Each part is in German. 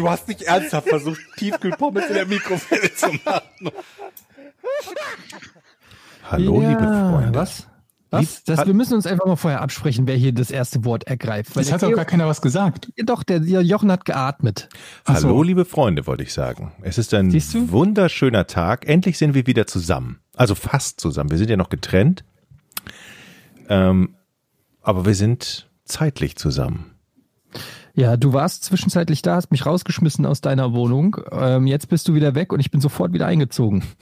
Du hast nicht ernsthaft versucht, Tiefkühlpommes in der Mikrowelle zu machen. Hallo, ja, liebe Freunde. Was? Was? Lieb- Das, wir müssen uns einfach mal vorher absprechen, wer hier das erste Wort ergreift. Weil Es hat doch gar keiner was gesagt. Doch, der, der Jochen hat geatmet. Ach so. Hallo, liebe Freunde, wollte ich sagen. Es ist ein wunderschöner Tag. Endlich sind wir wieder zusammen. Also fast zusammen. Wir sind ja noch getrennt. Ähm, aber wir sind zeitlich zusammen. Ja, du warst zwischenzeitlich da, hast mich rausgeschmissen aus deiner Wohnung. Ähm, jetzt bist du wieder weg und ich bin sofort wieder eingezogen.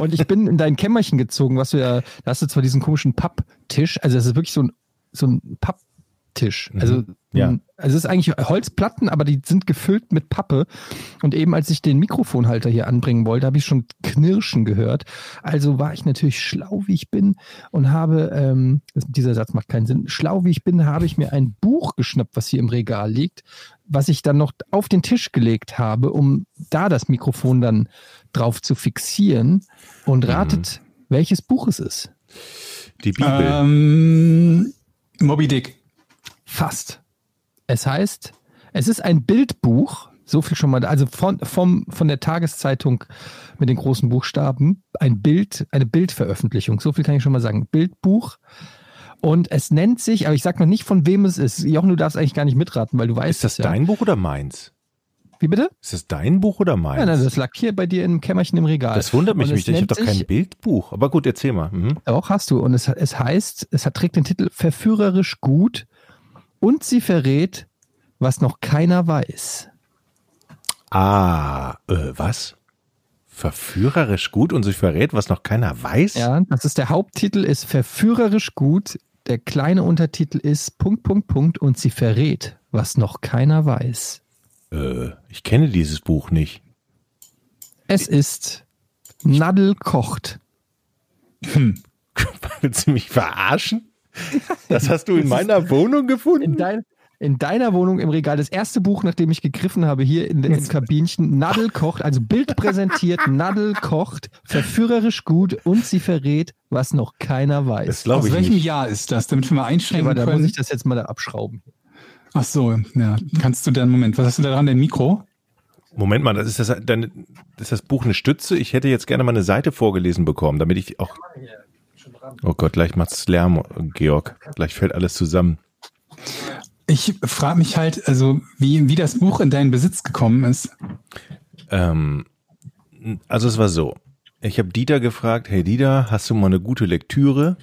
Und ich bin in dein Kämmerchen gezogen, was du ja, da hast du zwar diesen komischen Papptisch, also es ist wirklich so ein, so ein Papptisch. Also, ja. ein- also es ist eigentlich Holzplatten, aber die sind gefüllt mit Pappe. Und eben als ich den Mikrofonhalter hier anbringen wollte, habe ich schon Knirschen gehört. Also war ich natürlich schlau, wie ich bin und habe, ähm, dieser Satz macht keinen Sinn, schlau wie ich bin, habe ich mir ein Buch geschnappt, was hier im Regal liegt, was ich dann noch auf den Tisch gelegt habe, um da das Mikrofon dann drauf zu fixieren. Und ratet, welches Buch es ist. Die Bibel. Ähm, Moby Dick. Fast. Es heißt, es ist ein Bildbuch, so viel schon mal, also von, vom, von der Tageszeitung mit den großen Buchstaben, ein Bild, eine Bildveröffentlichung, so viel kann ich schon mal sagen. Bildbuch. Und es nennt sich, aber ich sag noch nicht, von wem es ist. Jochen, du darfst eigentlich gar nicht mitraten, weil du weißt ist das es ja. dein Buch oder meins? Wie bitte? Ist das dein Buch oder meins? Ja, nein, das lag hier bei dir im Kämmerchen im Regal. das wundert mich nicht. Ich habe doch kein Bildbuch. Aber gut, erzähl mal. Mhm. Auch hast du. Und es, es heißt, es hat, trägt den Titel Verführerisch gut und sie verrät, was noch keiner weiß. Ah, äh, was? Verführerisch gut und sich verrät, was noch keiner weiß? Ja, das ist der Haupttitel, ist Verführerisch gut. Der kleine Untertitel ist Punkt, Punkt, Punkt und sie verrät, was noch keiner weiß. Äh, ich kenne dieses Buch nicht. Es ist Nadel kocht. Willst du mich verarschen? Das hast du in meiner Wohnung In, gefunden? dein, in deiner Wohnung im Regal, das erste Buch, nachdem ich gegriffen habe, hier in, im Kabinchen, Nadel kocht, also Bild präsentiert, Nadel kocht, verführerisch gut und sie verrät, was noch keiner Das weiß. glaube Aus ich welchem nicht. Jahr ist das, damit wir mal einschränken Aber da muss können? ich das jetzt mal da abschrauben. Ach so, ja. Kannst du dann, Moment, was hast du da dran, dein Mikro? Moment mal, das ist das, deine, ist das Buch eine Stütze? Ich hätte jetzt gerne mal eine Seite vorgelesen bekommen, damit ich auch. Oh Gott, gleich macht's Lärm, Georg. Gleich fällt alles zusammen. Ich frage mich halt, also wie, wie das Buch in deinen Besitz gekommen ist. Ähm, also es war so. Ich habe Dieter gefragt, hey Dieter, hast du mal eine gute Lektüre?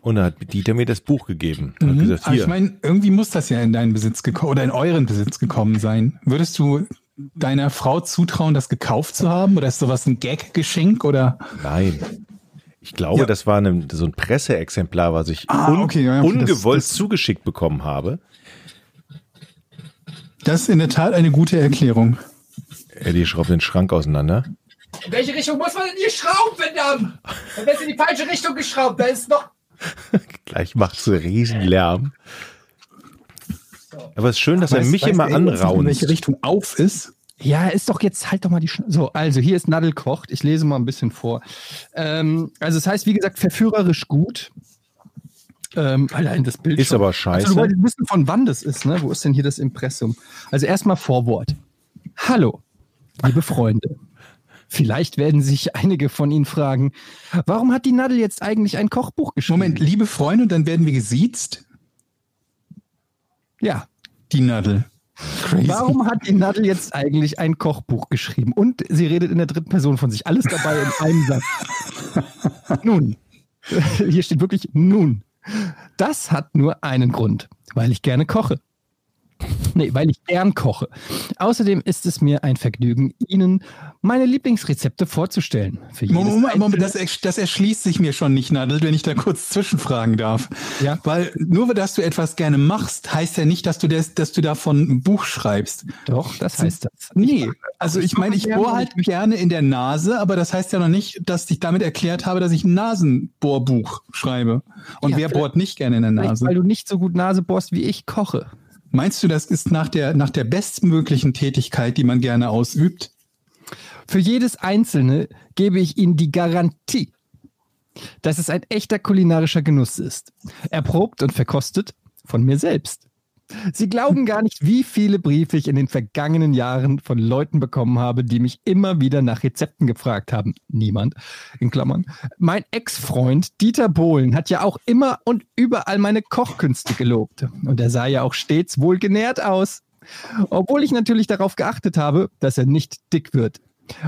Und da hat Dieter mir das Buch gegeben. Hat gesagt, Aber ich meine, irgendwie muss das ja in deinen Besitz gekommen oder in euren Besitz gekommen sein. Würdest du deiner Frau zutrauen, das gekauft zu haben? Oder ist sowas ein Gag-Geschenk? Oder Nein. Ich glaube, Ja. das war eine, so ein Presseexemplar, was ich Ah, un okay, ja, okay, das- ungewollt das- zugeschickt bekommen habe. das ist in der Tat eine gute Erklärung. Eddie schraubt den Schrank auseinander. In welche Richtung muss man denn hier schrauben, verdammt? Dann ist in die falsche Richtung geschraubt. Da ist noch. Gleich macht's einen riesen Lärm. Aber es ist schön, dass er Weiß- mich weiß immer Engels, In welche. Richtung auf ist? Ja, ist doch jetzt halt doch mal die Schn So, also hier ist Nadel kocht. Ich lese mal ein bisschen vor. Ähm, also es heißt, wie gesagt, verführerisch gut. Ähm, allein das Bild. Ist schon. aber Also scheiße. du wolltest wissen, von wann das ist, ne? Wo ist denn hier das Impressum? Also erstmal Vorwort. Hallo, liebe Freunde. Vielleicht werden sich einige von Ihnen fragen, warum hat die Nadel jetzt eigentlich ein Kochbuch geschrieben? Moment, liebe Freunde, und dann werden wir gesiezt. Ja. Die Nadel. Crazy. Warum hat die Nadel jetzt eigentlich ein Kochbuch geschrieben? Und sie redet in der dritten Person von sich. Alles dabei in einem Satz. Nun, hier steht wirklich nun. Das hat nur einen Grund, weil ich gerne koche. Nee, weil ich gern koche. Außerdem ist es mir ein Vergnügen, Ihnen meine Lieblingsrezepte vorzustellen. Moment, Moment, das, das erschließt sich mir schon nicht, Nadel, wenn ich da kurz zwischenfragen darf. Ja. Weil nur, dass du etwas gerne machst, heißt ja nicht, dass du, das, dass du davon ein Buch schreibst. Doch, das heißt das. Nee, also ich meine, ich bohre halt gerne in der Nase, aber das heißt ja noch nicht, dass ich damit erklärt habe, dass ich ein Nasenbohrbuch schreibe. Und Ja, wer bohrt nicht gerne in der Nase? weil du nicht so gut Nase bohrst, wie ich koche. Meinst du, das ist nach der, nach der bestmöglichen Tätigkeit, die man gerne ausübt? Für jedes einzelne gebe ich Ihnen die Garantie, dass es ein echter kulinarischer Genuss ist. Erprobt und verkostet von mir selbst. Sie glauben gar nicht, wie viele Briefe ich in den vergangenen Jahren von Leuten bekommen habe, die mich immer wieder nach Rezepten gefragt haben. Niemand, in Klammern. Mein Ex-Freund Dieter Bohlen hat ja auch immer und überall meine Kochkünste gelobt. Und er sah ja auch stets wohlgenährt aus. Obwohl ich natürlich darauf geachtet habe, dass er nicht dick wird.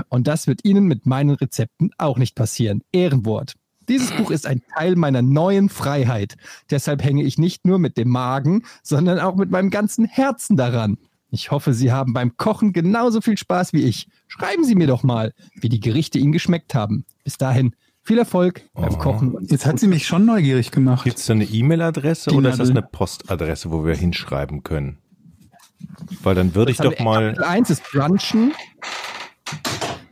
Und das wird Ihnen mit meinen Rezepten auch nicht passieren. Ehrenwort. Dieses Buch ist ein Teil meiner neuen Freiheit. Deshalb hänge ich nicht nur mit dem Magen, sondern auch mit meinem ganzen Herzen daran. Ich hoffe, Sie haben beim Kochen genauso viel Spaß wie ich. Schreiben Sie mir doch mal, wie die Gerichte Ihnen geschmeckt haben. Bis dahin, viel Erfolg beim Oh. Kochen. Und Jetzt hat sie mich schon neugierig gemacht. Gibt es da eine E-Mail-Adresse oder ist das eine Postadresse, wo wir hinschreiben können? Weil dann würde ich doch mal. Kapitel 1 ist Brunchen.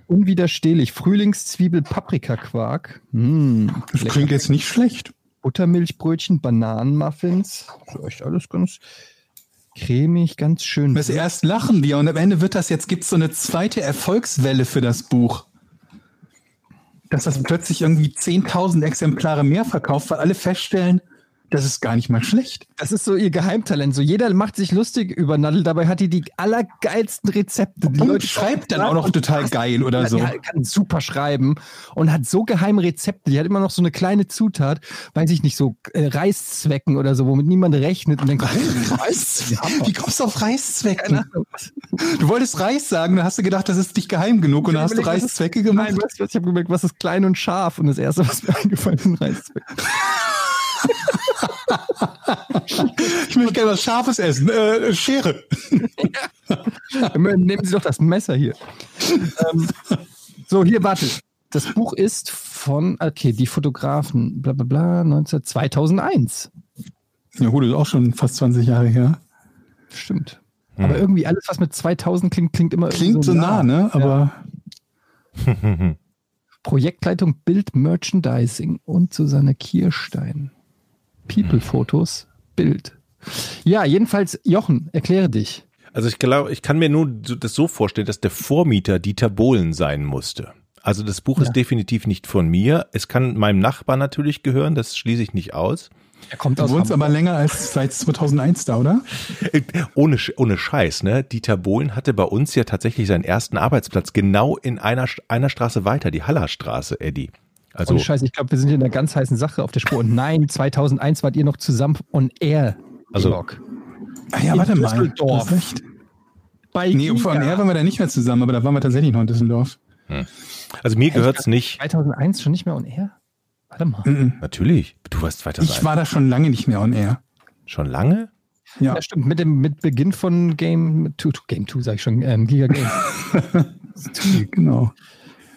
Unwiderstehlich. Frühlingszwiebel, Paprikaquark. Mmh, Das lecker. klingt jetzt nicht schlecht. Buttermilchbrötchen, Bananenmuffins. So echt alles ganz cremig, ganz schön. Das erst lachen wir und am Ende wird das jetzt, gibt es so eine zweite Erfolgswelle für das Buch. Dass das plötzlich irgendwie 10.000 Exemplare mehr verkauft, weil alle feststellen, das ist gar nicht mal schlecht. Das ist so ihr Geheimtalent. So jeder macht sich lustig über Nadel. Dabei hat die die allergeilsten Rezepte. Die Und schreibt dann auch noch total geil oder Ja, so. Die kann super schreiben und hat so geheime Rezepte. Die hat immer noch so eine kleine Zutat, weiß ich nicht, so äh, Reißzwecken oder so, womit niemand rechnet. Und dann Wie kommst du auf? Ahnung. Du wolltest Reis sagen, dann hast du gedacht, das ist nicht geheim genug und dann hast du überlegt, Reißzwecke gemacht. Nein, weißt du was, ich habe gemerkt, was ist klein und scharf? Und das erste, was mir eingefallen ist, sind Reißzwecken. Ich möchte gerne was Scharfes essen. Äh, Schere. Nehmen Sie doch das Messer hier. ähm, so, hier, warte. Das Buch ist von, okay, die Fotografen, bla bla bla, 19, 2001. Ja, gut, ist auch schon fast 20 Jahre her. Stimmt. Aber irgendwie alles, was mit 2000 klingt, klingt immer irgendwie Klingt so nah, ne? Aber Projektleitung Bild Merchandising und Susanne Kirstein. People-Fotos, Bild. Ja, jedenfalls, Jochen, erkläre dich. Also ich glaube, ich kann mir nur so- das so vorstellen, dass der Vormieter Dieter Bohlen sein musste. Also das Buch Ja. ist definitiv nicht von mir. Es kann meinem Nachbarn natürlich gehören, das schließe ich nicht aus. Er kommt aus wohnst Hamburg. aber länger als seit 2001 da, oder? Ohne, ohne Scheiß, ne? Dieter Bohlen hatte bei uns ja tatsächlich seinen ersten Arbeitsplatz genau in einer, einer Straße weiter, die Hallerstraße, Eddie. Also Ohne Scheiße, ich glaube, wir sind hier in einer ganz heißen Sache auf der Spur. Und nein, 2001 wart ihr noch zusammen on air. Also- Georg. Ah ja, In warte mal. Düsseldorf. Recht. Bei Nee, Giga. vor mehr waren wir da nicht mehr zusammen, aber da waren wir tatsächlich noch in Düsseldorf. Also mir gehört's nicht. 2001 schon nicht mehr on air? Warte mal. Mhm. Natürlich. Du warst 2001. Ich war da schon lange nicht mehr on air. schon lange? Ja. Ja, stimmt. Mit dem mit Beginn von Game 2, Game 2 sag ich schon, ähm, Giga Games. Genau.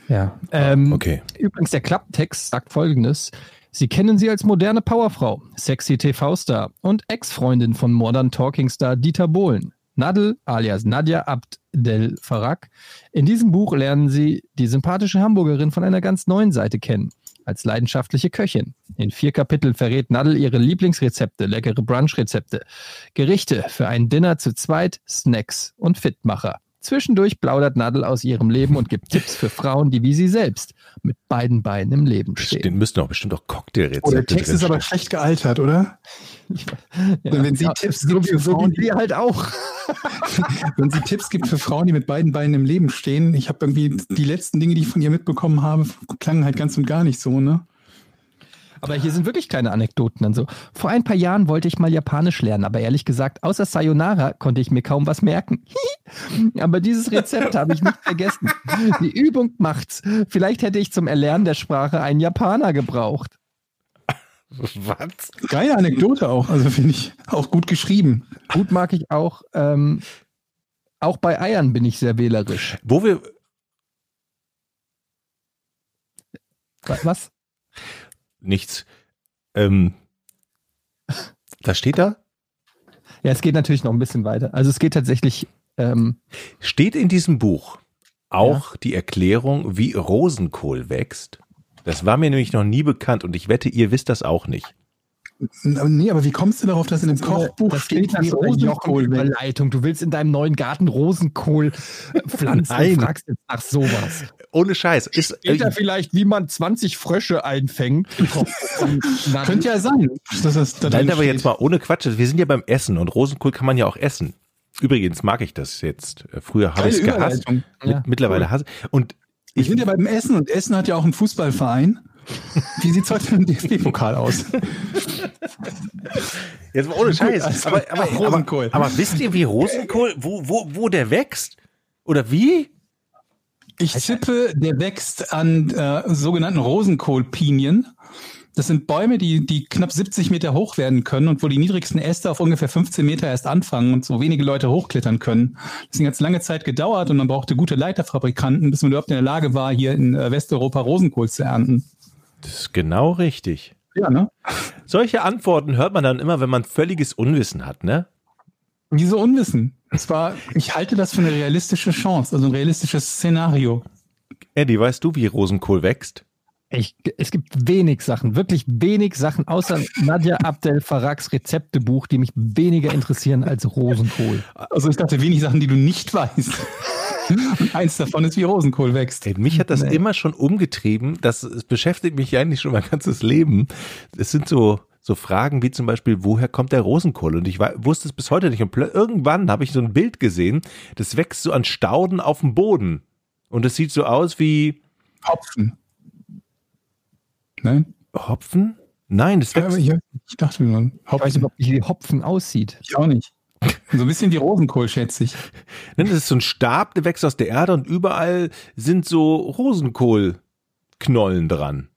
Ja. Ähm, Okay. Übrigens, der Klapptext sagt folgendes. Sie kennen sie als moderne Powerfrau, sexy TV-Star und Ex-Freundin von Modern Talking-Star Dieter Bohlen. Nadel alias Nadja Abdel Farag. In diesem Buch lernen Sie die sympathische Hamburgerin von einer ganz neuen Seite kennen, als leidenschaftliche Köchin. In vier Kapiteln verrät Nadel ihre Lieblingsrezepte, leckere Brunch-Rezepte, Gerichte für ein Dinner zu zweit, Snacks und Fitmacher. Zwischendurch plaudert Nadel aus ihrem Leben und gibt Tipps für Frauen, die wie sie selbst mit beiden Beinen im Leben stehen. Den müssten auch bestimmt auch Cocktailrezepte Oh, der Text ist aber schlecht gealtert, oder? Ja, wenn sie ja, Tipps so, gibt wie, für so Frauen, wir halt auch. Wenn sie Tipps gibt für Frauen, die mit beiden Beinen im Leben stehen, ich habe irgendwie die letzten Dinge, die ich von ihr mitbekommen habe, klangen halt ganz und gar nicht so, ne? Aber hier sind wirklich keine Anekdoten. Dann so. Vor ein paar Jahren wollte ich mal Japanisch lernen, aber ehrlich gesagt, außer Sayonara konnte ich mir kaum was merken. aber dieses Rezept habe ich nicht vergessen. Die Übung macht's. Vielleicht hätte ich zum Erlernen der Sprache einen Japaner gebraucht. Was? Geile Anekdote auch. Also finde ich auch gut geschrieben. Gut mag ich auch. Ähm, auch bei Eiern bin ich sehr wählerisch. Wo wir, Wa- Was? Nichts, ähm, da steht da, Ja, es geht natürlich noch ein bisschen weiter. Also es geht tatsächlich. Ähm, steht in diesem Buch auch die Erklärung, wie Rosenkohl wächst. Das war mir nämlich noch nie bekannt und ich wette, ihr wisst das auch nicht. Nee, aber wie kommst du darauf, dass in dem Kochbuch das steht, wie Rosenkohl? Jochen-Überleitung. Du willst in deinem neuen Garten Rosenkohl äh, pflanzen Nein. und fragst jetzt nach sowas. Ohne Scheiß. Ist, Steht da vielleicht, wie man 20 Frösche einfängt? Könnte ja sein. Dass das da Nein, aber steht. jetzt mal ohne Quatsch. Wir sind ja beim Essen und Rosenkohl kann man ja auch essen. Übrigens mag ich das jetzt. Früher habe ich es gehasst. Überleitung. Ja, Mit- Mittlerweile hasse Und ich, sind ja beim Essen und Essen hat ja auch einen Fußballverein. Wie sieht's heute mit dem DFB-Pokal aus? jetzt mal ohne Scheiß. also, aber, aber, Rosenkohl. Aber, aber wisst ihr, wie Rosenkohl, wo, wo, wo der wächst? Oder wie? Ich tippe, der wächst an äh, sogenannten Rosenkohlpinien. Das sind Bäume, die, die knapp 70 Meter hoch werden können und wo die niedrigsten Äste auf ungefähr 15 Meter erst anfangen und so wenige Leute hochklettern können. Deswegen hat es lange Zeit gedauert und man brauchte gute Leiterfabrikanten, bis man überhaupt in der Lage war, hier in äh, Westeuropa Rosenkohl zu ernten. Das ist genau richtig. Ja, ne? Solche Antworten hört man dann immer, wenn man völliges Unwissen hat, ne? Wieso Unwissen? Es war, ich halte das für eine realistische Chance, also ein realistisches Szenario. Eddie, weißt du, wie Rosenkohl wächst? Ich, es gibt wenig Sachen, wirklich wenig Sachen, außer Nadja Abdel Faraks Rezeptebuch, die mich weniger interessieren als Rosenkohl. Also ich dachte, wenig Sachen, die du nicht weißt. Und eins davon ist, wie Rosenkohl wächst. Ey, mich hat das Nee. immer schon umgetrieben. Das es beschäftigt mich eigentlich schon mein ganzes Leben. Es sind so, so Fragen wie zum Beispiel, woher kommt der Rosenkohl? Und ich wei- wusste es bis heute nicht. Und irgendwann habe ich so ein Bild gesehen, das wächst so an Stauden auf dem Boden. Und es sieht so aus wie Hopfen. Nein? Hopfen? Nein, das Ja, wächst. ich, ich dachte nur, Ich weiß Hopfen. überhaupt nicht, wie Hopfen aussieht. Ich auch nicht. So ein bisschen wie Rosenkohl, schätze ich. Nein, das ist so ein Stab, der wächst aus der Erde und überall sind so Rosenkohlknollen dran.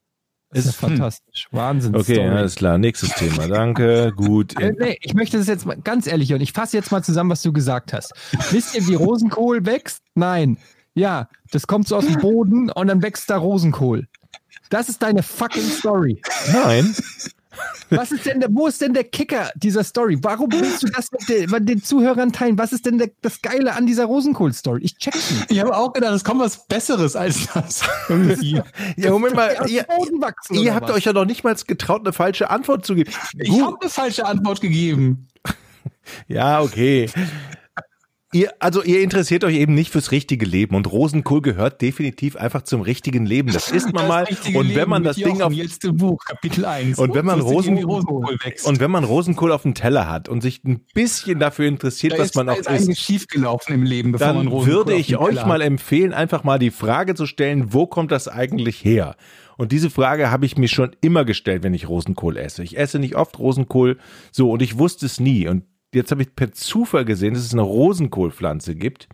Das ist ja Hm. fantastisch. Wahnsinn. Okay, alles klar. Nächstes Thema. Danke. Gut. Äh, nee, ich möchte das jetzt mal ganz ehrlich und ich fasse jetzt mal zusammen, was du gesagt hast. Wisst ihr, wie Rosenkohl wächst? Nein. Ja, das kommt so aus dem Boden und dann wächst da Rosenkohl. Das ist deine fucking Story. Nein. Was ist denn der, wo ist denn der Kicker dieser Story? Warum willst du das mit den, mit den Zuhörern teilen? Was ist denn der, das Geile an dieser Rosenkohl-Story? Ich check's nicht. Ich habe auch gedacht, es kommt was Besseres als das. Irgendwie. Ja, Moment mal. Ihr, wachsen, ihr habt was? euch ja noch nicht mal getraut, eine falsche Antwort zu geben. Ich habe eine falsche Antwort gegeben. Ja, okay. Ihr, also ihr interessiert euch eben nicht fürs richtige Leben und Rosenkohl gehört definitiv einfach zum richtigen Leben. Das isst man mal richtige und wenn man das Ding auf jetzt im Buch, Kapitel 1. und wenn man ist Rosen Rosenkohl wächst. und wenn man Rosenkohl auf dem Teller hat und sich ein bisschen dafür interessiert, da was ist, man auch ist einiges isst, schiefgelaufen im Leben, bevor man dann Rosenkohl würde ich euch mal empfehlen, einfach mal die Frage zu stellen, wo kommt das eigentlich her? Und diese Frage habe ich mir schon immer gestellt, wenn ich Rosenkohl esse. Ich esse nicht oft Rosenkohl, so und ich wusste es nie. Und jetzt habe ich per Zufall gesehen, dass es eine Rosenkohlpflanze gibt.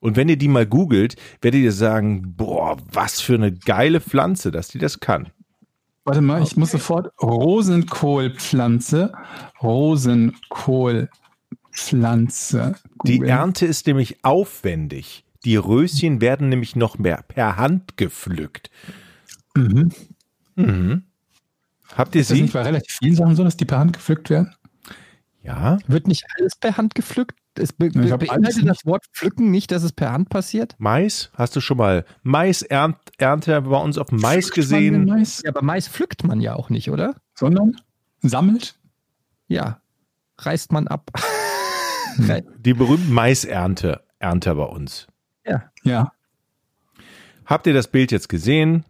Und wenn ihr die mal googelt, werdet ihr sagen, boah, was für eine geile Pflanze, dass die das kann. Warte mal, ich muss sofort Rosenkohlpflanze. Rosenkohlpflanze. Die. Ernte ist nämlich aufwendig. Die Röschen werden nämlich noch mehr per Hand gepflückt. Mhm. Mhm. Habt ihr Ist das sie? nicht bei relativ vielen Sachen so, dass die per Hand gepflückt werden? Ja. Wird nicht alles per Hand gepflückt? Es be Ja, ich be beinhaltet das Wort pflücken nicht, dass es per Hand passiert? Mais? Hast du schon mal Maisernte bei uns auf dem Mais Pflückt gesehen? Mais, Ja, aber Mais pflückt man ja auch nicht, oder? sondern sammelt? Ja. Reißt man ab. Hm. Die berühmten Maisernte, Ernte bei uns. Ja. Habt ihr das Bild jetzt gesehen?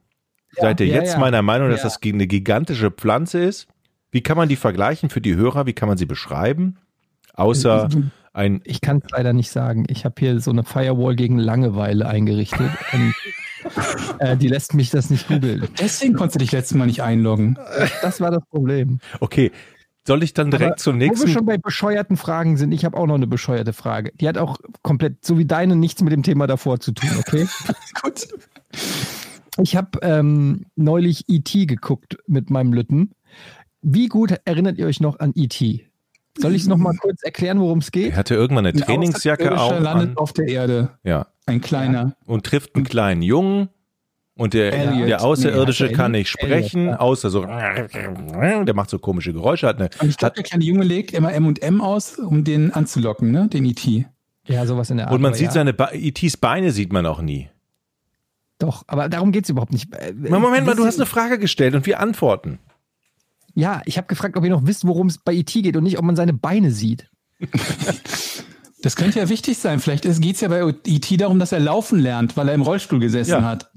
Seid ihr ja, jetzt ja. meiner Meinung, dass Ja. das eine gigantische Pflanze ist? Wie kann man die vergleichen für die Hörer? Wie kann man sie beschreiben? Außer ein, Ich kann es leider nicht sagen. Ich habe hier so eine Firewall gegen Langeweile eingerichtet und äh, die lässt mich das nicht googeln. Deswegen konntest du dich letztes Mal nicht einloggen. Das war das Problem. okay, soll ich dann direkt Aber zum Wo wir nächsten? schon bei bescheuerten Fragen sind, ich habe auch noch eine bescheuerte Frage. Die hat auch komplett, so wie deine, nichts mit dem Thema davor zu tun, okay? Gut. Ich habe ähm, neulich E.T. geguckt mit meinem Lütten. Wie gut erinnert ihr euch noch an E.T.? Soll ich es nochmal kurz erklären, worum es geht? Er hatte irgendwann eine Ein Trainingsjacke Außerirdischer auf landet an, auf der Erde. ja, Ein kleiner. und trifft einen kleinen Jungen. Und der, Elliot. der Außerirdische Nee, kann nicht sprechen, Elliot, ja. außer so, der macht so komische Geräusche, hat eine, Und ich glaube, der kleine Junge legt immer M&M aus, um den anzulocken, ne? Den E.T. Ja, sowas in der Art. und man sieht ja. seine, E.T.s Beine sieht man auch nie. Doch, aber darum geht es überhaupt nicht. Moment mal, du hast eine Frage gestellt und wir antworten. Ja, ich habe gefragt, ob ihr noch wisst, worum es bei E.T. geht und nicht, ob man seine Beine sieht. Das könnte ja wichtig sein. Vielleicht geht es ja bei E.T. darum, dass er laufen lernt, weil er im Rollstuhl gesessen Ja. hat.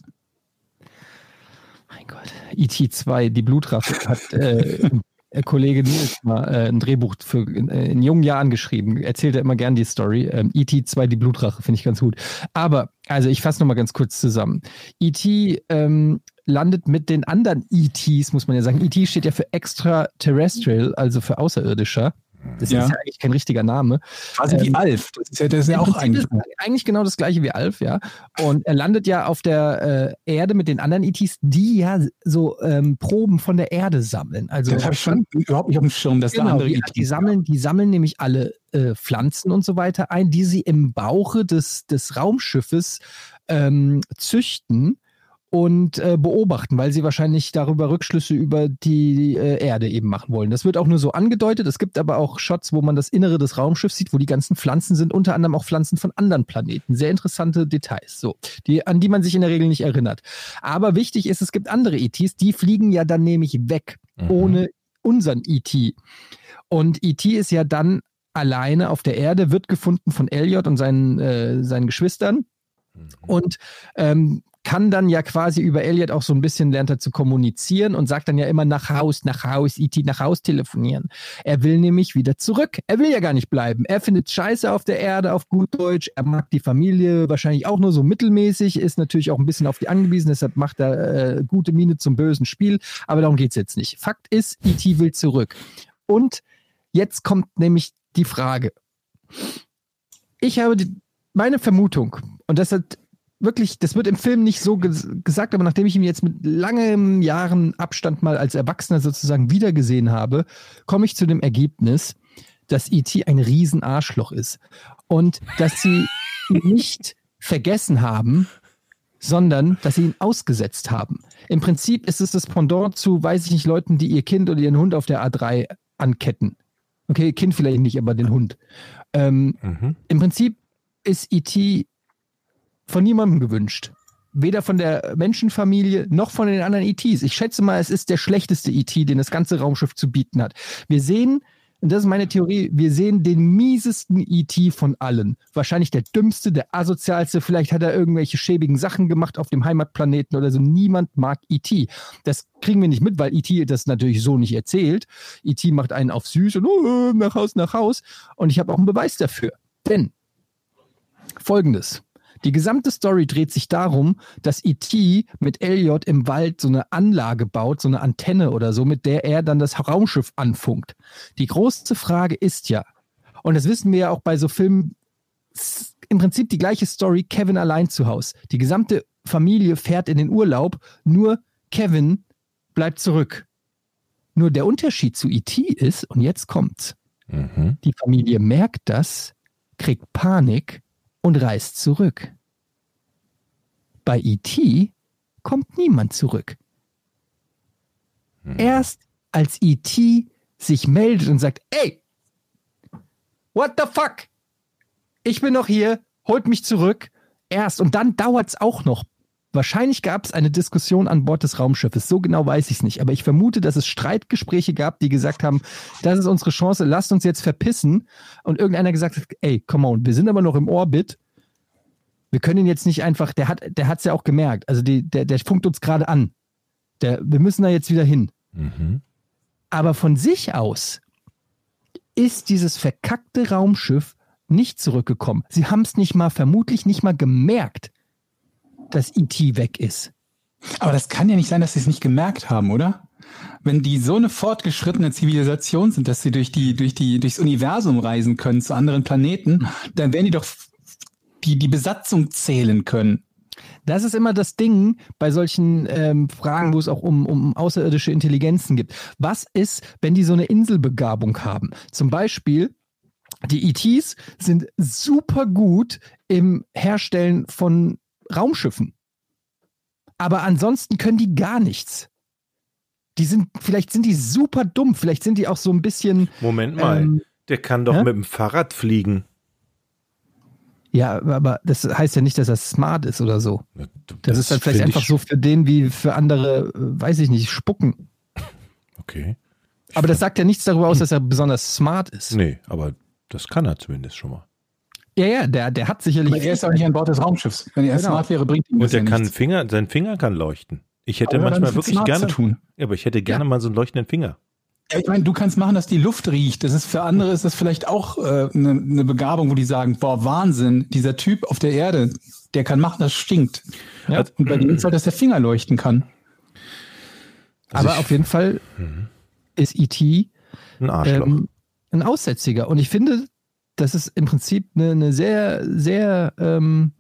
Mein Gott. E.T. 2, die Blutrache, hat äh, der Kollege Nils mal äh, ein Drehbuch für äh, in jungen Jahren geschrieben. Erzählt er immer gern die Story. Ähm, E.T. 2, die Blutrache, finde ich ganz gut. Aber, also ich fasse nochmal ganz kurz zusammen. E.T. Ähm, landet mit den anderen E.T.s, muss man ja sagen. E.T. steht ja für extraterrestrial, also für Außerirdischer. Das Ja. ist ja eigentlich kein richtiger Name. Quasi wie Ähm, Alf. Das ist ja, das ist ja auch eigentlich. eigentlich genau das gleiche wie Alf, ja. Und er landet ja auf der äh, Erde mit den anderen ETs, die ja so ähm, Proben von der Erde sammeln. Also Das habe ich schon überhaupt nicht auf dem Schirm, dass da genau, andere die, E.T. die sammeln, die sammeln nämlich alle äh, Pflanzen und so weiter ein, die sie im Bauche des, des Raumschiffes ähm, züchten und äh, beobachten, weil sie wahrscheinlich darüber Rückschlüsse über die äh, Erde eben machen wollen. Das wird auch nur so angedeutet. Es gibt aber auch Shots, wo man das Innere des Raumschiffs sieht, wo die ganzen Pflanzen sind, unter anderem auch Pflanzen von anderen Planeten. Sehr interessante Details, so, die, an die man sich in der Regel nicht erinnert. Aber wichtig ist, es gibt andere ETs, die fliegen ja dann nämlich weg, Mhm. ohne unseren ET. Und ET ist ja dann alleine auf der Erde, wird gefunden von Elliot und seinen, äh, seinen Geschwistern Mhm. und ähm, kann dann ja quasi über Elliot auch so ein bisschen lernt er zu kommunizieren und sagt dann ja immer nach Haus, nach Haus, IT nach Haus telefonieren. Er will nämlich wieder zurück. Er will ja gar nicht bleiben. Er findet Scheiße auf der Erde, auf gut Deutsch. Er mag die Familie wahrscheinlich auch nur so mittelmäßig, ist natürlich auch ein bisschen auf die angewiesen, deshalb macht er äh, gute Miene zum bösen Spiel. Aber darum geht's jetzt nicht. Fakt ist, IT will zurück. Und jetzt kommt nämlich die Frage. Ich habe die, meine Vermutung, und das hat wirklich, das wird im Film nicht so ges gesagt, aber nachdem ich ihn jetzt mit langem Jahren Abstand mal als Erwachsener sozusagen wiedergesehen habe, komme ich zu dem Ergebnis, dass E.T. ein Riesenarschloch ist. Und dass sie ihn nicht vergessen haben, sondern dass sie ihn ausgesetzt haben. Im Prinzip ist es das Pendant zu, weiß ich nicht, Leuten, die ihr Kind oder ihren Hund auf der A3 anketten. Okay, Kind vielleicht nicht, aber den Hund. Ähm, Mhm. Im Prinzip ist E.T. von niemandem gewünscht. Weder von der Menschenfamilie noch von den anderen ETs. Ich schätze mal, es ist der schlechteste ET, den das ganze Raumschiff zu bieten hat. Wir sehen, und das ist meine Theorie, wir sehen den miesesten ET von allen. Wahrscheinlich der dümmste, der asozialste. Vielleicht hat er irgendwelche schäbigen Sachen gemacht auf dem Heimatplaneten oder so. Niemand mag ET. Das kriegen wir nicht mit, weil ET das natürlich so nicht erzählt. ET macht einen auf süß und oh, nach Haus, nach Haus. Und ich habe auch einen Beweis dafür. Denn folgendes. Die gesamte Story dreht sich darum, dass E.T. mit Elliot im Wald so eine Anlage baut, so eine Antenne oder so, mit der er dann das Raumschiff anfunkt. Die große Frage ist ja, und das wissen wir ja auch bei so Filmen, im Prinzip die gleiche Story, Kevin allein zu Hause. Die gesamte Familie fährt in den Urlaub, nur Kevin bleibt zurück. Nur der Unterschied zu E.T. ist, und jetzt kommt's, Mhm. die Familie merkt das, kriegt Panik und reist zurück. Bei E.T. kommt niemand zurück. Mhm. Erst als E.T. sich meldet und sagt, ey, what the fuck? Ich bin noch hier, holt mich zurück. Erst und dann dauert's auch noch. Wahrscheinlich gab es eine Diskussion an Bord des Raumschiffes. So genau weiß ich es nicht. Aber ich vermute, dass es Streitgespräche gab, die gesagt haben, das ist unsere Chance, lasst uns jetzt verpissen. Und irgendeiner gesagt hat, ey, come on, wir sind aber noch im Orbit. Wir können ihn jetzt nicht einfach, der hat der hat's ja auch gemerkt. Also die, der, der funkt uns gerade an. Der, wir müssen da jetzt wieder hin. Mhm. Aber von sich aus ist dieses verkackte Raumschiff nicht zurückgekommen. Sie haben es nicht mal, vermutlich nicht mal gemerkt, dass E.T. weg ist. Aber das kann ja nicht sein, dass sie es nicht gemerkt haben, oder? Wenn die so eine fortgeschrittene Zivilisation sind, dass sie durch die, durch die, durchs Universum reisen können zu anderen Planeten, dann werden die doch die, die Besatzung zählen können. Das ist immer das Ding bei solchen ähm, Fragen, wo es auch um, um außerirdische Intelligenzen gibt. Was ist, wenn die so eine Inselbegabung haben? Zum Beispiel, die ETs sind super gut im Herstellen von Raumschiffen. Aber ansonsten können die gar nichts. Die sind, vielleicht sind die super dumm, vielleicht sind die auch so ein bisschen. Moment mal, Ähm, der kann doch hä? mit dem Fahrrad fliegen. Ja, aber das heißt ja nicht, dass er smart ist oder so. Das, ist dann vielleicht einfach ich- so für den wie für andere, äh, weiß ich nicht, spucken. Okay. Aber das sagt ja nichts darüber aus, dass er besonders smart ist. Nee, aber das kann er zumindest schon mal. Ja, ja, der, der hat sicherlich. Aber er ist auch nicht an Bord des Raumschiffs. Wenn er Genau. smart wäre, bringt ihm Und das der ja kann nichts. Finger, sein Finger kann leuchten. Ich hätte Aber manchmal wirklich gerne, Zu tun. ja, aber ich hätte gerne mal so einen leuchtenden Finger. Ja, ich meine, du kannst machen, dass die Luft riecht. Das ist für andere ist das vielleicht auch eine äh, ne Begabung, wo die sagen, boah, Wahnsinn, dieser Typ auf der Erde, der kann machen, das stinkt. Ja. Und bei dem ist halt, dass der Finger leuchten kann. Also aber ich- auf jeden Fall ist E.T. Ein Arschloch. ähm, ein Aussätziger. Und ich finde, das ist im Prinzip eine, eine sehr, sehr ähm,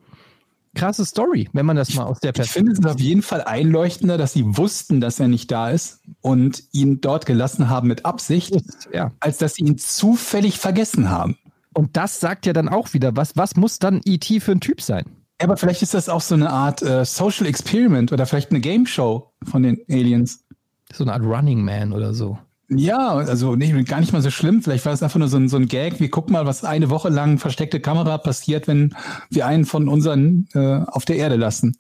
krasse Story, wenn man das mal aus der Ich finde es auf jeden Fall einleuchtender, dass sie wussten, dass er nicht da ist und ihn dort gelassen haben mit Absicht, Ja. als dass sie ihn zufällig vergessen haben. Und das sagt ja dann auch wieder, was, was muss dann E.T. für ein Typ sein? Ja, aber vielleicht ist das auch so eine Art äh, Social Experiment oder vielleicht eine Game Show von den Aliens. So eine Art Running Man oder so. Ja, also nee, gar nicht mal so schlimm. Vielleicht war es einfach nur so ein, so ein Gag. Wir gucken mal, was eine Woche lang versteckte Kamera passiert, wenn wir einen von unseren äh, auf der Erde lassen.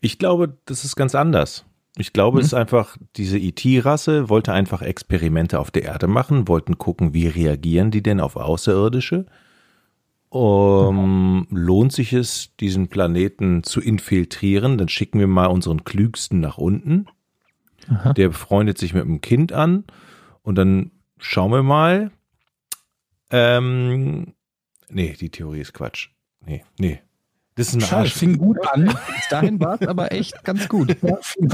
Ich glaube, das ist ganz anders. Ich glaube, es ist einfach, diese IT-Rasse wollte einfach Experimente auf der Erde machen, wollten gucken, wie reagieren die denn auf Außerirdische. Um, lohnt sich es, diesen Planeten zu infiltrieren, dann schicken wir mal unseren Klügsten nach unten. Aha. Der freundet sich mit einem Kind an und dann schauen wir mal. Ähm, nee, die Theorie ist Quatsch. Nee, nee. Das ist ein Schade, Arsch. fing gut an. Bis dahin war es aber echt ganz gut.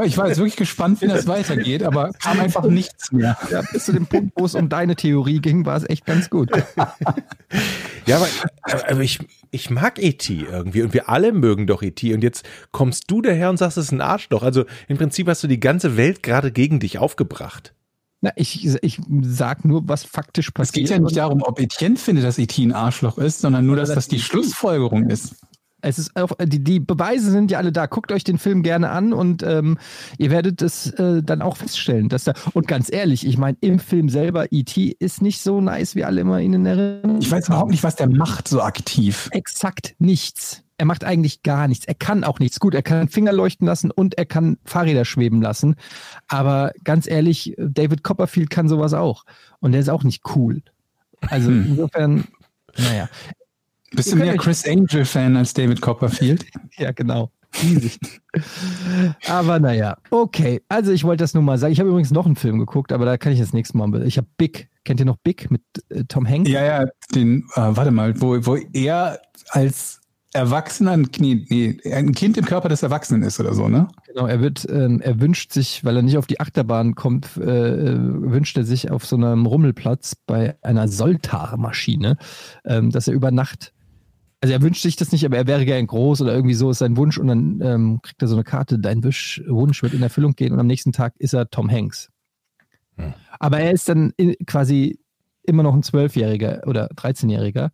Ich war jetzt wirklich gespannt, wie das weitergeht, aber kam einfach nichts mehr. Ja, bis zu dem Punkt, wo es um deine Theorie ging, war es echt ganz gut. Ja, aber, aber ich, ich mag E.T. irgendwie und wir alle mögen doch E.T. Und jetzt kommst du daher und sagst, es ist ein Arschloch. Also im Prinzip hast du die ganze Welt gerade gegen dich aufgebracht. Na, ich, ich sag nur, was faktisch Es passiert. geht ja nicht darum, ob Etienne findet, dass E.T. ein Arschloch ist, sondern nur, dass das die Schlussfolgerung ist. Es ist auch, die, die Beweise sind ja alle da. Guckt euch den Film gerne an und ähm, ihr werdet es äh, dann auch feststellen, dass da. Und ganz ehrlich, ich meine, im Film selber, E.T. ist nicht so nice, wie alle immer ihn in Erinnerung Ich weiß überhaupt nicht, was der macht so aktiv. exakt nichts. Er macht eigentlich gar nichts. Er kann auch nichts. Gut, er kann Finger leuchten lassen und er kann Fahrräder schweben lassen. Aber ganz ehrlich, David Copperfield kann sowas auch. Und der ist auch nicht cool. Also Hm. insofern, naja, Bist du mehr Chris Angel-Fan als David Copperfield? ja, genau. Riesig. Aber naja, okay. Also ich wollte das nur mal sagen. Ich habe übrigens noch einen Film geguckt, aber da kann ich das nächste Mal. Ich habe Big. Kennt ihr noch Big mit äh, Tom Hanks? Ja, ja, den, äh, warte mal, wo, wo er als Erwachsener, nee, nee, ein Kind im Körper des Erwachsenen ist oder so, ne? Genau, er wird, ähm, er wünscht sich, weil er nicht auf die Achterbahn kommt, äh, äh, wünscht er sich auf so einem Rummelplatz bei einer Soltar-Maschine, ähm, dass er über Nacht, also er wünscht sich das nicht, aber er wäre gern groß oder irgendwie so ist sein Wunsch und dann ähm, kriegt er so eine Karte, dein Wisch, Wunsch wird in Erfüllung gehen und am nächsten Tag ist er Tom Hanks. Hm. Aber er ist dann in, quasi immer noch ein Zwölfjähriger oder 13-Jähriger.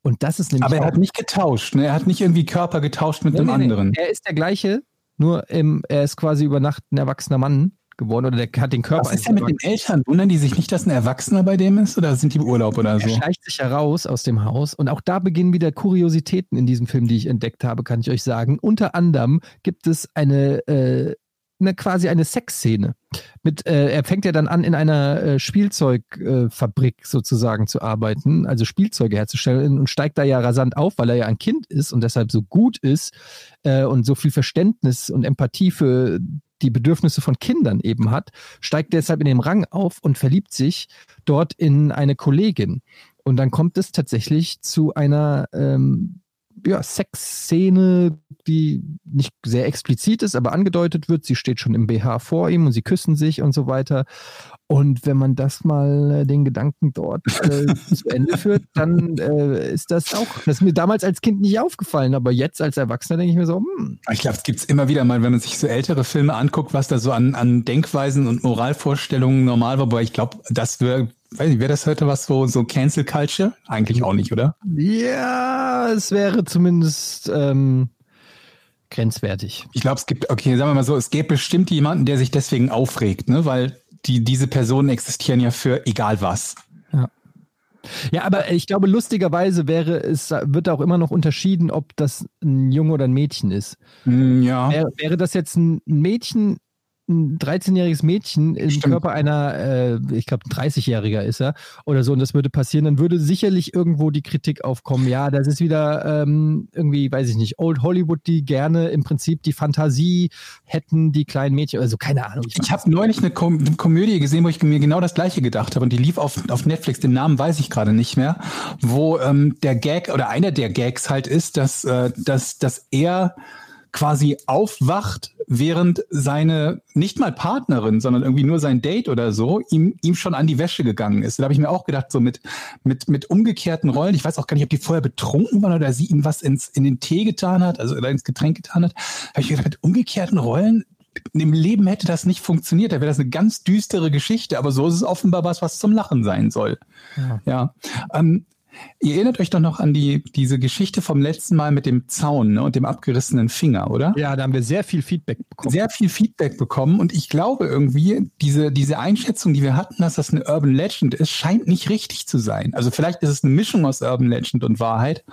Und das ist nämlich. Aber er hat nicht getauscht, ne? Er hat nicht irgendwie Körper getauscht mit Nee, dem nee, nee. anderen. Er ist der gleiche, nur im, er ist quasi über Nacht ein erwachsener Mann geworden oder der hat den Körper. Was ist denn mit den Eltern? Wundern die sich nicht, dass ein Erwachsener bei dem ist oder sind die im Urlaub oder er so? schleicht sich heraus aus dem Haus und auch da beginnen wieder Kuriositäten in diesem Film, die ich entdeckt habe, kann ich euch sagen. Unter anderem gibt es eine, äh, eine quasi eine Sexszene. Mit, äh, er fängt ja dann an, in einer äh, Spielzeugfabrik sozusagen zu arbeiten, also Spielzeuge herzustellen und steigt da ja rasant auf, weil er ja ein Kind ist und deshalb so gut ist äh, und so viel Verständnis und Empathie für die Bedürfnisse von Kindern eben hat, steigt deshalb in dem Rang auf und verliebt sich dort in eine Kollegin. Und dann kommt es tatsächlich zu einer ähm, ja, Sexszene, die nicht sehr explizit ist, aber angedeutet wird. Sie steht schon im BH vor ihm und sie küssen sich und so weiter. Und wenn man das mal äh, den Gedanken dort äh, zu Ende führt, dann äh, ist das auch, das ist mir damals als Kind nicht aufgefallen, aber jetzt als Erwachsener denke ich mir so, hm. Ich glaube, es gibt es immer wieder mal, wenn man sich so ältere Filme anguckt, was da so an, an Denkweisen und Moralvorstellungen normal war, aber ich glaube, das wäre, weiß nicht, wäre das heute was so, so Cancel Culture? Eigentlich auch nicht, oder? Ja, es wäre zumindest ähm, grenzwertig. Ich glaube, es gibt, okay, sagen wir mal so, es gäbe bestimmt jemanden, der sich deswegen aufregt, ne? Weil die, diese Personen existieren ja für egal was. Ja. Ja, aber ich glaube, lustigerweise wäre es, wird auch immer noch unterschieden, ob das ein Junge oder ein Mädchen ist. Mm, Ja. Wäre, wäre das jetzt ein Mädchen, ein 13-jähriges Mädchen im Stimmt. Körper einer, äh, ich glaube, ein 30-Jähriger ist er oder so, und das würde passieren, dann würde sicherlich irgendwo die Kritik aufkommen, ja, das ist wieder irgendwie, irgendwie, weiß ich nicht, Old Hollywood, die gerne im Prinzip die Fantasie hätten, die kleinen Mädchen, also keine Ahnung. Ich habe neulich eine, Kom eine Komödie gesehen, wo ich mir genau das gleiche gedacht habe und die lief auf, auf Netflix, den Namen weiß ich gerade nicht mehr, wo ähm, der Gag oder einer der Gags halt ist, dass, äh, dass, dass er quasi aufwacht, während seine, nicht mal Partnerin, sondern irgendwie nur sein Date oder so, ihm, ihm schon an die Wäsche gegangen ist. Da habe ich mir auch gedacht, so mit, mit, mit umgekehrten Rollen, ich weiß auch gar nicht, ob die vorher betrunken waren oder sie ihm was ins, in den Tee getan hat, also oder ins Getränk getan hat, habe ich mir gedacht, mit umgekehrten Rollen im Leben hätte das nicht funktioniert. Da wäre das eine ganz düstere Geschichte, aber so ist es offenbar was, was zum Lachen sein soll. Ja. Ja. Ähm, ihr erinnert euch doch noch an die, diese Geschichte vom letzten Mal mit dem Zaun ne, und dem abgerissenen Finger, oder? Ja, da haben wir sehr viel Feedback bekommen. Sehr viel Feedback bekommen und ich glaube irgendwie, diese, diese Einschätzung, die wir hatten, dass das eine Urban Legend ist, scheint nicht richtig zu sein. Also vielleicht ist es eine Mischung aus Urban Legend und Wahrheit,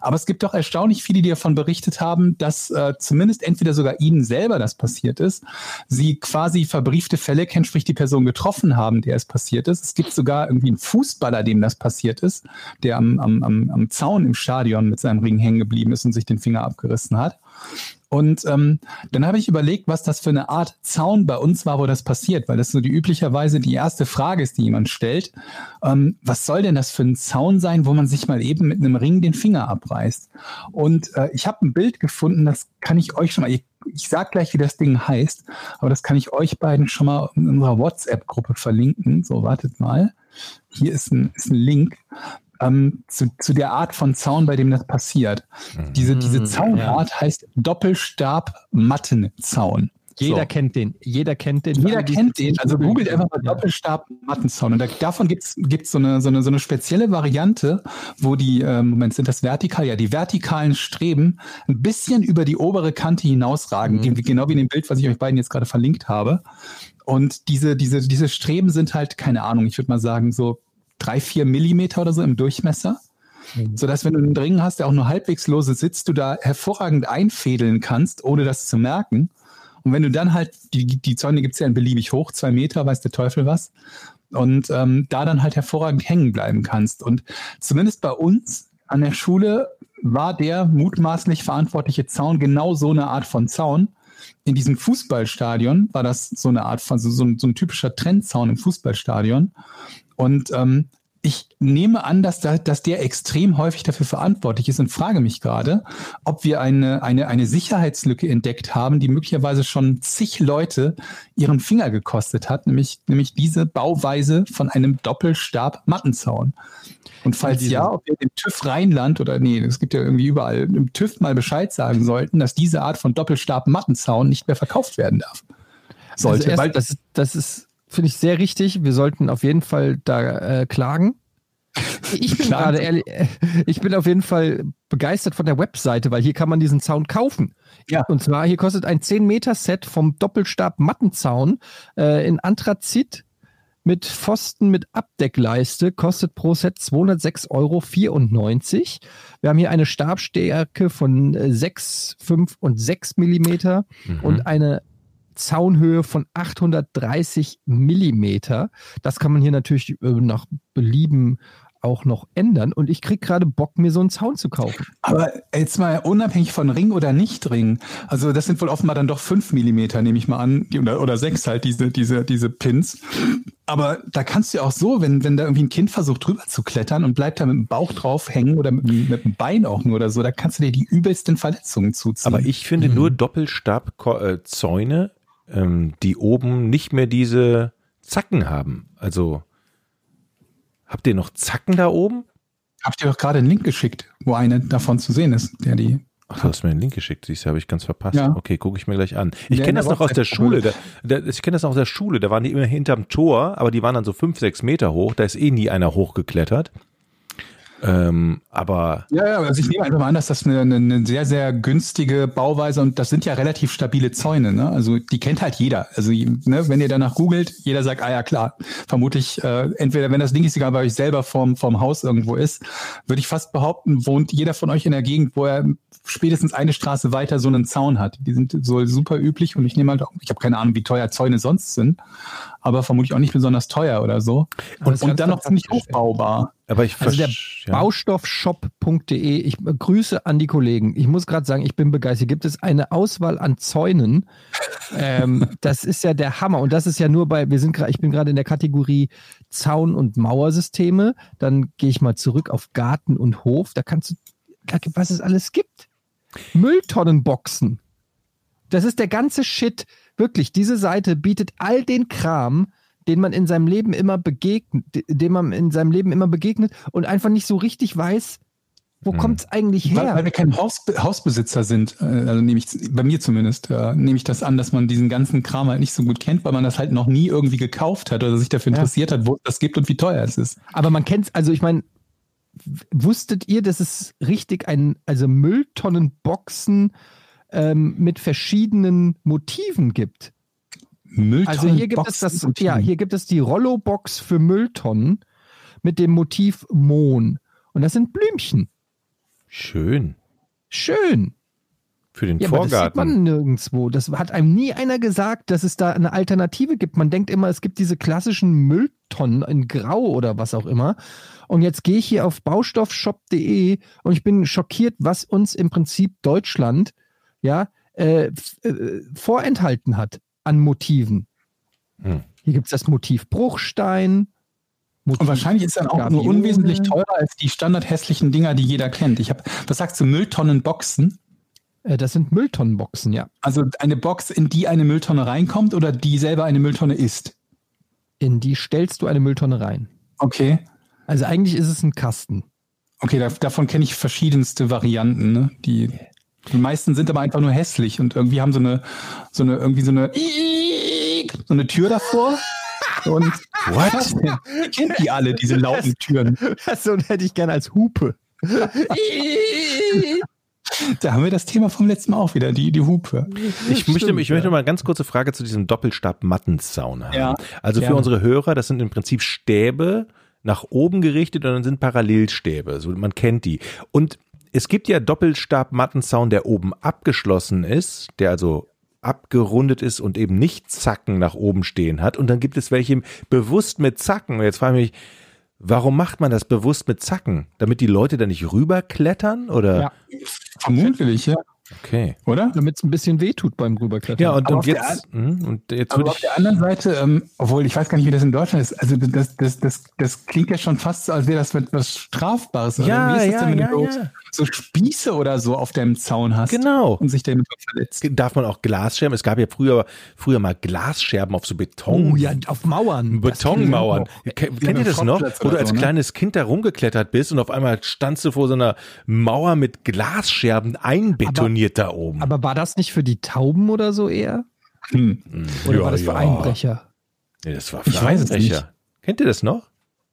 aber es gibt doch erstaunlich viele, die davon berichtet haben, dass äh, zumindest entweder sogar ihnen selber das passiert ist, sie quasi verbriefte Fälle kennen, sprich die Person getroffen haben, der es passiert ist. Es gibt sogar irgendwie einen Fußballer, dem das passiert ist, der am, am, am, am Zaun im Stadion mit seinem Ring hängen geblieben ist und sich den Finger abgerissen hat. Und ähm, dann habe ich überlegt, was das für eine Art Zaun bei uns war, wo das passiert, weil das so die üblicherweise die erste Frage ist, die jemand stellt. Ähm, was soll denn das für ein Zaun sein, wo man sich mal eben mit einem Ring den Finger abreißt? Und äh, ich habe ein Bild gefunden, das kann ich euch schon mal, ich, ich sag gleich, wie das Ding heißt, aber das kann ich euch beiden schon mal in unserer WhatsApp-Gruppe verlinken. So, wartet mal. Hier ist ein, ist ein Link ähm, zu, zu der Art von Zaun, bei dem das passiert. Diese, diese Mm, Zaunart heißt Doppelstab-Mattenzaun. Jeder So. kennt den. Jeder kennt den. Jeder kennt den. Also googelt einfach mal Ja. Doppelstab-Mattenzaun. Und da, davon gibt's gibt's so, eine, so, eine, so eine spezielle Variante, wo die, äh, Moment, sind das vertikal? Ja, die vertikalen Streben ein bisschen über die obere Kante hinausragen. Mhm. Wie- Genau wie in dem Bild, was ich euch beiden jetzt gerade verlinkt habe. Und diese, diese, diese Streben sind halt, keine Ahnung, ich würde mal sagen, so drei, vier Millimeter oder so im Durchmesser. Mhm. Sodass, wenn du einen Ring hast, der auch nur halbwegs lose sitzt, du da hervorragend einfädeln kannst, ohne das zu merken. Und wenn du dann halt, die, die Zäune gibt's ja in beliebig hoch, zwei Meter, weiß der Teufel was. Und ähm, da dann halt hervorragend hängen bleiben kannst. Und zumindest bei uns an der Schule war der mutmaßlich verantwortliche Zaun genau so eine Art von Zaun. In diesem Fußballstadion war das so eine Art von, so, so, ein, so ein typischer Trendzaun im Fußballstadion. Und ähm, ich nehme an, dass, da, dass der extrem häufig dafür verantwortlich ist und frage mich gerade, ob wir eine, eine, eine Sicherheitslücke entdeckt haben, die möglicherweise schon zig Leute ihren Finger gekostet hat, nämlich, nämlich diese Bauweise von einem Doppelstab-Mattenzaun. Und falls ja, ob wir dem TÜV Rheinland oder nee, es gibt ja irgendwie überall, im TÜV mal Bescheid sagen sollten, dass diese Art von Doppelstab-Mattenzaun nicht mehr verkauft werden darf. Sollte, also erst, weil das das ist finde ich, sehr richtig. Wir sollten auf jeden Fall da äh, klagen. Ich bin gerade ehrlich, äh, ich bin auf jeden Fall begeistert von der Webseite, weil hier kann man diesen Zaun kaufen. Ja. Und zwar, hier kostet ein 10-Meter-Set vom Doppelstab-Mattenzaun äh, in Anthrazit mit Pfosten mit Abdeckleiste, kostet pro Set 206,94 Euro. Wir haben hier eine Stabstärke von äh, 6, 5 und 6 Millimeter Mhm. und eine Zaunhöhe von 830 Millimeter. Das kann man hier natürlich äh, nach Belieben auch noch ändern und ich krieg gerade Bock, mir so einen Zaun zu kaufen. Aber jetzt mal unabhängig von Ring oder Nicht-Ring, also das sind wohl offenbar dann doch fünf Millimeter, nehme ich mal an, die, oder, oder sechs halt, diese, diese, diese Pins. Aber da kannst du ja auch so, wenn, wenn da irgendwie ein Kind versucht, drüber zu klettern und bleibt da mit dem Bauch drauf hängen oder mit, dem- mit dem Bein auch nur oder so, da kannst du dir die übelsten Verletzungen zuziehen. Aber ich finde nur Doppelstabzäune, ähm, die oben nicht mehr diese Zacken haben. Also habt ihr noch Zacken da oben? Hab dir doch gerade einen Link geschickt, wo eine davon zu sehen ist, der die. Ach, du hast mir einen Link geschickt, siehst du, habe ich ganz verpasst. Ja. Okay, gucke ich mir gleich an. Ich Ja, kenne das noch aus der Schule. Da, da, ich kenne das noch aus der Schule. Da waren die immer hinterm Tor, aber die waren dann so fünf, sechs Meter hoch. Da ist eh nie einer hochgeklettert. Ähm, aber Ja, ja, also ich nehme einfach mal an, dass das eine, eine, sehr, sehr günstige Bauweise und das sind ja relativ stabile Zäune, ne? Also die kennt halt jeder. Also ne, wenn ihr danach googelt, jeder sagt, ah ja klar, vermutlich, äh, entweder wenn das Ding nicht sogar bei euch selber vorm, vorm Haus irgendwo ist, würde ich fast behaupten, wohnt jeder von euch in der Gegend, wo er spätestens eine Straße weiter so einen Zaun hat. Die sind so super üblich und ich nehme halt auch, ich habe keine Ahnung, wie teuer Zäune sonst sind, aber vermutlich auch nicht besonders teuer oder so. Und, und dann noch ziemlich hochbaubar. aber ich Also der ja. Baustoffshop.de, ich grüße an die Kollegen. Ich muss gerade sagen, ich bin begeistert. Gibt es eine Auswahl an Zäunen? ähm, das ist ja der Hammer. Und das ist ja nur bei, wir sind gerade, ich bin gerade in der Kategorie Zaun- und Mauersysteme. Dann gehe ich mal zurück auf Garten und Hof. Da kannst du, was es alles gibt. Mülltonnenboxen. Das ist der ganze Shit. Wirklich, diese Seite bietet all den Kram, den man in seinem Leben immer begegnet, dem man in seinem Leben immer begegnet und einfach nicht so richtig weiß, wo Hm. kommt's eigentlich Weil, weil her? wir kein Hausbe Hausbesitzer sind, äh, also nehme ich, bei mir zumindest, äh, nehme ich das an, dass man diesen ganzen Kram halt nicht so gut kennt, weil man das halt noch nie irgendwie gekauft hat oder sich dafür Ja. interessiert hat, wo es das gibt und wie teuer es ist. Aber man kennt's, also ich meine, wusstet ihr, dass es richtig ein, also Mülltonnenboxen ähm, mit verschiedenen Motiven gibt? Also hier gibt es das, ja, hier gibt es die Rollo-Box für Mülltonnen mit dem Motiv Mohn. Und das sind Blümchen. Schön. Schön. Für den Ja, aber das sieht Vorgarten. man nirgendwo. Das hat einem nie einer gesagt, dass es da eine Alternative gibt. Man denkt immer, es gibt diese klassischen Mülltonnen in Grau oder was auch immer. Und jetzt gehe ich hier auf baustoffshop.de und ich bin schockiert, was uns im Prinzip Deutschland ja äh, äh, vorenthalten hat an Motiven. Hm. Hier gibt es das Motiv Bruchstein. Motiv Und wahrscheinlich ist dann auch nur Gabione. unwesentlich teurer als die standardhässlichen Dinger, die jeder kennt. Ich habe, was sagst du, Mülltonnenboxen? Äh, das sind Mülltonnenboxen, ja. Also eine Box, in die eine Mülltonne reinkommt oder die selber eine Mülltonne ist? In die stellst du eine Mülltonne rein. Okay. Also eigentlich ist es ein Kasten. Okay, da, davon kenne ich verschiedenste Varianten. Ne? Die, die meisten sind aber einfach nur hässlich und irgendwie haben so eine, so eine, irgendwie so eine, so eine Tür davor. Und What? Ihr kennt die alle, diese lauten Türen. So hätte ich gerne als Hupe. Da haben wir das Thema vom letzten Mal auch wieder, die, die Hupe. Ich möchte, Stimmt, ich möchte ja. mal eine ganz kurze Frage zu diesem Doppelstab-Mattenzaun haben. Ja, also für gerne. unsere Hörer, das sind im Prinzip Stäbe nach oben gerichtet und dann sind Parallelstäbe. So, man kennt die. Und es gibt ja Doppelstab-Mattenzaun, der oben abgeschlossen ist, der also abgerundet ist und eben nicht Zacken nach oben stehen hat. Und dann gibt es welche bewusst mit Zacken. Und jetzt frage ich mich, warum macht man das bewusst mit Zacken? Damit die Leute da nicht rüberklettern? Oder? Ja. Vermutlich, ja. Okay. Oder? Damit es ein bisschen wehtut beim Rüberklettern. Ja, und, Aber und auf der jetzt, hm, und jetzt Aber auf der anderen Seite, ähm, obwohl ich weiß gar nicht, wie das in Deutschland ist, also das, das, das, das klingt ja schon fast so, als wäre das etwas Strafbares. oder? Ja, wie ist das ja, denn, wenn ja, du ja. So Spieße oder so auf deinem Zaun hast Genau. und sich damit verletzt? Darf man auch Glasscherben? Es gab ja früher, früher mal Glasscherben auf so Beton. oh ja, auf Mauern. Betonmauern. Kennt ihr das noch? Wo du als ne? kleines Kind da rumgeklettert bist und auf einmal standst du vor so einer Mauer mit Glasscherben einbetoniert da oben. Aber war das nicht für die Tauben oder so eher? Hm. Oder Ja, war das für ja. Einbrecher? Nee, das war für Ich weiß es Einbrecher. nicht. Kennt ihr das noch?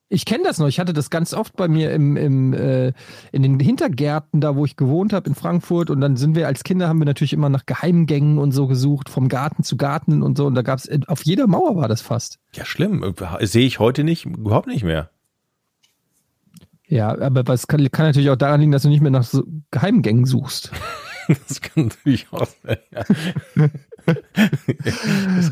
Ich kenne das noch. Ich hatte das ganz oft bei mir im, im, äh, in den Hintergärten, da wo ich gewohnt habe in Frankfurt. Und dann sind wir als Kinder, haben wir natürlich immer nach Geheimgängen und so gesucht, vom Garten zu Garten und so. Und da gab es, auf jeder Mauer war das fast. Ja, schlimm. Sehe ich heute nicht, überhaupt nicht mehr. Ja, aber das kann, kann natürlich auch daran liegen, dass du nicht mehr nach so Geheimgängen suchst. Das kann natürlich auch sein. Ja.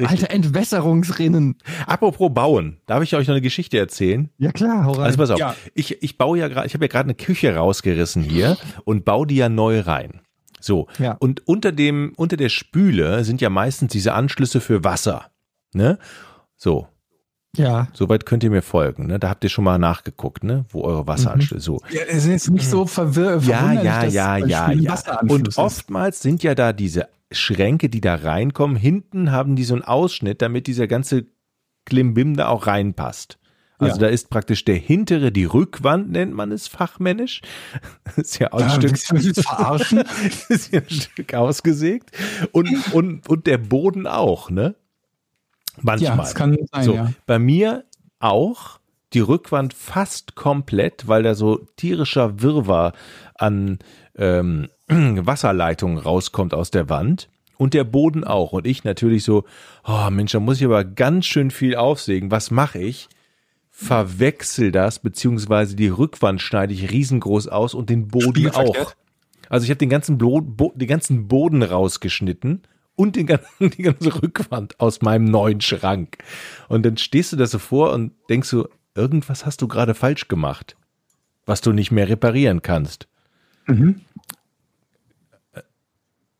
Alter, Entwässerungsrinnen. Apropos bauen, darf ich euch noch eine Geschichte erzählen? Ja klar, hau rein. Also pass auf, Ja. ich, ich baue ja gerade, ich habe ja gerade eine Küche rausgerissen hier und baue die ja neu rein. So. Ja. Und unter dem, unter der Spüle sind ja meistens diese Anschlüsse für Wasser. Ne? So. Ja. Soweit könnt ihr mir folgen, ne? Da habt ihr schon mal nachgeguckt, ne? Wo eure Wasseranschlüsse so. Ja, es ist nicht so verwirr Ja, ja, ja, ja, ja. Und oftmals sind ja da diese Schränke, die da reinkommen. Hinten haben die so einen Ausschnitt, damit dieser ganze Klimbim da auch reinpasst. Also Ja. da ist praktisch der hintere, die Rückwand nennt man es fachmännisch. Das ist ja auch ein Ah, Stück, verarschen? ist ja ein Stück ausgesägt. Und, und, und der Boden auch, ne? Manchmal. Ja, das kann sein, So, ja. bei mir auch die Rückwand fast komplett, weil da so tierischer Wirrwarr an ähm, Wasserleitungen rauskommt aus der Wand. Und der Boden auch. Und ich natürlich so, oh Mensch, da muss ich aber ganz schön viel aufsägen. Was mache ich? Verwechsel das, beziehungsweise die Rückwand schneide ich riesengroß aus und den Boden auch. Also ich habe den ganzen, Blo Bo den ganzen Boden rausgeschnitten und den die ganze Rückwand aus meinem neuen Schrank. Und dann stehst du da so vor und denkst so, irgendwas hast du gerade falsch gemacht, was du nicht mehr reparieren kannst. Mhm.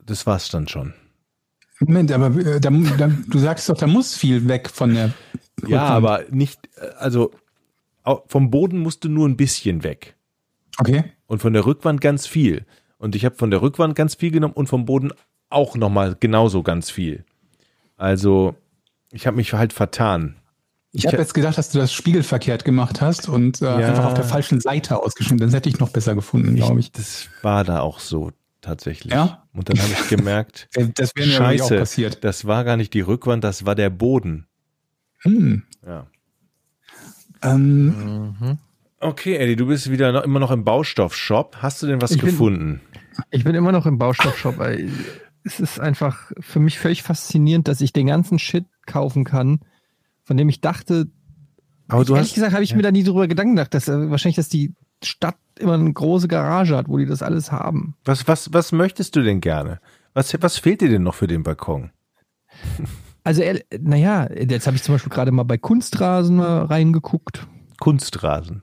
Das war's dann schon. Moment, aber äh, da, da, du sagst doch, da muss viel weg von der Ja, Rückwand. aber nicht, äh, also vom Boden musst du nur ein bisschen weg. Okay. Und von der Rückwand ganz viel. Und ich habe von der Rückwand ganz viel genommen und vom Boden auch nochmal genauso ganz viel. Also, ich habe mich halt vertan. Ich habe jetzt gedacht, dass du das spiegelverkehrt gemacht hast und äh, Ja. einfach auf der falschen Seite ausgeschnitten. Das hätte ich noch besser gefunden, glaube ich. Das war da auch so tatsächlich. Ja? Und dann habe ich gemerkt, Das wäre mir natürlich auch scheiße, passiert. das war gar nicht die Rückwand, das war der Boden. Hm. Ja. Ähm, Okay, Eddie, du bist wieder noch, immer noch im Baustoffshop. Hast du denn was Ich bin- gefunden? Ich bin immer noch im Baustoffshop. Es ist einfach für mich völlig faszinierend, dass ich den ganzen Shit kaufen kann, von dem ich dachte, Aber du ehrlich hast, gesagt habe ich mir da nie drüber Gedanken gedacht, dass äh, wahrscheinlich, dass die Stadt immer eine große Garage hat, wo die das alles haben. was, was, was möchtest du denn gerne? Was, was fehlt dir denn noch für den Balkon? Also, naja, jetzt habe ich zum Beispiel gerade mal bei Kunstrasen mal reingeguckt. Kunstrasen.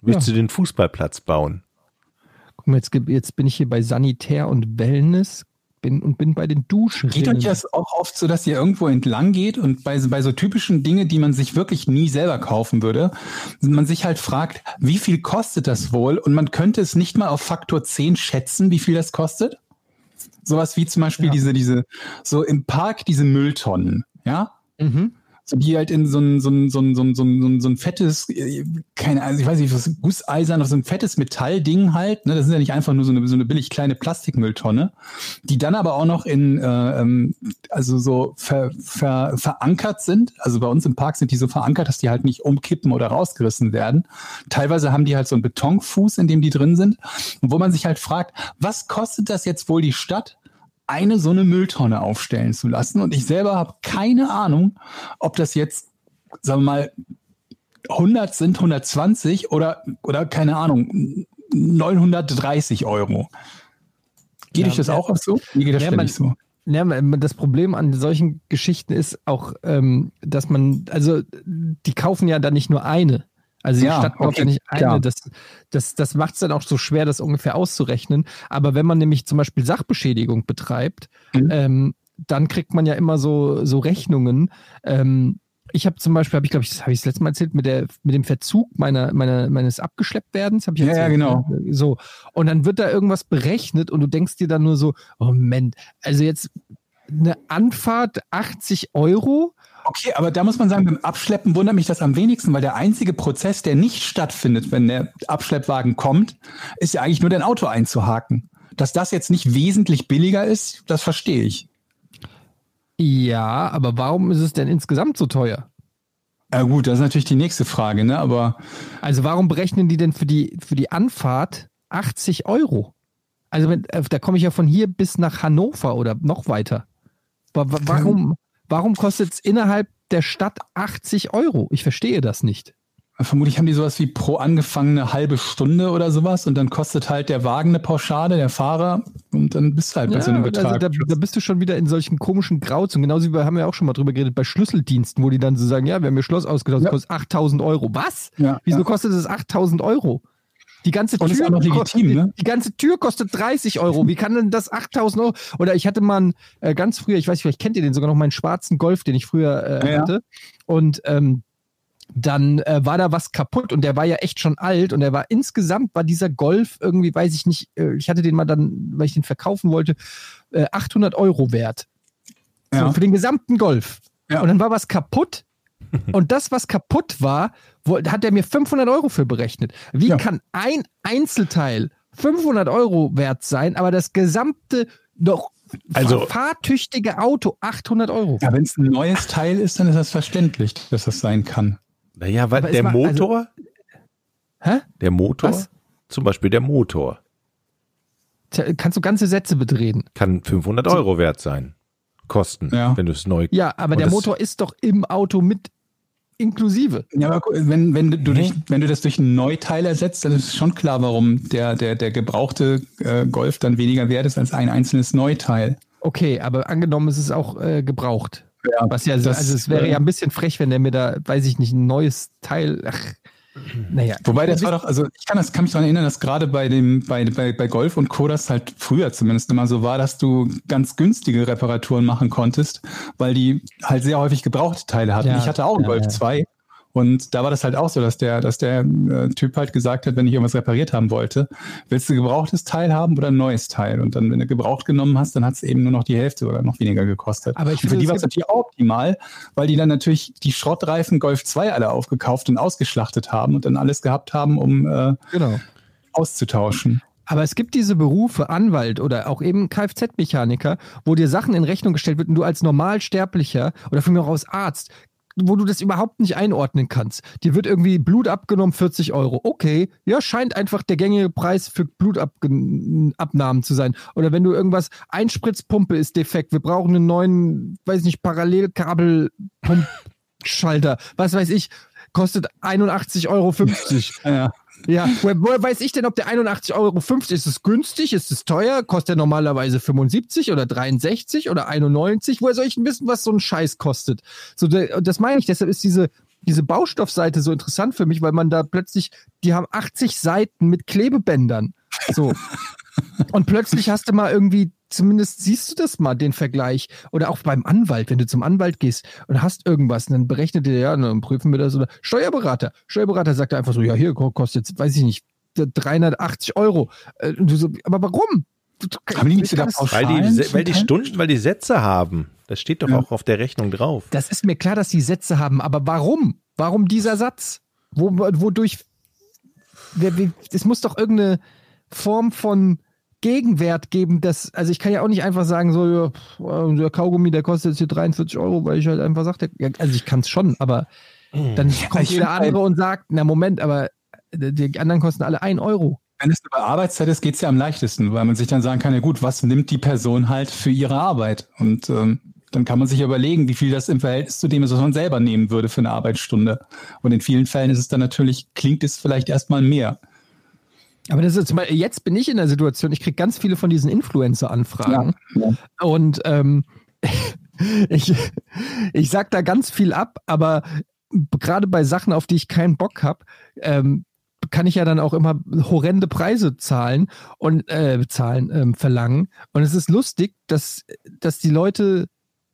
Willst du den Fußballplatz bauen? Guck mal, jetzt, jetzt bin ich hier bei Sanitär und Wellness bin, und bin bei den Duschen. geht euch das auch oft so, dass ihr irgendwo entlang geht und bei, so- bei so typischen Dinge, die man sich wirklich nie selber kaufen würde, man sich halt fragt, wie viel kostet das wohl? Und man könnte es nicht mal auf Faktor 10 schätzen, wie viel das kostet. Sowas wie zum Beispiel Ja. diese, diese, so im Park diese Mülltonnen, ja? Mhm. So die halt in so ein, so ein, so ein, so ein, so ein, so ein fettes, keine Ahnung, ich weiß nicht, was Gusseisern, so ein fettes Metallding halt, ne? Das ist ja nicht einfach nur so eine, so eine billig kleine Plastikmülltonne, die dann aber auch noch in, äh, ähm, also so ver, ver, verankert sind. Also bei uns im Park sind die so verankert, dass die halt nicht umkippen oder rausgerissen werden. Teilweise haben die halt so einen Betonfuß, in dem die drin sind. Und wo man sich halt fragt, was kostet das jetzt wohl die Stadt? Eine so eine Mülltonne aufstellen zu lassen. Und ich selber habe keine Ahnung, ob das jetzt, sagen wir mal, 100 sind, 120 oder, oder keine Ahnung, 930 Euro. Geht Ja, euch das ja. auch auf so? Mir geht das Ja, ständig so. Ja, man- das Problem an solchen Geschichten ist auch, ähm, dass man, also die kaufen ja dann nicht nur eine. Also die Ja, Stadt kauft okay, ja nicht eine. Das, das, das macht es dann auch so schwer, das ungefähr auszurechnen. Aber wenn man nämlich zum Beispiel Sachbeschädigung betreibt, Mhm. ähm, dann kriegt man ja immer so, so Rechnungen. Ähm, ich habe zum Beispiel, habe ich glaube ich, das habe ich das letzte Mal erzählt, mit, der, mit dem Verzug meiner, meiner, meines Abgeschlepptwerdens. Hab ich Ja, ja, genau. ne? So. Und dann wird da irgendwas berechnet und du denkst dir dann nur so, oh Moment, also jetzt eine Anfahrt 80 Euro? Okay, aber da muss man sagen, beim Abschleppen wundert mich das am wenigsten, weil der einzige Prozess, der nicht stattfindet, wenn der Abschleppwagen kommt, ist ja eigentlich nur dein Auto einzuhaken. Dass das jetzt nicht wesentlich billiger ist, das verstehe ich. Ja, aber warum ist es denn insgesamt so teuer? Ja gut, das ist natürlich die nächste Frage, ne? Aber Also warum berechnen die denn für die, für die Anfahrt 80 Euro? Also wenn, äh, da komme ich ja von hier bis nach Hannover oder noch weiter. Wa- wa- Warum, warum kostet es innerhalb der Stadt 80 Euro? Ich verstehe das nicht. Vermutlich haben die sowas wie pro angefangene halbe Stunde oder sowas und dann kostet halt der Wagen eine Pauschale, der Fahrer und dann bist du halt bei so einem Betrag. Also da, da bist du schon wieder in solchen komischen Grauzonen. Genauso wie wir haben ja auch schon mal drüber geredet bei Schlüsseldiensten, wo die dann so sagen, ja, wir haben ihr Schloss ausgetauscht, Ja. das kostet 8000 Euro. Was? Ja, Wieso ja. kostet es 8000 Euro? Die ganze Tür legitim, kostet, ne? Die ganze Tür kostet 30 Euro. Wie kann denn das 8000 Euro? Oder ich hatte mal einen, äh, ganz früher, ich weiß nicht, vielleicht kennt ihr den sogar noch, meinen schwarzen Golf, den ich früher äh, Ja, ja. hatte. Und ähm, dann äh, war da was kaputt und der war ja echt schon alt und der war insgesamt war dieser Golf irgendwie, weiß ich nicht, äh, ich hatte den mal dann, weil ich den verkaufen wollte, äh, 800 Euro wert. So, Ja. für den gesamten Golf. Ja. Und dann war was kaputt. Und das, was kaputt war, hat er mir 500 Euro für berechnet. Wie Ja. kann ein Einzelteil 500 Euro wert sein, aber das gesamte noch Also- fahrtüchtige Auto 800 Euro? Ja, wenn es ein neues Teil ist, dann ist das verständlich, dass das sein kann. Naja, weil der war- also- Motor, Hä? der Motor, Was? zum Beispiel der Motor, Tja, Kannst du ganze Sätze betreten. kann 500 Euro wert sein. Kosten, Ja. wenn du es neu Ja, aber der Motor ist doch im Auto mit inklusive. Ja, aber wenn, wenn, du durch, wenn du das durch ein Neuteil ersetzt, dann ist schon klar, warum der, der, der gebrauchte äh, Golf dann weniger wert ist als ein einzelnes Neuteil. Okay, aber angenommen, es ist auch äh, gebraucht. Ja, Was ja, das, also es wäre äh, ja ein bisschen frech, wenn der mir da, weiß ich nicht, ein neues Teil. Ach, naja. Wobei das war doch, also ich kann, das, kann mich daran erinnern, dass gerade bei dem, bei, bei, bei Golf und Co. das halt früher zumindest immer so war, dass du ganz günstige Reparaturen machen konntest, weil die halt sehr häufig gebrauchte Teile hatten. Ja, ich hatte auch einen ja, Golf ja. 2 und da war das halt auch so, dass der, dass der äh, Typ halt gesagt hat, wenn ich irgendwas repariert haben wollte, willst du gebrauchtes Teil haben oder ein neues Teil? Und dann, wenn du gebraucht genommen hast, dann hat es eben nur noch die Hälfte oder noch weniger gekostet. Aber ich und für finde, die war es natürlich auch optimal, weil die dann natürlich die Schrottreifen Golf 2 alle aufgekauft und ausgeschlachtet haben und dann alles gehabt haben, um äh, Genau. auszutauschen. Aber es gibt diese Berufe, Anwalt oder auch eben Kfz-Mechaniker, wo dir Sachen in Rechnung gestellt wird und du als Normalsterblicher oder von mir aus Arzt, wo du das überhaupt nicht einordnen kannst. Dir wird irgendwie Blut abgenommen, 40 Euro. Okay, ja, scheint einfach der gängige Preis für Blutabnahmen zu sein. Oder wenn du irgendwas, Einspritzpumpe ist defekt, wir brauchen einen neuen, weiß nicht, Parallelkabelpumpschalter, was weiß ich, kostet 81,50 Euro. Ja. Ja, woher, woher weiß ich denn, ob der 81,50 Euro ist? Ist es günstig? Ist es teuer? Kostet der normalerweise 75 oder 63 oder 91? Woher soll ich denn wissen, was so ein Scheiß kostet? So, das meine ich. Deshalb ist diese, diese Baustoffseite so interessant für mich, weil man da plötzlich, die haben 80 Seiten mit Klebebändern. So. Und plötzlich hast du mal irgendwie, zumindest siehst du das mal, den Vergleich. Oder auch beim Anwalt, wenn du zum Anwalt gehst und hast irgendwas, dann berechnet der, ja, dann prüfen wir das. Oder Steuerberater. Steuerberater sagt einfach so, ja, hier kostet jetzt, weiß ich nicht, 380 Euro. Äh, Und du so, aber warum? Haben die nicht ich sogar Pauschalen? Weil die, weil die? Stunden, weil die Sätze haben. Das steht doch Ja. auch auf der Rechnung drauf. Das ist mir klar, dass die Sätze haben, aber warum? Warum dieser Satz? Wo, wodurch? Es muss doch irgendeine Form von Gegenwert geben, dass, also ich kann ja auch nicht einfach sagen, so, ja, äh, der Kaugummi, der kostet jetzt hier 43 Euro, weil ich halt einfach sagte, ja, also ich kann es schon, aber dann kommt jeder find halt- andere und sagt, na Moment, aber die anderen kosten alle 1 Euro. Wenn es über Arbeitszeit ist, geht es ja am leichtesten, weil man sich dann sagen kann, ja gut, was nimmt die Person halt für ihre Arbeit? Und ähm, dann kann man sich überlegen, wie viel das im Verhältnis zu dem ist, was man selber nehmen würde für eine Arbeitsstunde. Und in vielen Fällen ist es dann natürlich, klingt es vielleicht erstmal mehr. Aber das ist, jetzt bin ich in der Situation, ich kriege ganz viele von diesen Influencer-Anfragen. Ja. Und ähm, ich, ich sag da ganz viel ab, aber gerade bei Sachen, auf die ich keinen Bock habe, ähm, kann ich ja dann auch immer horrende Preise zahlen und äh, zahlen, ähm, verlangen. Und es ist lustig, dass, dass die Leute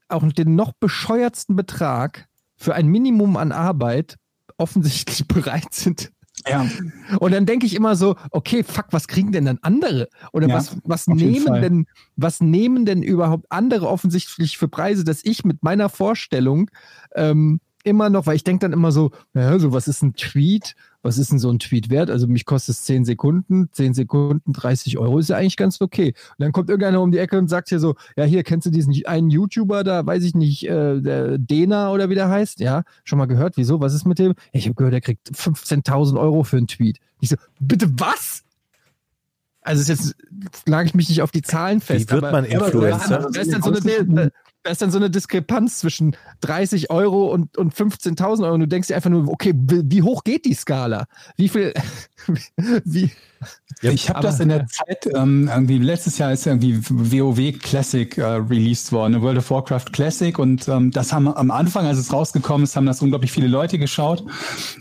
auch den noch bescheuertsten Betrag für ein Minimum an Arbeit offensichtlich bereit sind Ja, und dann denke ich immer so, okay, fuck, was kriegen denn dann andere? Oder Ja, was, was nehmen denn, was nehmen denn überhaupt andere offensichtlich für Preise, dass ich mit meiner Vorstellung ähm, immer noch, weil ich denke dann immer so, naja, so was ist ein Tweet? Was ist denn so ein Tweet wert? Also mich kostet es 10 Sekunden, 10 Sekunden, 30 Euro ist ja eigentlich ganz okay. Und dann kommt irgendeiner um die Ecke und sagt hier so, ja, hier kennst du diesen einen YouTuber da, weiß ich nicht, äh, der Dena oder wie der heißt? Ja, schon mal gehört, wieso? Was ist mit dem? Ich habe gehört, er kriegt 15.000 Euro für einen Tweet. Ich so, bitte was? Also ist jetzt lag ich mich nicht auf die Zahlen fest. Wie wird aber- man aber- Influencer? Da ist dann so eine, da, ist dann so eine Diskrepanz zwischen 30 Euro und, und 15.000 Euro und du denkst dir einfach nur, okay, wie wie hoch geht die Skala? Wie viel, wie, Ja, ich habe das in der Zeit, ähm, irgendwie letztes Jahr ist irgendwie WoW Classic äh, released worden, World of Warcraft Classic. Und ähm, das haben am Anfang, als es rausgekommen ist, haben das unglaublich viele Leute geschaut.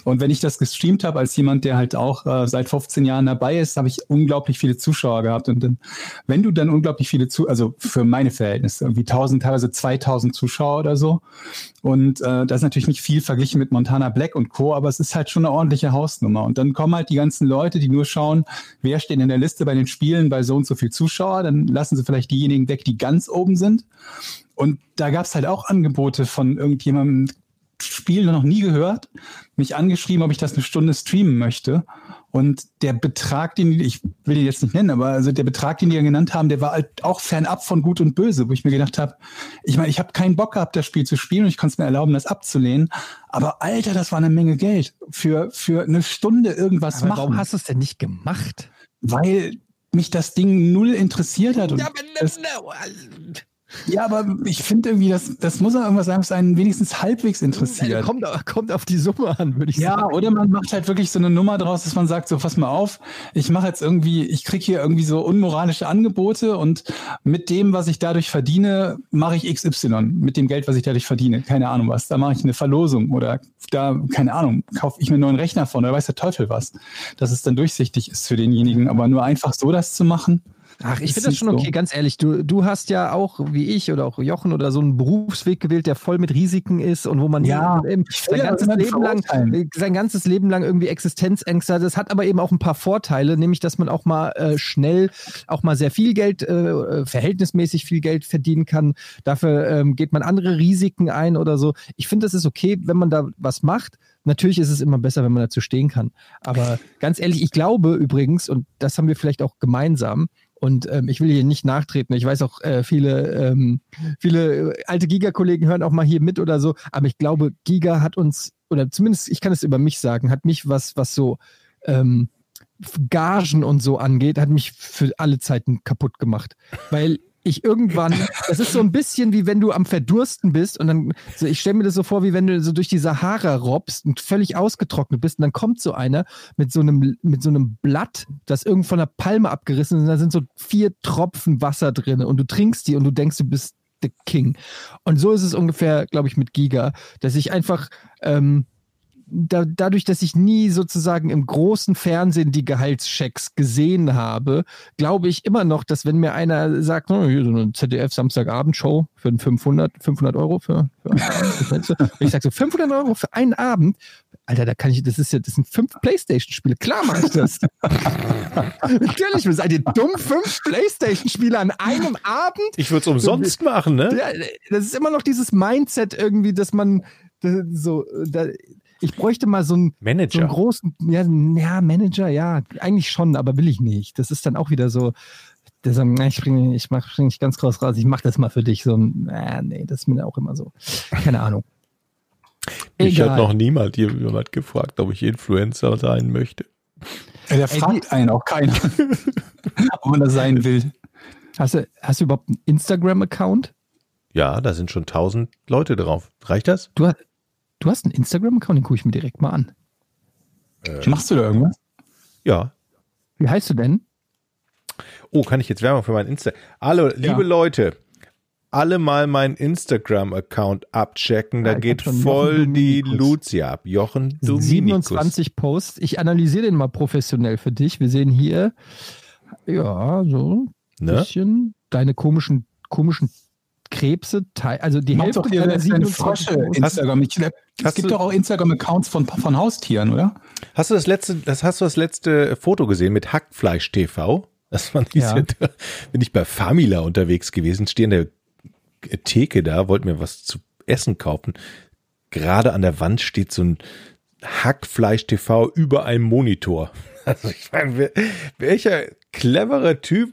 Und wenn ich das gestreamt habe, als jemand, der halt auch äh, seit 15 Jahren dabei ist, habe ich unglaublich viele Zuschauer gehabt. Und dann, wenn du dann unglaublich viele zu, also für meine Verhältnisse irgendwie 1000, teilweise 2000 Zuschauer oder so und äh, das ist natürlich nicht viel verglichen mit Montana Black und Co., aber es ist halt schon eine ordentliche Hausnummer und dann kommen halt die ganzen Leute, die nur schauen, wer steht in der Liste bei den Spielen bei so und so viel Zuschauer, dann lassen sie vielleicht diejenigen weg, die ganz oben sind. Und da gab es halt auch Angebote von irgendjemandem, Spiel noch nie gehört, mich angeschrieben, ob ich das eine Stunde streamen möchte. Und der Betrag, den die- ich will ihn jetzt nicht nennen, aber also der Betrag, den die ja genannt haben, der war halt auch fernab von Gut und Böse, wo ich mir gedacht habe, ich meine, ich habe keinen Bock gehabt, das Spiel zu spielen und ich konnte es mir erlauben, das abzulehnen. Aber Alter, das war eine Menge Geld für für eine Stunde irgendwas aber machen warum hast du es denn nicht gemacht? weil mich das Ding null interessiert hat. Und aber, ja, aber ich finde irgendwie, das, das muss ja irgendwas sein, was einen wenigstens halbwegs interessiert. kommt, kommt auf die Summe an, würde ich Ja, sagen. oder man macht halt wirklich so eine Nummer draus, dass man sagt, so pass mal auf, ich mache jetzt irgendwie, ich krieg hier irgendwie so unmoralische Angebote und mit dem, was ich dadurch verdiene, mache ich XY. Mit dem Geld, was ich dadurch verdiene. Keine Ahnung was. Da mache ich eine Verlosung oder da, keine Ahnung, kaufe ich mir einen neuen Rechner von oder weiß der Teufel was. Dass es dann durchsichtig ist für denjenigen. Aber nur einfach so das zu machen. Ach, ich finde das schon so. okay, ganz ehrlich. Du, du hast ja auch, wie ich oder auch Jochen oder so einen Berufsweg gewählt, der voll mit Risiken ist und wo man Ja, sein ganzes Leben lang, sein ganzes Leben lang irgendwie Existenzängste hat. Das hat aber eben auch ein paar Vorteile, nämlich, dass man auch mal äh, schnell auch mal sehr viel Geld, äh, äh, verhältnismäßig viel Geld verdienen kann. Dafür ähm, geht man andere Risiken ein oder so. Ich finde, das ist okay, wenn man da was macht. Natürlich ist es immer besser, wenn man dazu stehen kann. Aber ganz ehrlich, ich glaube übrigens, und das haben wir vielleicht auch gemeinsam, und ähm, ich will hier nicht nachtreten. Ich weiß auch, äh, viele, ähm, viele äh, alte Giga-Kollegen hören auch mal hier mit oder so. Aber ich glaube, Giga hat uns, oder zumindest ich kann es über mich sagen, hat mich was, was so ähm, Gagen und so angeht, hat mich für alle Zeiten kaputt gemacht. Weil ich irgendwann, das ist so ein bisschen wie wenn du am Verdursten bist und dann, so ich stelle mir das so vor, wie wenn du so durch die Sahara robbst und völlig ausgetrocknet bist und dann kommt so einer mit so einem, mit so einem Blatt, das irgendwo von einer Palme abgerissen ist und da sind so vier Tropfen Wasser drin und du trinkst die und du denkst, du bist the King. Und so ist es ungefähr, glaube ich, mit Giga, dass ich einfach, ähm, da, dadurch, dass ich nie sozusagen im großen Fernsehen die Gehaltschecks gesehen habe, glaube ich immer noch, dass wenn mir einer sagt, oh, hier so eine ZDF Samstagabendshow für einen 500, 500 Euro für, für einen Abend, ich sage so 500 Euro für einen Abend, Alter, da kann ich, das ist ja, das sind fünf Playstation-Spiele. Klar mache ich das. Natürlich, seid ihr dumm? Fünf Playstation-Spiele an einem Abend? Ich würde es umsonst machen, ne? Ja, das ist immer noch dieses Mindset irgendwie, dass man so, da, ich bräuchte mal so einen, so Manager. einen großen, ja, ja, Manager, ja, eigentlich schon, aber will ich nicht. Das ist dann auch wieder so, der sagt, ich bringe, ich mach bring nicht ganz groß raus, ich mach das mal für dich. So, äh, nee, das ist mir auch immer so. Keine Ahnung. Mich Egal. hat noch niemand jemand gefragt, ob ich Influencer sein möchte. Ja, der Ey, fragt einen auch keiner, ob man das sein will. Hast du, hast du überhaupt einen Instagram-Account? Ja, da sind schon tausend Leute drauf. Reicht das? Du, hast- du hast einen Instagram-Account, den gucke ich mir direkt mal an. Machst du da irgendwas? Ja. Wie heißt du denn? Oh, kann ich jetzt Werbung für meinen Insta? Alle, liebe Leute, alle mal meinen Instagram-Account abchecken. Da Ja, geht voll die. Lucia ab. Jochen Dominikus. 27 Posts. Ich analysiere den mal professionell für dich. Wir sehen hier, ja, so ein Ne? bisschen deine komischen, komischen Krebse. Also die Mach Hälfte doch deiner deine 27 Frösche Posts- Instagram. Ich, es gibt du- doch auch Instagram-Accounts von, von Haustieren, oder? Hast du das letzte, das hast du das letzte Foto gesehen mit Hackfleisch TV? Das war Ja. ja. bin ich bei Famila unterwegs gewesen, stehe in der Theke da, wollte mir was zu essen kaufen. Gerade an der Wand steht so ein Hackfleisch TV über einem Monitor. Also ich meine, welcher clevere Typ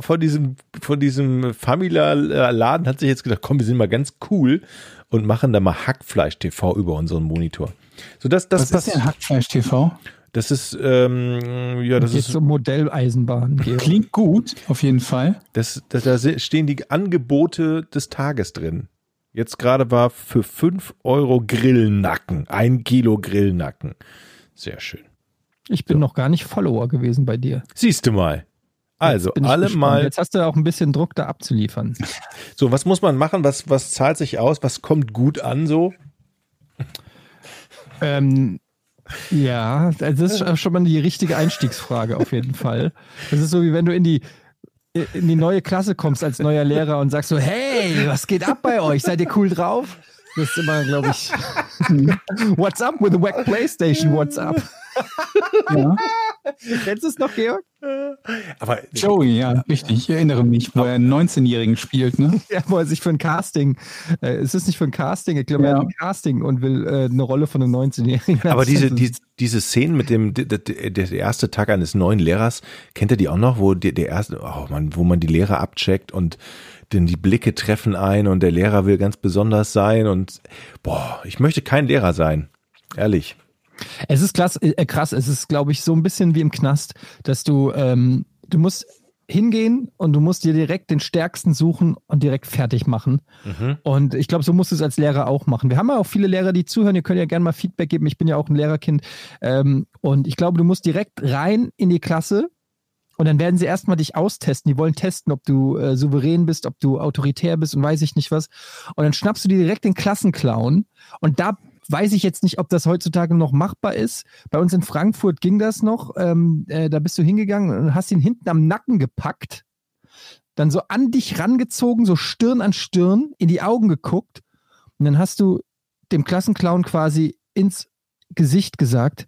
von diesem, von diesem Famila-Laden hat sich jetzt gedacht, komm, wir sind mal ganz cool und machen da mal Hackfleisch TV über unseren Monitor. So das, das Was ist denn Hackfleisch TV? das ist, ähm, ja, das ist, zum Modelleisenbahn. Klingt gut, auf jeden Fall. das, das, da stehen die Angebote des Tages drin. Jetzt gerade war für 5 Euro Grillnacken. Ein Kilo Grillnacken. Sehr schön. Ich bin noch gar nicht Follower gewesen bei dir. Siehst du mal. Also, alle gespannt. mal. Jetzt hast du auch ein bisschen Druck, da abzuliefern. So, was muss man machen? Was, was zahlt sich aus? Was kommt gut an so? Ähm, ja, das ist schon mal die richtige Einstiegsfrage auf jeden Fall. Das ist so wie wenn du in die in die neue Klasse kommst als neuer Lehrer und sagst so, hey, was geht ab bei euch? Seid ihr cool drauf? Das ist immer, glaube ich, what's up with the wack PlayStation? What's up? Ja. Kennst du es noch, Georg? Aber Joey, ja, richtig. Ich erinnere mich, wo er einen 19-Jährigen spielt, ne? Ja, wo er sich für ein Casting, äh, es ist nicht für ein Casting, ich glaube, er Ja. hat ein Casting und will äh, eine Rolle von einem 19-Jährigen. Aber diese, die, diese Szenen mit dem, der, der der erste Tag eines neuen Lehrers, kennt ihr die auch noch, wo der, der erste, oh man, wo man die Lehrer abcheckt und denn die Blicke treffen ein und der Lehrer will ganz besonders sein und boah, ich möchte kein Lehrer sein. Ehrlich. Es ist klass, äh, krass, es ist, glaube ich, so ein bisschen wie im Knast, dass du, ähm, du musst hingehen und du musst dir direkt den Stärksten suchen und direkt fertig machen. Und ich glaube, so musst du es als Lehrer auch machen. Wir haben ja auch viele Lehrer, die zuhören. Ihr könnt ja gerne mal Feedback geben. Ich bin ja auch ein Lehrerkind. Ähm, und ich glaube, du musst direkt rein in die Klasse und dann werden sie erstmal dich austesten. Die wollen testen, ob du äh, souverän bist, ob du autoritär bist und weiß ich nicht was. Und dann schnappst du dir direkt den Klassenclown. Und da weiß ich jetzt nicht, ob das heutzutage noch machbar ist. Bei uns in Frankfurt ging das noch. Ähm, äh, da bist du hingegangen und hast ihn hinten am Nacken gepackt, dann so an dich rangezogen, so Stirn an Stirn, in die Augen geguckt. Und dann hast du dem Klassenclown quasi ins Gesicht gesagt,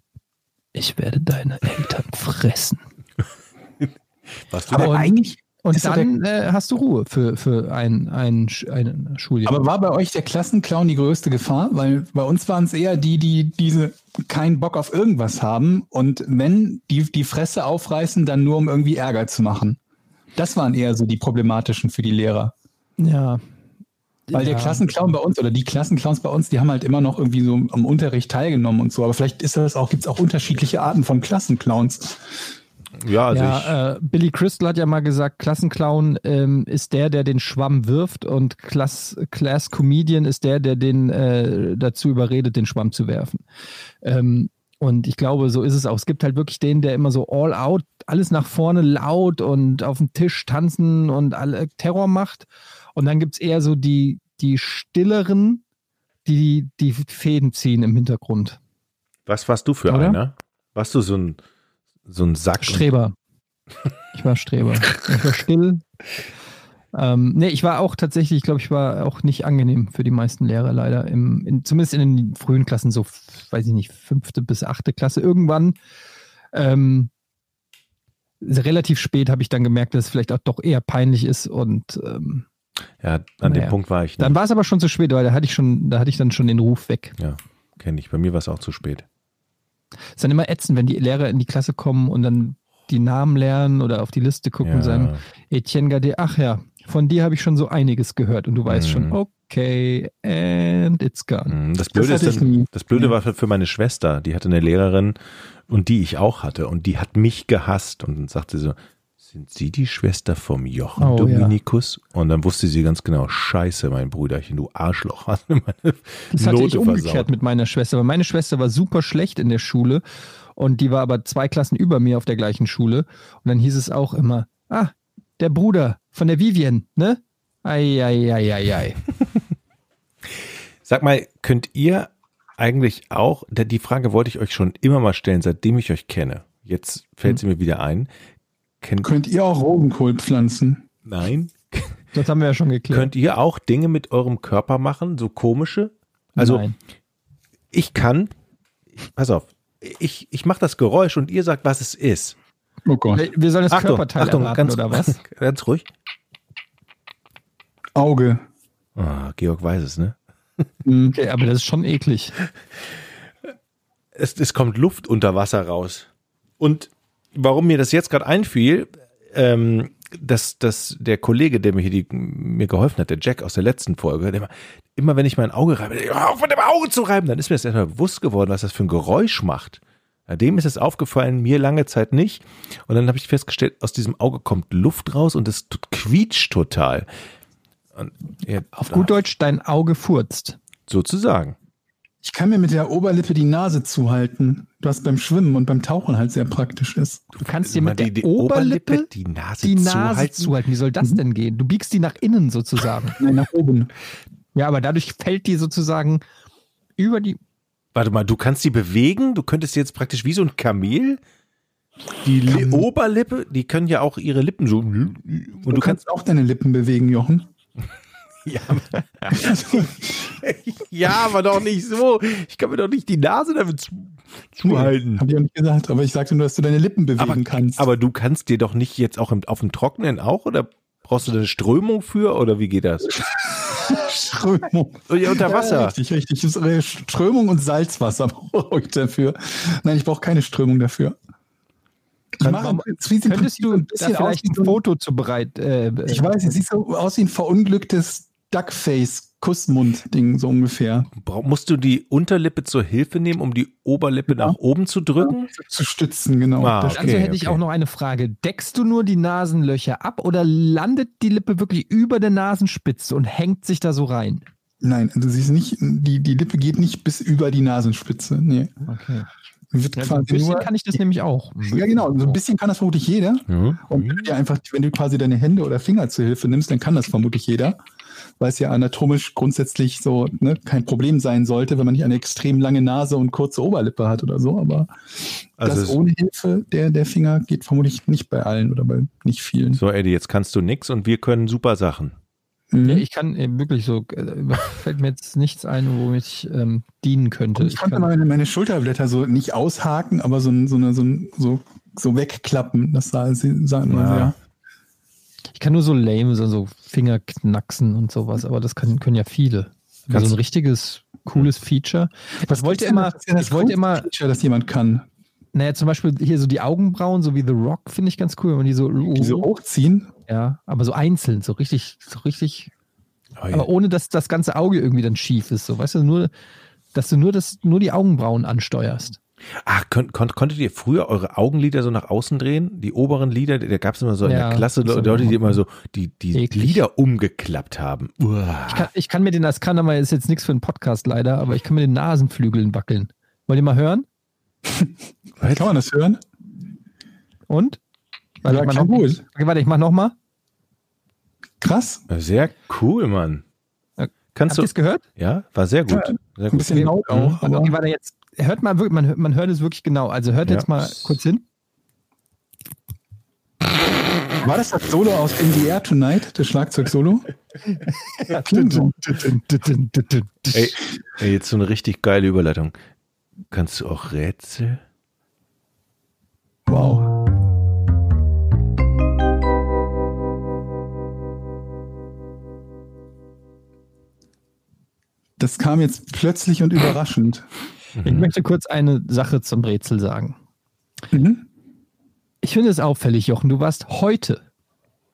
ich werde deine Eltern fressen. Was du Aber eigentlich, Und Ist dann äh, hast du Ruhe für, für ein, ein, ein Schuljahr. aber war bei euch der Klassenclown die größte Gefahr? Weil bei uns waren es eher die, die diese keinen Bock auf irgendwas haben und wenn die die Fresse aufreißen, dann nur um irgendwie Ärger zu machen. Das waren eher so die problematischen für die Lehrer. ja. Weil der Ja. Klassenclown bei uns oder die Klassenclowns bei uns, die haben halt immer noch irgendwie so am Unterricht teilgenommen und so. Aber vielleicht ist das auch, gibt es auch unterschiedliche Arten von Klassenclowns. Ja, also ja, äh, Billy Crystal hat ja mal gesagt, Klassenclown ähm, ist der, der den Schwamm wirft und Class, Class Comedian ist der, der den äh, dazu überredet, den Schwamm zu werfen. Ähm, und ich glaube, so ist es auch. Es gibt halt wirklich den, der immer so all out, alles nach vorne laut und auf dem Tisch tanzen und alle Terror macht. Und dann gibt's eher so die, die stilleren, die die Fäden ziehen im Hintergrund. was warst du für Oder? einer? Warst du so ein, so ein Sack? Streber. Ich war Streber. Ich war still. Ähm, nee, ich war auch tatsächlich, ich glaube, ich war auch nicht angenehm für die meisten Lehrer leider. Im, in, zumindest in den frühen Klassen, so, weiß ich nicht, fünfte bis achte Klasse. Irgendwann, ähm, relativ spät habe ich dann gemerkt, dass es vielleicht auch doch eher peinlich ist und ähm, Ja, an dem Naja. Punkt war ich dann nicht. war es aber schon zu spät, weil da hatte ich schon, da hatte ich dann schon den Ruf weg. Ja, kenne ich. Bei mir war es auch zu spät. Ist dann immer ätzend, wenn die Lehrer in die Klasse kommen und dann die Namen lernen oder auf die Liste gucken und sagen, Etienne Gade, ach ja, von dir habe ich schon so einiges gehört und du weißt Mhm. schon, okay, and it's gone. Mm, Das Blöde, hatte ist dann, das Blöde Ja. war für, für meine Schwester, die hatte eine Lehrerin und die ich auch hatte und die hat mich gehasst und dann sagte sie so, sind Sie die Schwester vom Jochen Oh, ja. Dominikus? Und dann wusste sie ganz genau, scheiße, mein Brüderchen, du Arschloch, hast mir meine Das hatte ich umgekehrt versaut. mit meiner Schwester, weil meine Schwester war super schlecht in der Schule und die war aber zwei Klassen über mir auf der gleichen Schule und dann hieß es auch immer, ah, der Bruder von der Vivian, ne? Ei, ei, ei, ei, ei. Sag mal, könnt ihr eigentlich auch, die Frage wollte ich euch schon immer mal stellen, seitdem ich euch kenne. Jetzt fällt Hm. sie mir wieder ein. Kennt, Könnt ihr auch Rosenkohl pflanzen? nein? Das haben wir ja schon geklärt. Könnt ihr auch Dinge mit eurem Körper machen, so komische? Also Nein. ich kann, pass auf, ich, ich mache das Geräusch und ihr sagt, was es ist. Oh Gott. Wir- Wir sollen das Achtung, Körperteil Achtung, erraten, ganz, oder was? ganz ruhig. Auge. Ah, Georg weiß es, ne? Hm. Okay, aber das ist schon eklig. Es, es kommt Luft unter Wasser raus. Und warum mir das jetzt gerade einfiel, ähm, dass, dass der Kollege, der mir hier die, mir geholfen hat, der Jack aus der letzten Folge, der immer, immer wenn ich mein Auge reibe, auf mit dem Auge zu reiben, dann ist mir das erstmal bewusst geworden, was das für ein Geräusch macht. Dem ist es aufgefallen, mir lange Zeit nicht. Und dann habe ich festgestellt, aus diesem Auge kommt Luft raus und es quietscht total. Und ja, Auf gut Deutsch, dein Auge furzt. Sozusagen. Ich kann mir mit der Oberlippe die Nase zuhalten, was beim Schwimmen und beim Tauchen halt sehr praktisch ist. Du kannst dir Mal mit der die, die Oberlippe, die Nase die Nase zuhalten. zuhalten. Wie soll das denn gehen? Du biegst die nach innen sozusagen. Nein, nach oben. ja, aber dadurch fällt die sozusagen über die. Warte mal, du kannst die bewegen? Du könntest jetzt praktisch wie so ein Kamel die Kam- Oberlippe, die können ja auch ihre Lippen so. Und Und du, kannst auch deine Lippen bewegen, Jochen. Ja, ja, aber doch nicht so. Ich kann mir doch nicht die Nase damit zu, zuhalten. Hab ich auch nicht gesagt, aber ich sagte nur, dass du deine Lippen bewegen Aber, kannst. aber du kannst dir doch nicht jetzt auch im, auf dem Trockenen auch oder brauchst du da eine Strömung für oder wie geht das? Strömung. Ja, unter Ja, Wasser. richtig, richtig. Äh, Strömung und Salzwasser brauche ich dafür. Nein, ich brauche keine Strömung dafür. Ich mache Könntest du ein da bisschen aus vielleicht ein Foto zu bereit? Äh, Ich weiß, es sieht so aus wie ein verunglücktes Duckface, Kussmund-Ding, so ungefähr. Brauch- Musst du die Unterlippe zur Hilfe nehmen, um die Oberlippe nach oben zu drücken? Zu stützen, genau. Ah, okay. Also hätte ich auch noch eine Frage. Deckst du nur die Nasenlöcher ab oder landet die Lippe wirklich über der Nasenspitze und hängt sich da so rein? Nein, also sie ist nicht, die, die Lippe geht nicht bis über die Nasenspitze. Nee. Okay. Wird Ja, so ein quasi bisschen nur, kann ich das nämlich auch. ja, genau. So ein bisschen kann das vermutlich jeder. Ja. Und wenn du einfach, wenn du quasi deine Hände oder Finger zur Hilfe nimmst, dann kann das vermutlich jeder. Weil es ja anatomisch grundsätzlich so ne, kein Problem sein sollte, wenn man nicht eine extrem lange Nase und kurze Oberlippe hat oder so. Aber Also das ohne Hilfe der, der Finger geht vermutlich nicht bei allen oder bei nicht vielen. So, Eddie, jetzt kannst du nix und wir können super Sachen. Mhm. Ja, ich kann äh, wirklich so, äh, fällt mir jetzt nichts ein, womit ich ähm, dienen könnte. Und ich konnte kann- meine, meine Schulterblätter so nicht aushaken, aber so, ein- so, eine, so, ein- so, so wegklappen. Das sah, sah immer Ja. sehr. Ich kann nur so lame, so, so Finger knacksen und sowas, aber das kann, können ja viele. Also so ein richtiges, cooles Feature. Ich wollte immer, das- was ich wollte immer, Feature, das jemand kann. naja, zum Beispiel hier so die Augenbrauen, so wie The Rock, finde ich ganz cool, wenn man die so, Die so hochziehen. ja, aber so einzeln, so richtig, so richtig, Oh, ja. aber ohne dass das ganze Auge irgendwie dann schief ist, so, weißt du, nur, dass du nur das, nur die Augenbrauen ansteuerst. Ah, kon kon konntet ihr früher eure Augenlider so nach außen drehen? Die oberen Lider, da gab es immer so in Ja, der Klasse so. Leute, die immer so die, die Eklig. Lider umgeklappt haben. Uah. Ich kann, ich kann mir den, das kann aber ist jetzt nichts für einen Podcast leider, aber ich kann mir den Nasenflügeln wackeln. Wollt ihr mal hören? Kann man das hören? Und? Ja, ich noch, gut. okay, warte, ich mach noch mal. Krass. Sehr cool, Mann. Ja, Kannst Habt ihr du? es gehört? Ja, war sehr gut. Sehr Ein gut. bisschen laut Mhm. auch. Also, Aber okay, warte, jetzt hört mal wirklich, man, hört- man hört es wirklich genau. Also hört Ja. jetzt mal kurz hin. war das das Solo aus In the Air Tonight, das Schlagzeug-Solo? Ey, ey, jetzt so eine richtig geile Überleitung. Kannst du auch Rätsel? Wow. Das kam jetzt plötzlich und überraschend. Ich möchte kurz eine Sache zum Rätsel sagen. Mhm. Ich finde es auffällig, Jochen, du warst heute,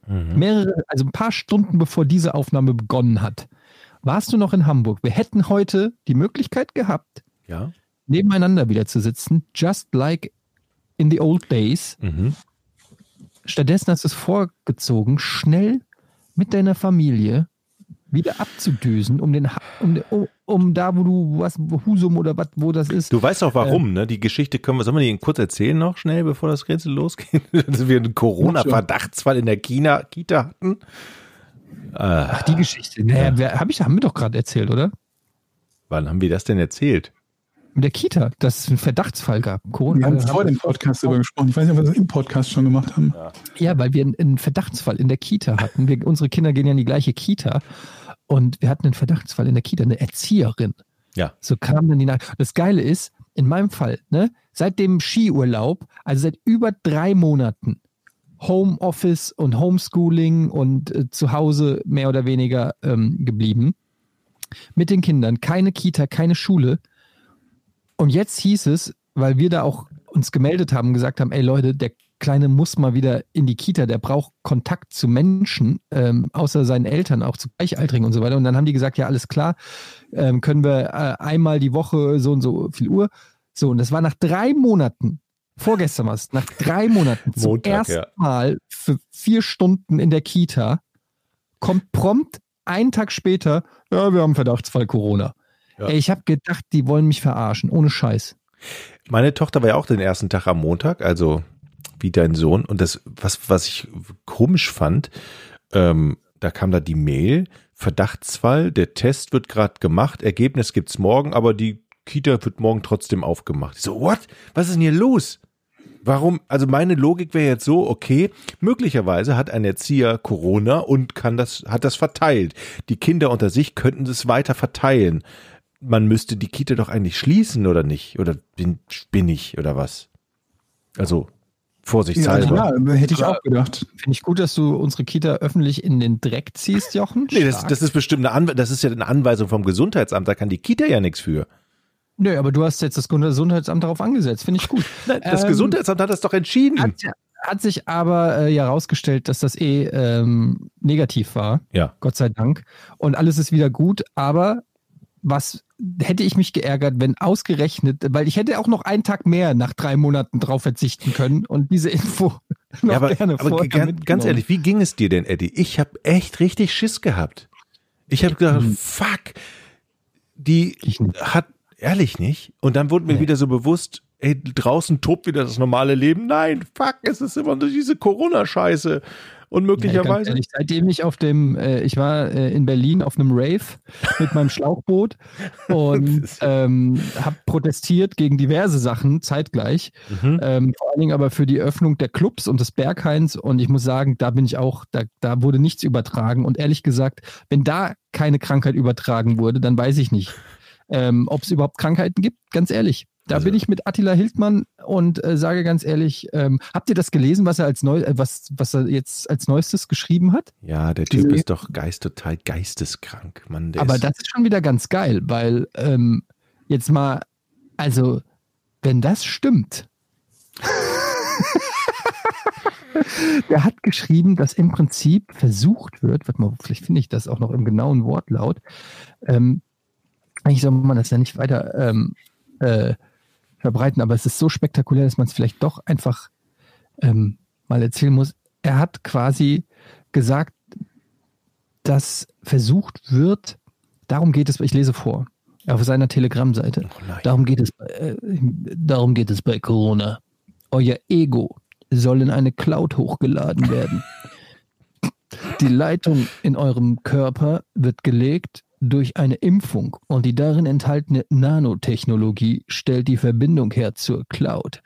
Mhm. mehrere, also ein paar Stunden bevor diese Aufnahme begonnen hat, warst du noch in Hamburg. Wir hätten heute die Möglichkeit gehabt, Ja. nebeneinander wieder zu sitzen, just like in the old days. Mhm. Stattdessen hast du es vorgezogen, schnell mit deiner Familie wieder abzudüsen, um den, um, um, um da, wo du was, Husum oder was, wo das ist. Du weißt auch warum, ne? Die Geschichte können wir, sollen wir die kurz erzählen noch schnell, bevor das Rätsel losgeht? Dass wir einen Corona-Verdachtsfall in der China, Kita hatten. Ah, Ach, die Geschichte. Naja, wer, hab ich, haben wir doch gerade erzählt, oder? wann haben wir das denn erzählt? Mit der Kita, dass es einen Verdachtsfall gab. Corona. Wir haben vor dem Podcast darüber gesprochen. Ich weiß nicht, ob wir das im Podcast schon gemacht haben. Ja, weil wir einen, einen Verdachtsfall in der Kita hatten. Wir, unsere Kinder gehen ja in die gleiche Kita. Und wir hatten einen Verdachtsfall in der Kita, eine Erzieherin. Ja. So kam dann die Nachricht. Das Geile ist, in meinem Fall, ne, seit dem Skiurlaub, also seit über drei Monaten, Homeoffice und Homeschooling und äh, zu Hause mehr oder weniger ähm, geblieben. Mit den Kindern, keine Kita, keine Schule. Und jetzt hieß es, weil wir da auch uns gemeldet haben, gesagt haben, ey Leute, der Kleine muss mal wieder in die Kita, der braucht Kontakt zu Menschen, ähm, außer seinen Eltern, auch zu Gleichaltrigen und so weiter. Und dann haben die gesagt, ja, alles klar, ähm, können wir äh, einmal die Woche so und so viel Uhr. So, und das war nach drei Monaten, vorgestern war es, nach drei Monaten zum Montag, ersten ja. Mal für vier Stunden in der Kita, kommt prompt einen Tag später, ja, wir haben Verdachtsfall Corona. Ja. Ey, ich habe gedacht, die wollen mich verarschen, ohne Scheiß. Meine Tochter war ja auch den ersten Tag am Montag, also wie dein Sohn. Und das, was, was ich komisch fand, ähm, da kam da die Mail, Verdachtsfall, der Test wird gerade gemacht, Ergebnis gibt's morgen, aber die Kita wird morgen trotzdem aufgemacht. Ich so, what? Was ist denn hier los? Warum? Also meine Logik wäre jetzt so, okay, möglicherweise hat ein Erzieher Corona und kann das, hat das verteilt. Die Kinder unter sich könnten es weiter verteilen. Man müsste die Kita doch eigentlich schließen, oder nicht? Oder bin, bin ich, oder was? Also, vorsichtshalber. ja, hätte ich auch gedacht. Finde ich gut, dass du unsere Kita öffentlich in den Dreck ziehst, Jochen. Nee, das, Stark. das ist bestimmt eine Anweisung, das ist ja eine Anweisung vom Gesundheitsamt, da kann die Kita ja nichts für. Nö, aber du hast jetzt das Gesundheitsamt darauf angesetzt. Finde ich gut. Nein, das Ähm, Gesundheitsamt hat das doch entschieden. Hat, hat sich aber äh, ja herausgestellt, dass das eh ähm, negativ war. Ja. Gott sei Dank. Und alles ist wieder gut. Aber was hätte ich mich geärgert, wenn ausgerechnet, weil ich hätte auch noch einen Tag mehr nach drei Monaten drauf verzichten können und diese Info noch Ja, aber, gerne aber ganz, ehrlich, wie ging es dir denn, Eddie? Ich habe echt richtig Schiss gehabt. Ich habe gedacht, Hm. fuck, die hat, ehrlich nicht. Und dann wurde mir Nee. wieder so bewusst, ey, draußen tobt wieder das normale Leben. Nein, fuck, es ist immer nur diese Corona-Scheiße. Und Ja, möglicherweise. ehrlich, seitdem ich auf dem, äh, ich war äh, in Berlin auf einem Rave mit meinem Schlauchboot und ähm, habe protestiert gegen diverse Sachen zeitgleich. Mhm. Ähm, vor allen Dingen aber für die Öffnung der Clubs und des Berghains. Und ich muss sagen, da bin ich auch, da, da wurde nichts übertragen. Und ehrlich gesagt, wenn da keine Krankheit übertragen wurde, dann weiß ich nicht, ähm, ob es überhaupt Krankheiten gibt. Ganz ehrlich. Da Also- bin ich mit Attila Hildmann und äh, sage ganz ehrlich, ähm, habt ihr das gelesen, was er als neu, äh, was, was er jetzt als Neuestes geschrieben hat? Ja, der Typ Diese- ist doch geist, total geisteskrank. Mann, Aber ist, das ist schon wieder ganz geil, weil ähm, jetzt mal, also, wenn das stimmt. Der hat geschrieben, dass im Prinzip versucht wird, warte mal, vielleicht finde ich das auch noch im genauen Wortlaut. Ähm, eigentlich soll man das ja nicht weiter ähm, äh, verbreiten, aber es ist so spektakulär, dass man es vielleicht doch einfach ähm, mal erzählen muss. Er hat quasi gesagt, dass versucht wird, darum geht es, ich lese vor, auf seiner Telegram-Seite. oh. Darum geht es, äh, darum geht es bei Corona. Euer Ego soll in eine Cloud hochgeladen werden. Die Leitung in eurem Körper wird gelegt durch eine Impfung und die darin enthaltene Nanotechnologie stellt die Verbindung her zur Cloud.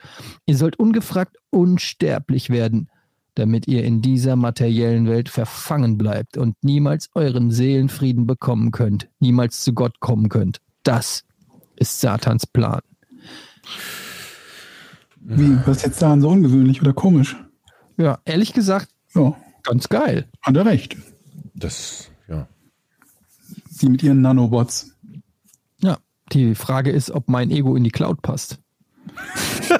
Ihr sollt ungefragt unsterblich werden, damit ihr in dieser materiellen Welt verfangen bleibt und niemals euren Seelenfrieden bekommen könnt, niemals zu Gott kommen könnt. Das ist Satans Plan. Wie, was ist jetzt daran so ungewöhnlich oder komisch? Ja, ehrlich gesagt, Ja, ganz geil. hat er recht. Das, ja. Die mit ihren Nanobots. Ja, die Frage ist, ob mein Ego in die Cloud passt.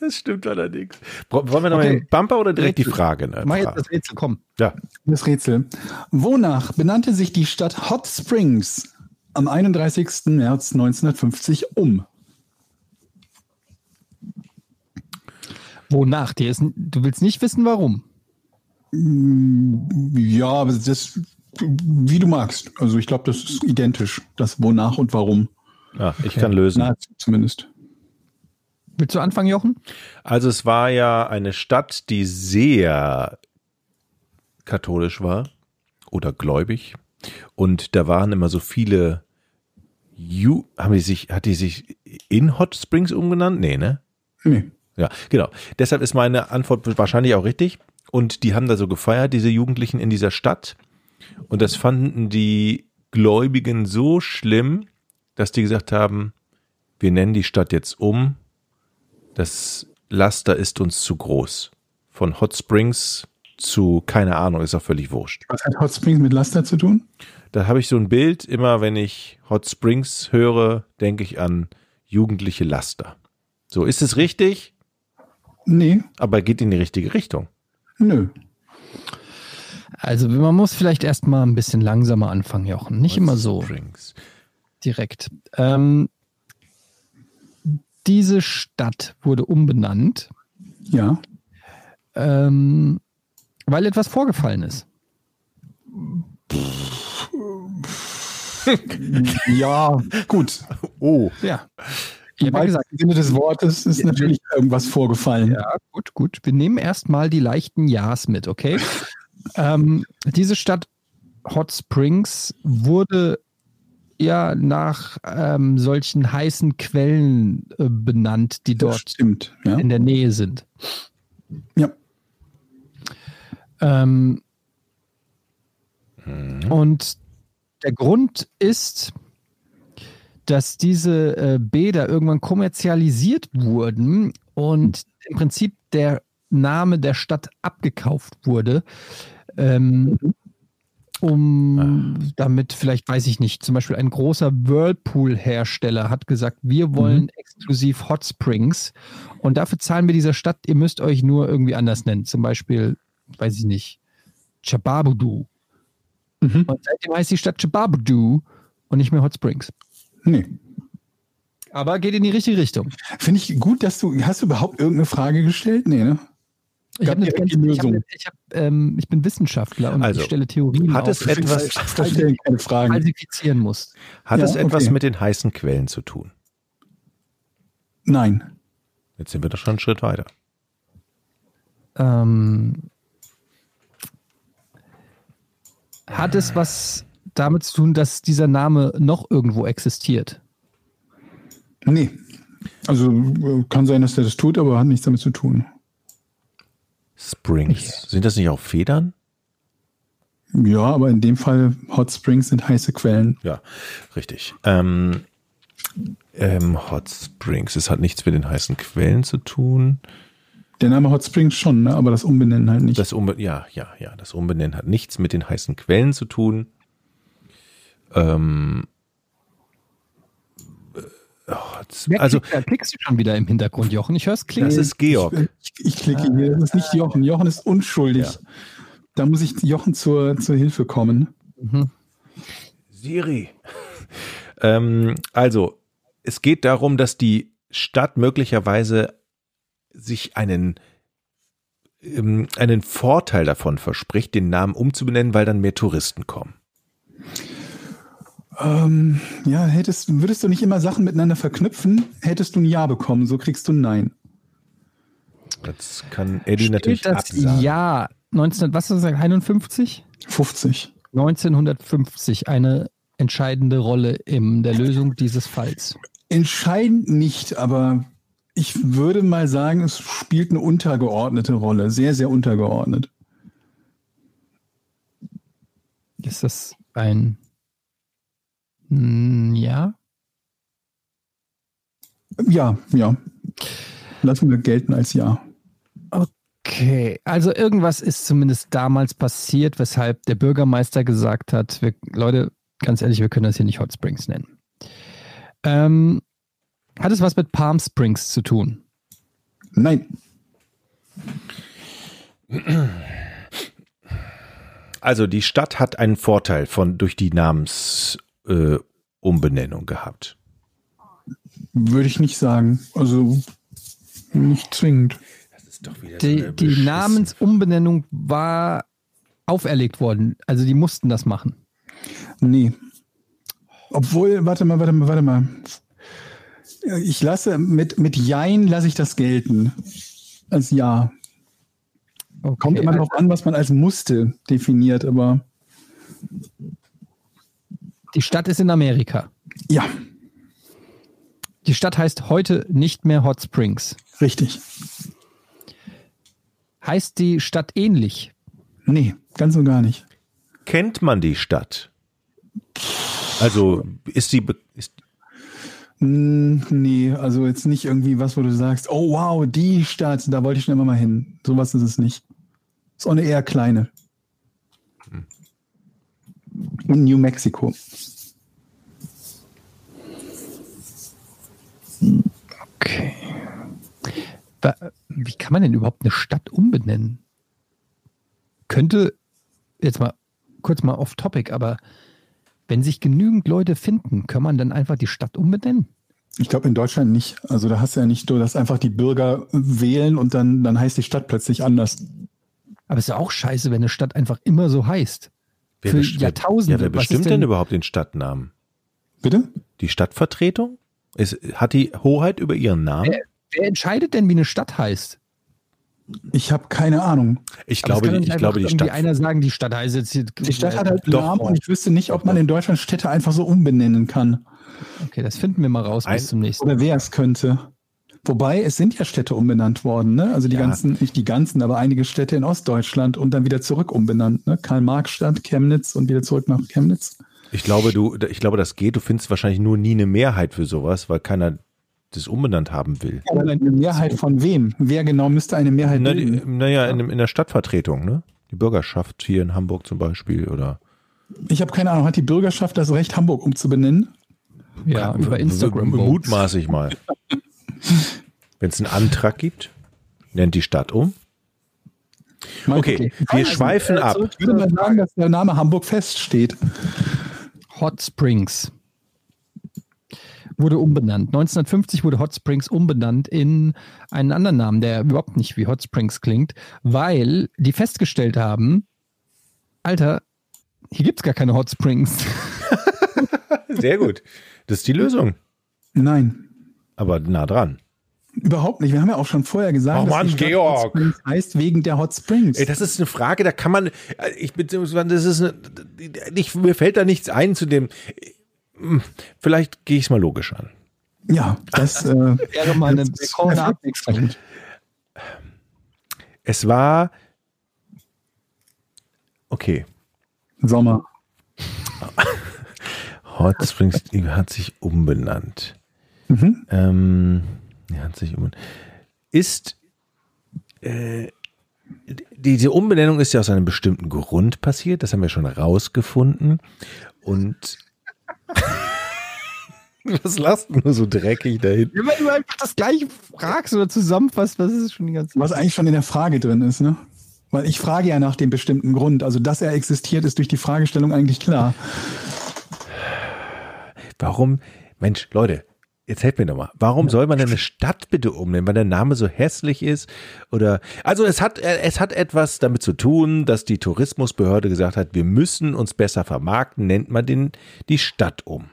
Das stimmt allerdings. Wollen wir noch mal Okay. den Bumper oder direkt die Rätsel. Frage? Ne? Mach jetzt das Rätsel, komm. Ja. Das Rätsel. Wonach benannte sich die Stadt Hot Springs am 31. März 1950 um? Wonach? Ist, du willst nicht wissen, warum. Ja, aber das, wie du magst. Also ich glaube, das ist identisch. Das Wonach und Warum. ja, ich kann lösen. Nahezu zumindest. Willst du anfangen, Jochen? Also es war ja eine Stadt, die sehr katholisch war oder gläubig. Und da waren immer so viele Ju haben die sich, hat die sich in Hot Springs umgenannt? Nee, ne? Nee. Ja, genau. Deshalb ist meine Antwort wahrscheinlich auch richtig. Und die haben da so gefeiert, diese Jugendlichen in dieser Stadt. Und das fanden die Gläubigen so schlimm, dass die gesagt haben, wir nennen die Stadt jetzt um. Das Laster ist uns zu groß. Von Hot Springs zu, keine Ahnung, ist auch völlig wurscht. Was hat Hot Springs mit Laster zu tun? Da habe ich so ein Bild, immer wenn ich Hot Springs höre, denke ich an jugendliche Laster. So, ist es richtig? Nee, Aber geht in die richtige Richtung. nö. Also man muss vielleicht erstmal ein bisschen langsamer anfangen, Jochen. Nicht immer so Springs. direkt. Ähm, diese Stadt wurde umbenannt, Ja. ähm, weil etwas vorgefallen ist. Ja, gut. Oh, Ja. Im Ich habe ja gesagt, weitesten Sinne des Wortes ist natürlich irgendwas vorgefallen. Ja, gut, gut. Wir nehmen erstmal die leichten Ja's mit, okay? Ähm, diese Stadt Hot Springs wurde ja nach ähm, solchen heißen Quellen äh, benannt, die Das dort stimmt. Ja. in der Nähe sind. Ja. Ähm, Mhm. Und der Grund ist, dass diese äh, Bäder irgendwann kommerzialisiert wurden und im Prinzip der Name der Stadt abgekauft wurde. Ähm, um damit vielleicht, weiß ich nicht, zum Beispiel ein großer Whirlpool-Hersteller hat gesagt, wir wollen exklusiv Hot Springs und dafür zahlen wir dieser Stadt, ihr müsst euch nur irgendwie anders nennen. Zum Beispiel, weiß ich nicht, Chababudu. Mhm. Und seitdem heißt die Stadt Chababudu und nicht mehr Hot Springs. Nee. Aber geht in die richtige Richtung. Finde ich gut, dass du. Hast du überhaupt irgendeine Frage gestellt? Nee, ne? Ich, hab ganz- ich, hab ich, hab, ähm, ich bin Wissenschaftler und Also, ich stelle Theorien hat es auf, etwas- keine Fragen. falsifizieren muss. hat Ja, es etwas okay. mit den heißen Quellen zu tun? Nein. Jetzt sind wir doch schon einen Schritt weiter. Ähm, hat es was damit zu tun, dass dieser Name noch irgendwo existiert? Nee. Also äh, kann sein, dass der das tut, aber hat nichts damit zu tun. Springs. Sind das nicht auch Federn? Ja, aber in dem Fall Hot Springs sind heiße Quellen. Ja, richtig. Ähm, ähm, Hot Springs. Es hat nichts mit den heißen Quellen zu tun. Der Name Hot Springs schon, ne? aber das Umbenennen halt nicht. Das Umbe ja, ja, ja. Das Umbenennen hat nichts mit den heißen Quellen zu tun. Ähm, Sp- Wer also, da klickst du schon wieder im Hintergrund, Jochen. Ich höre es klicken. das ist Georg. Ich, ich klicke hier, das ist nicht Jochen. Jochen ist unschuldig. Ja. Da muss ich Jochen zur, zur Hilfe kommen. Mhm. Siri. ähm, also, es geht darum, dass die Stadt möglicherweise sich einen, ähm, einen Vorteil davon verspricht, den Namen umzubenennen, weil dann mehr Touristen kommen. Ähm, ja, hättest, würdest du nicht immer Sachen miteinander verknüpfen, hättest du ein Ja bekommen, so kriegst du ein Nein. Das kann Eddie natürlich Steht das absagen. Jahr 19, was hast du gesagt, 51? 50. 1950 eine entscheidende Rolle in der Lösung dieses Falls. Entscheidend nicht, aber ich würde mal sagen, es spielt eine untergeordnete Rolle. Sehr, sehr untergeordnet. Ist das ein Ja? Ja, ja. Lassen wir gelten als Ja. Okay, also irgendwas ist zumindest damals passiert, weshalb der Bürgermeister gesagt hat, wir, Leute, ganz ehrlich, wir können das hier nicht Hot Springs nennen. Ähm, hat es was mit Palm Springs zu tun? Nein. Also die Stadt hat einen Vorteil von durch die Namensumbenennung äh, Umbenennung gehabt. Würde ich nicht sagen. Also nicht zwingend. Das ist doch wieder Die, die Namensumbenennung war auferlegt worden, also die mussten das machen. Nee. Obwohl, warte mal, warte mal, warte mal. Ich lasse mit, mit Jein lasse ich das gelten. Als Ja. Okay, Kommt immer darauf an, was man als musste definiert, aber Die Stadt ist in Amerika. ja, Die Stadt heißt heute nicht mehr Hot Springs. richtig. Heißt die Stadt ähnlich? Nee, ganz und gar nicht. Kennt man die Stadt? Also ist sie ist, Mm, Nee, also jetzt nicht irgendwie was, wo du sagst, oh wow, die Stadt, da wollte ich schon immer mal hin. Sowas ist es nicht. Ist auch eine eher kleine. Und New Mexico. Okay. Wie kann man denn überhaupt eine Stadt umbenennen? Könnte, jetzt mal kurz mal off topic, aber wenn sich genügend Leute finden, kann man dann einfach die Stadt umbenennen? Ich glaube in Deutschland nicht. Also da hast du ja nicht so, dass einfach die Bürger wählen und dann, dann heißt die Stadt plötzlich anders. Aber es ist ja auch scheiße, wenn eine Stadt einfach immer so heißt. Wer für Jahrtausende. Ja, wer bestimmt denn denn- überhaupt den Stadtnamen? Bitte? Die Stadtvertretung? Ist, hat die Hoheit über ihren Namen? Wer, wer entscheidet denn, wie eine Stadt heißt? Ich habe keine Ahnung. Ich Aber glaube, ich glaube, die Stadt. einer sagen, die Stadt heißt jetzt hier. Die Stadt hat halt einen. Namen und ich wüsste nicht, ob man in Deutschland Städte einfach so umbenennen kann. Okay, das finden wir mal raus Ein- bis zum nächsten. Oder wer es könnte. Wobei, es sind ja Städte umbenannt worden, ne? Also die Ja. ganzen, nicht die ganzen, aber einige Städte in Ostdeutschland und dann wieder zurück umbenannt, ne? Karl-Marx-Stadt, Chemnitz und wieder zurück nach Chemnitz. Ich glaube, du, ich glaube, das geht. Du findest wahrscheinlich nur nie eine Mehrheit für sowas, weil keiner das umbenannt haben will. Aber eine Mehrheit von wem? Wer genau müsste eine Mehrheit Na, die, bilden? naja, in, dem- in der Stadtvertretung, ne? Die Bürgerschaft hier in Hamburg zum Beispiel oder Ich habe keine Ahnung, hat die Bürgerschaft das Recht, Hamburg umzubenennen? Ja, über Instagram. Votes. Mutmaße ich mal. Wenn es einen Antrag gibt, nennt die Stadt um. Okay, wir schweifen ab. Ich würde mal sagen, dass der Name Hamburg feststeht. Hot Springs wurde umbenannt. 1950 wurde Hot Springs umbenannt in einen anderen Namen, der überhaupt nicht wie Hot Springs klingt, weil die festgestellt haben, Alter, hier gibt's gar keine Hot Springs. Sehr gut. Das ist die Lösung. Nein, Aber nah dran. Überhaupt nicht. Wir haben ja auch schon vorher gesagt, Oh Mann, die Stadt Georg. Hot Springs heißt wegen der Hot Springs. Ey, das ist eine Frage, da kann man, äh, ich beziehungsweise das ist eine, ich, mir fällt da nichts ein zu dem. Hm, Vielleicht gehe ich es mal logisch an. ja, das äh, Wäre mal eine willkommene. Abwechslung. Es war okay. Sommer. Hot Springs die hat sich umbenannt. Mhm. Ähm, die hat sich umbenannt. Ist äh, diese Umbenennung ist ja aus einem bestimmten Grund passiert, das haben wir schon rausgefunden. Und was lasst du nur so dreckig dahin? Wenn du einfach das gleiche fragst oder zusammenfasst, was ist schon die ganze Was eigentlich schon in der Frage drin ist, ne? Weil ich frage ja nach dem bestimmten Grund. Also, dass er existiert, ist durch die Fragestellung eigentlich klar. Warum, Mensch, Leute, jetzt helft mir doch mal. Warum soll man denn eine Stadt bitte umnennen, weil der Name so hässlich ist? Oder, also es hat, äh, es hat etwas damit zu tun, dass die Tourismusbehörde gesagt hat, wir müssen uns besser vermarkten, nennt man den, die Stadt um.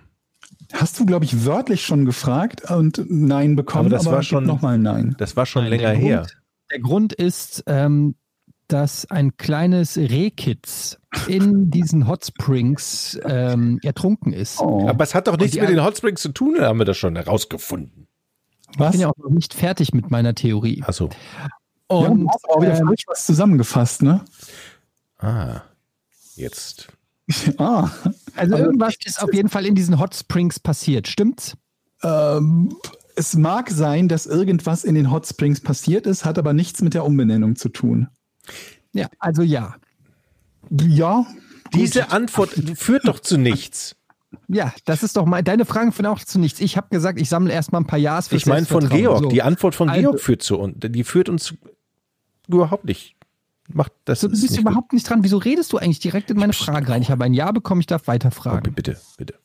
Hast du, glaube ich, wörtlich schon gefragt und Nein bekommen, Aber das war schon- nochmal Nein. Das war schon Nein, länger der her. Grund, der Grund ist, ähm, dass ein kleines Rehkitz in diesen Hot Springs ähm, ertrunken ist. Oh. Aber es hat doch nichts mit den Hot Springs zu tun, haben wir das schon herausgefunden. Ich Was? bin ja auch noch nicht fertig mit meiner Theorie. Achso. ja, Und du hast auch wieder ähm, falsch was zusammengefasst, ne? Ah. Jetzt. ah. also aber irgendwas ich- ist auf jeden Fall in diesen Hot Springs passiert, stimmt's? Ähm, es mag sein, dass irgendwas in den Hot Springs passiert ist, hat aber nichts mit der Umbenennung zu tun. Ja, also ja. Ja, Diese Antwort führt doch zu nichts. Ja, das ist doch mal, deine Fragen führen auch zu nichts. Ich habe gesagt, ich sammle erstmal ein paar Ja's für Ich meine von Georg. Die Antwort von Also- Georg führt zu uns. Die führt uns überhaupt nicht. Macht das so, du ist bist nicht überhaupt nicht dran. Wieso redest du eigentlich direkt in meine Frage rein? Ich habe ein Ja bekommen, ich darf gut. weiterfragen. Oh, bitte, bitte.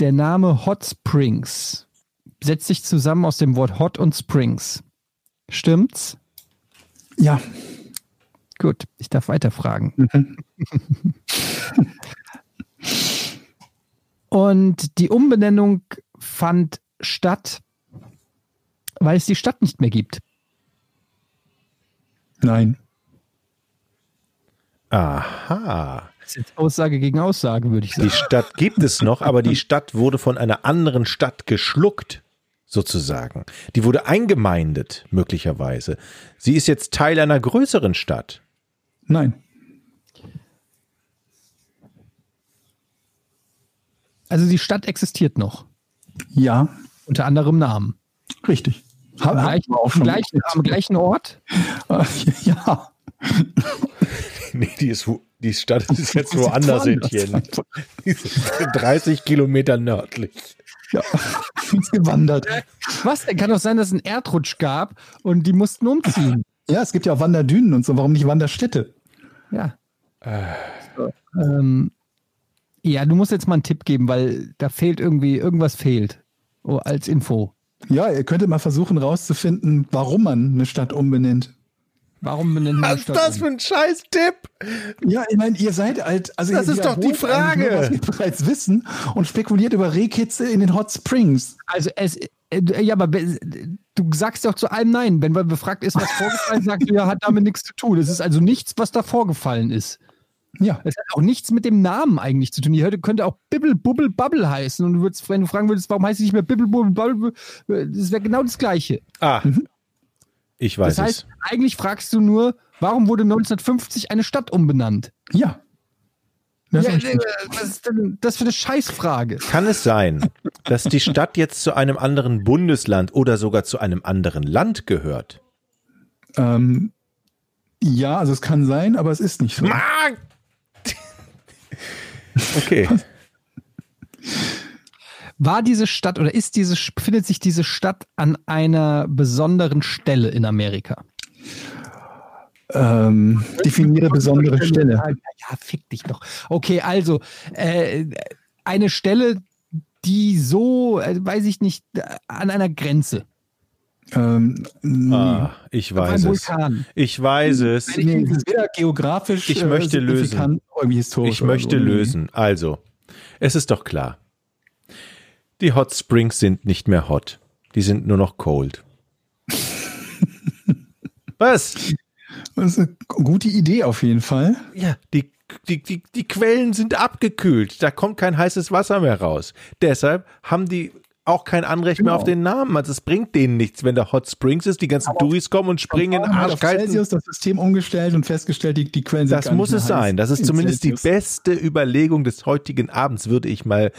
Der Name Hot Springs setzt sich zusammen aus dem Wort Hot und Springs. Stimmt's? ja. Gut, ich darf weiterfragen. und die Umbenennung fand statt, weil es die Stadt nicht mehr gibt. Nein. Aha. Das ist jetzt Aussage gegen Aussage, würde ich sagen. Die Stadt gibt es noch, aber die Stadt wurde von einer anderen Stadt geschluckt, sozusagen. Die wurde eingemeindet, möglicherweise. Sie ist jetzt Teil einer größeren Stadt. Nein. Also die Stadt existiert noch, Ja, unter anderem Namen. richtig. Am gleichen, am schon gleichen, am gleichen Ort? Ja. Nee, die, ist, wo- die Stadt ist jetzt woanders. Etienne. Die ist 30 Kilometer nördlich. Ja, ist gewandert. Was? Denn kann doch sein, dass es einen Erdrutsch gab und die mussten umziehen. Ja, es gibt ja auch Wanderdünen und so. Warum nicht Wanderstädte? Ja. So, ähm, ja, du musst jetzt mal einen Tipp geben, weil da fehlt irgendwie, irgendwas fehlt. Oh, als Info. Ja, ihr könntet mal versuchen rauszufinden, warum man eine Stadt umbenennt. Warum benennen wir eine Was ist das für ein Scheiß-Tipp? Ja, ich meine, ihr seid halt, also Das ihr ist doch die Frage. Nur, was wir bereits wissen und spekuliert über Rehkitze in den Hot Springs. Also es, äh, ja, aber be- du sagst doch zu allem Nein. Wenn man befragt ist, was vorgefallen ist, sagst du, ja, hat damit nichts zu tun. Es ist also nichts, was da vorgefallen ist. Ja, Es hat auch nichts mit dem Namen eigentlich zu tun. Die könnte auch Bibble Bubble Bubble heißen. Und du würdest, wenn du fragen würdest, warum heißt sie nicht mehr Bibble Bubble Bubble, das wäre genau das Gleiche. Ah, ich weiß Das heißt, eigentlich fragst du nur, warum wurde 1950 eine Stadt umbenannt? ja. Das Ja, äh, was ist denn das für eine Scheißfrage? Kann es sein, dass die Stadt jetzt zu einem anderen Bundesland oder sogar zu einem anderen Land gehört? ähm, ja, also es kann sein, aber es ist nicht so. Okay. War diese Stadt oder ist diese, befindet sich diese Stadt an einer besonderen Stelle in Amerika? Ähm, definiere besondere Stelle. Ja, fick dich doch. Okay, also äh, eine Stelle, die so, äh, weiß ich nicht, äh, an einer Grenze. Ähm. Ah, ich weiß es. Vulkan. Ich weiß es. Nee, es weder geografisch Ich möchte lösen. irgendwie historisch. Ich möchte so. lösen. Also, es ist doch klar. Die Hot Springs sind nicht mehr hot. Die sind nur noch cold. Was? Das ist eine gute Idee auf jeden Fall. Ja, die, die, die, die Quellen sind abgekühlt. Da kommt kein heißes Wasser mehr raus. Deshalb haben die auch kein Anrecht mehr Genau. auf den Namen. Also es bringt denen nichts, wenn da Hot Springs ist, die ganzen Touris kommen und springen in arschkalten Celsius das System umgestellt und festgestellt, die, die Quellen sind Das muss mehr es sein. Das ist in zumindest die beste Überlegung des heutigen Abends, würde ich mal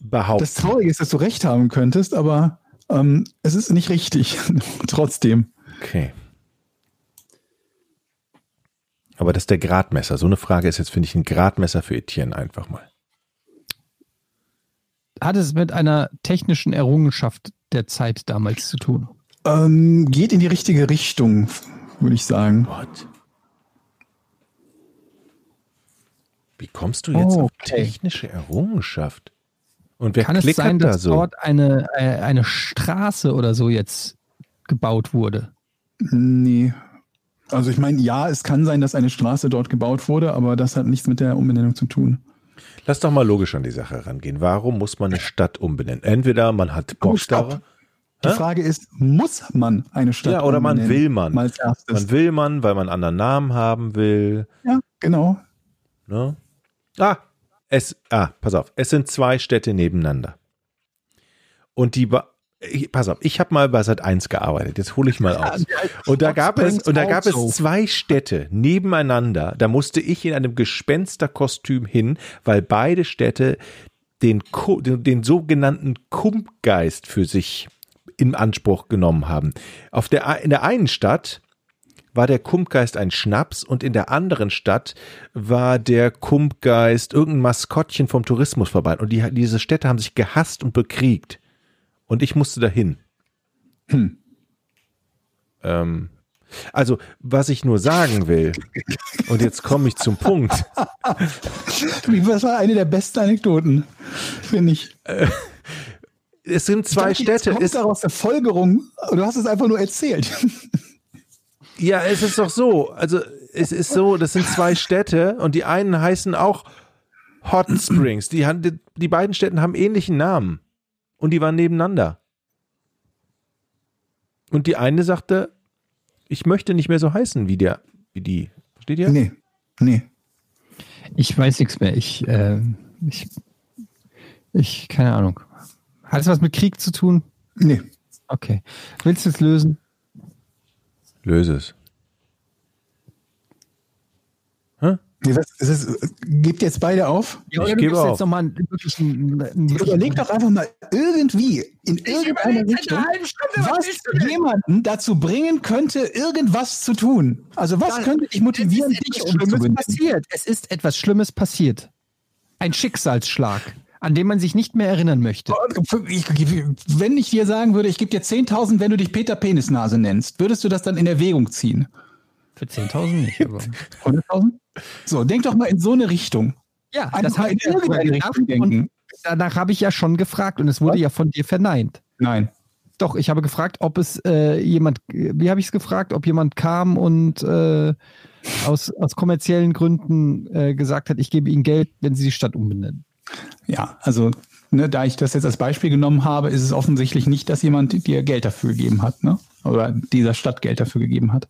behaupten. Das Traurige ist, dass du recht haben könntest, aber ähm, es ist nicht richtig. Trotzdem. Okay. Aber das ist der Gradmesser. So eine Frage ist jetzt, finde ich, ein Gradmesser für Etienne einfach mal. Hat es mit einer technischen Errungenschaft der Zeit damals zu tun? Ähm, geht in die richtige Richtung, würde ich sagen. What? Wie kommst du jetzt auf Okay. technische Errungenschaft? Und wer Kann es sein, da dass so? dort eine, äh, eine Straße oder so jetzt gebaut wurde? Nee. Also ich meine, ja, es kann sein, dass eine Straße dort gebaut wurde, aber das hat nichts mit der Umbenennung zu tun. Lass doch mal logisch an die Sache rangehen. Warum muss man eine Stadt umbenennen? Entweder man hat Bock darauf. Die Hä? Frage ist, muss man eine Stadt Ja, oder man umbenennen? will man. Mal als erstes. Man will man, weil man einen anderen Namen haben will. ja, genau. Ne? Ah, es, ah, pass auf, es sind zwei Städte nebeneinander. Und die, ich, pass auf, ich habe mal bei Sat 1 gearbeitet, jetzt hole ich mal aus. Und da gab es, und da gab es zwei Städte nebeneinander, da musste ich in einem Gespensterkostüm hin, weil beide Städte den, den, den sogenannten Kumpgeist für sich in Anspruch genommen haben. Auf der, in der einen Stadt war der Kumpgeist ein Schnaps und in der anderen Stadt war der Kumpgeist irgendein Maskottchen vom Tourismusverband. Und die, diese Städte haben sich gehasst und bekriegt. Und ich musste dahin. Hm. Ähm, also, was ich nur sagen will, und jetzt komme ich zum Punkt. Das war eine der besten Anekdoten, finde ich. Es sind zwei Ich dachte, Städte. kommt Es, daraus der Folgerung. Du hast es einfach nur erzählt. ja, es ist doch so. Also, es ist so, das sind zwei Städte und die einen heißen auch Hot Springs. Die, haben- die, die beiden Städte haben ähnlichen Namen. Und die waren nebeneinander. Und die eine sagte, ich möchte nicht mehr so heißen wie der, wie die. Versteht ihr? Nee, nee. Ich weiß nichts mehr. Ich, äh, ich, ich, keine Ahnung. Hat es was mit Krieg zu tun? Nee. Okay. Willst du es lösen? Löse es. Nee, was, es gebt jetzt beide auf. Ja, Ich gebe auf. jetzt nochmal einen wirklichen. Einen wirklichen Überleg doch einfach mal irgendwie in Ich irgendeiner Richtung, einer halben Stunde, was jemanden dazu bringen könnte, irgendwas zu tun. Also was könnte dich motivieren, dich umzubenennen? passiert. Es ist etwas Schlimmes passiert. Ein Schicksalsschlag, an dem man sich nicht mehr erinnern möchte. Ich, wenn ich dir sagen würde, ich gebe dir 10.000, wenn du dich Peter Penisnase nennst, würdest du das dann in Erwägung ziehen? Für 10.000 nicht. Aber 100.000? So, denk doch mal in so eine Richtung. ja, Einfach das habe in ich sogar irgendeine Richtung denken. danach habe ich ja schon gefragt und es wurde Was? ja von dir verneint. Nein. doch, ich habe gefragt, ob es äh, jemand, wie habe ich es gefragt, ob jemand kam und äh, aus, aus kommerziellen Gründen äh, gesagt hat, ich gebe Ihnen Geld, wenn Sie die Stadt umbenennen. Ja, also ne, da ich das jetzt als Beispiel genommen habe, ist es offensichtlich nicht, dass jemand dir Geld dafür gegeben hat, ne? Oder dieser Stadt Geld dafür gegeben hat.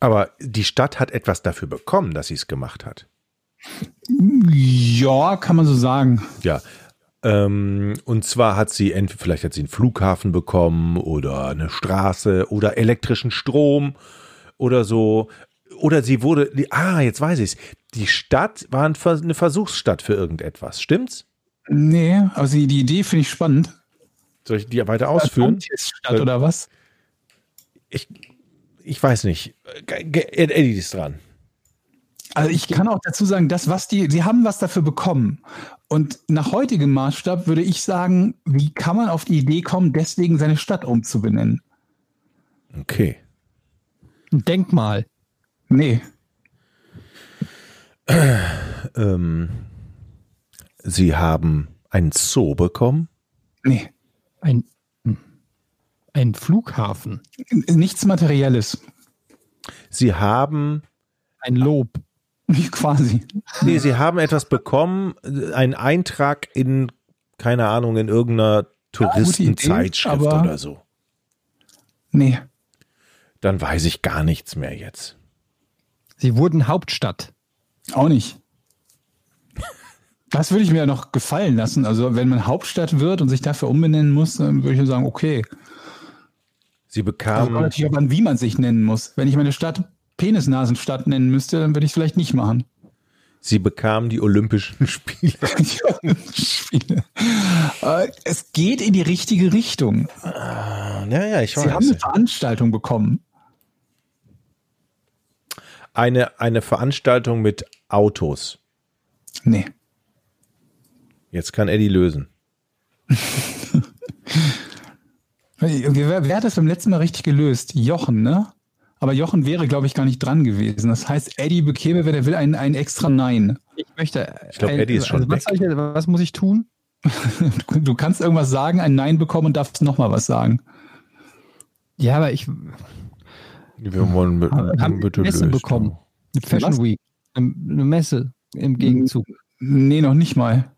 Aber die Stadt hat etwas dafür bekommen, dass sie es gemacht hat. Ja, kann man so sagen. Ja. Ähm, und zwar hat sie, ent- vielleicht hat sie einen Flughafen bekommen oder eine Straße oder elektrischen Strom oder so. Oder sie wurde, ah, jetzt weiß ich's. Die Stadt war eine Versuchsstadt für irgendetwas, stimmt's? Nee, also die, die Idee finde ich spannend. Soll ich die weiter ausführen? Stadt oder was? Ich, ich weiß nicht. Eddie ist dran. Also ich kann auch dazu sagen, das, was die, sie haben was dafür bekommen. Und nach heutigem Maßstab würde ich sagen, wie kann man auf die Idee kommen, deswegen seine Stadt umzubenennen? Okay. Ein Denkmal. Nee. Ähm, sie haben einen Zoo bekommen. Nee. Ein. Ein Flughafen. Nichts Materielles. Sie haben Ein Lob. Quasi. Nee, sie haben etwas bekommen, äh, einen Eintrag in, keine Ahnung, in irgendeiner Touristenzeitschrift aber- oder so. Nee. Dann weiß ich gar nichts mehr jetzt. Sie wurden Hauptstadt. Auch nicht. Das würde ich mir ja noch gefallen lassen. Also wenn man Hauptstadt wird und sich dafür umbenennen muss, dann würde ich sagen, okay. Sie Also bekamen, kommt natürlich an, wie man sich nennen muss. Wenn ich meine Stadt Penisnasenstadt nennen müsste, dann würde ich es vielleicht nicht machen. sie bekamen die Olympischen Spiele. Spiele. Äh, es geht in die richtige Richtung. Ja, ja, ich Sie haben eine Veranstaltung bekommen. Eine, eine Veranstaltung mit Autos. Nee. Jetzt kann Eddie lösen. Wer, wer hat das beim letzten Mal richtig gelöst? Jochen, ne? Aber Jochen wäre, glaube ich, gar nicht dran gewesen. Das heißt, Eddie bekäme, wenn er will, ein, ein extra Nein. Ich möchte. Ich glaub, ein- Eddie ist schon was, soll ich, was muss ich tun? Du, kannst irgendwas sagen, ein Nein bekommen und darfst nochmal was sagen. Ja, aber ich Wir wollen mit, haben bitte eine Messe lösen. bekommen. Eine Fashion Was? Week. Eine eine Messe im Gegenzug. Nee, noch nicht mal.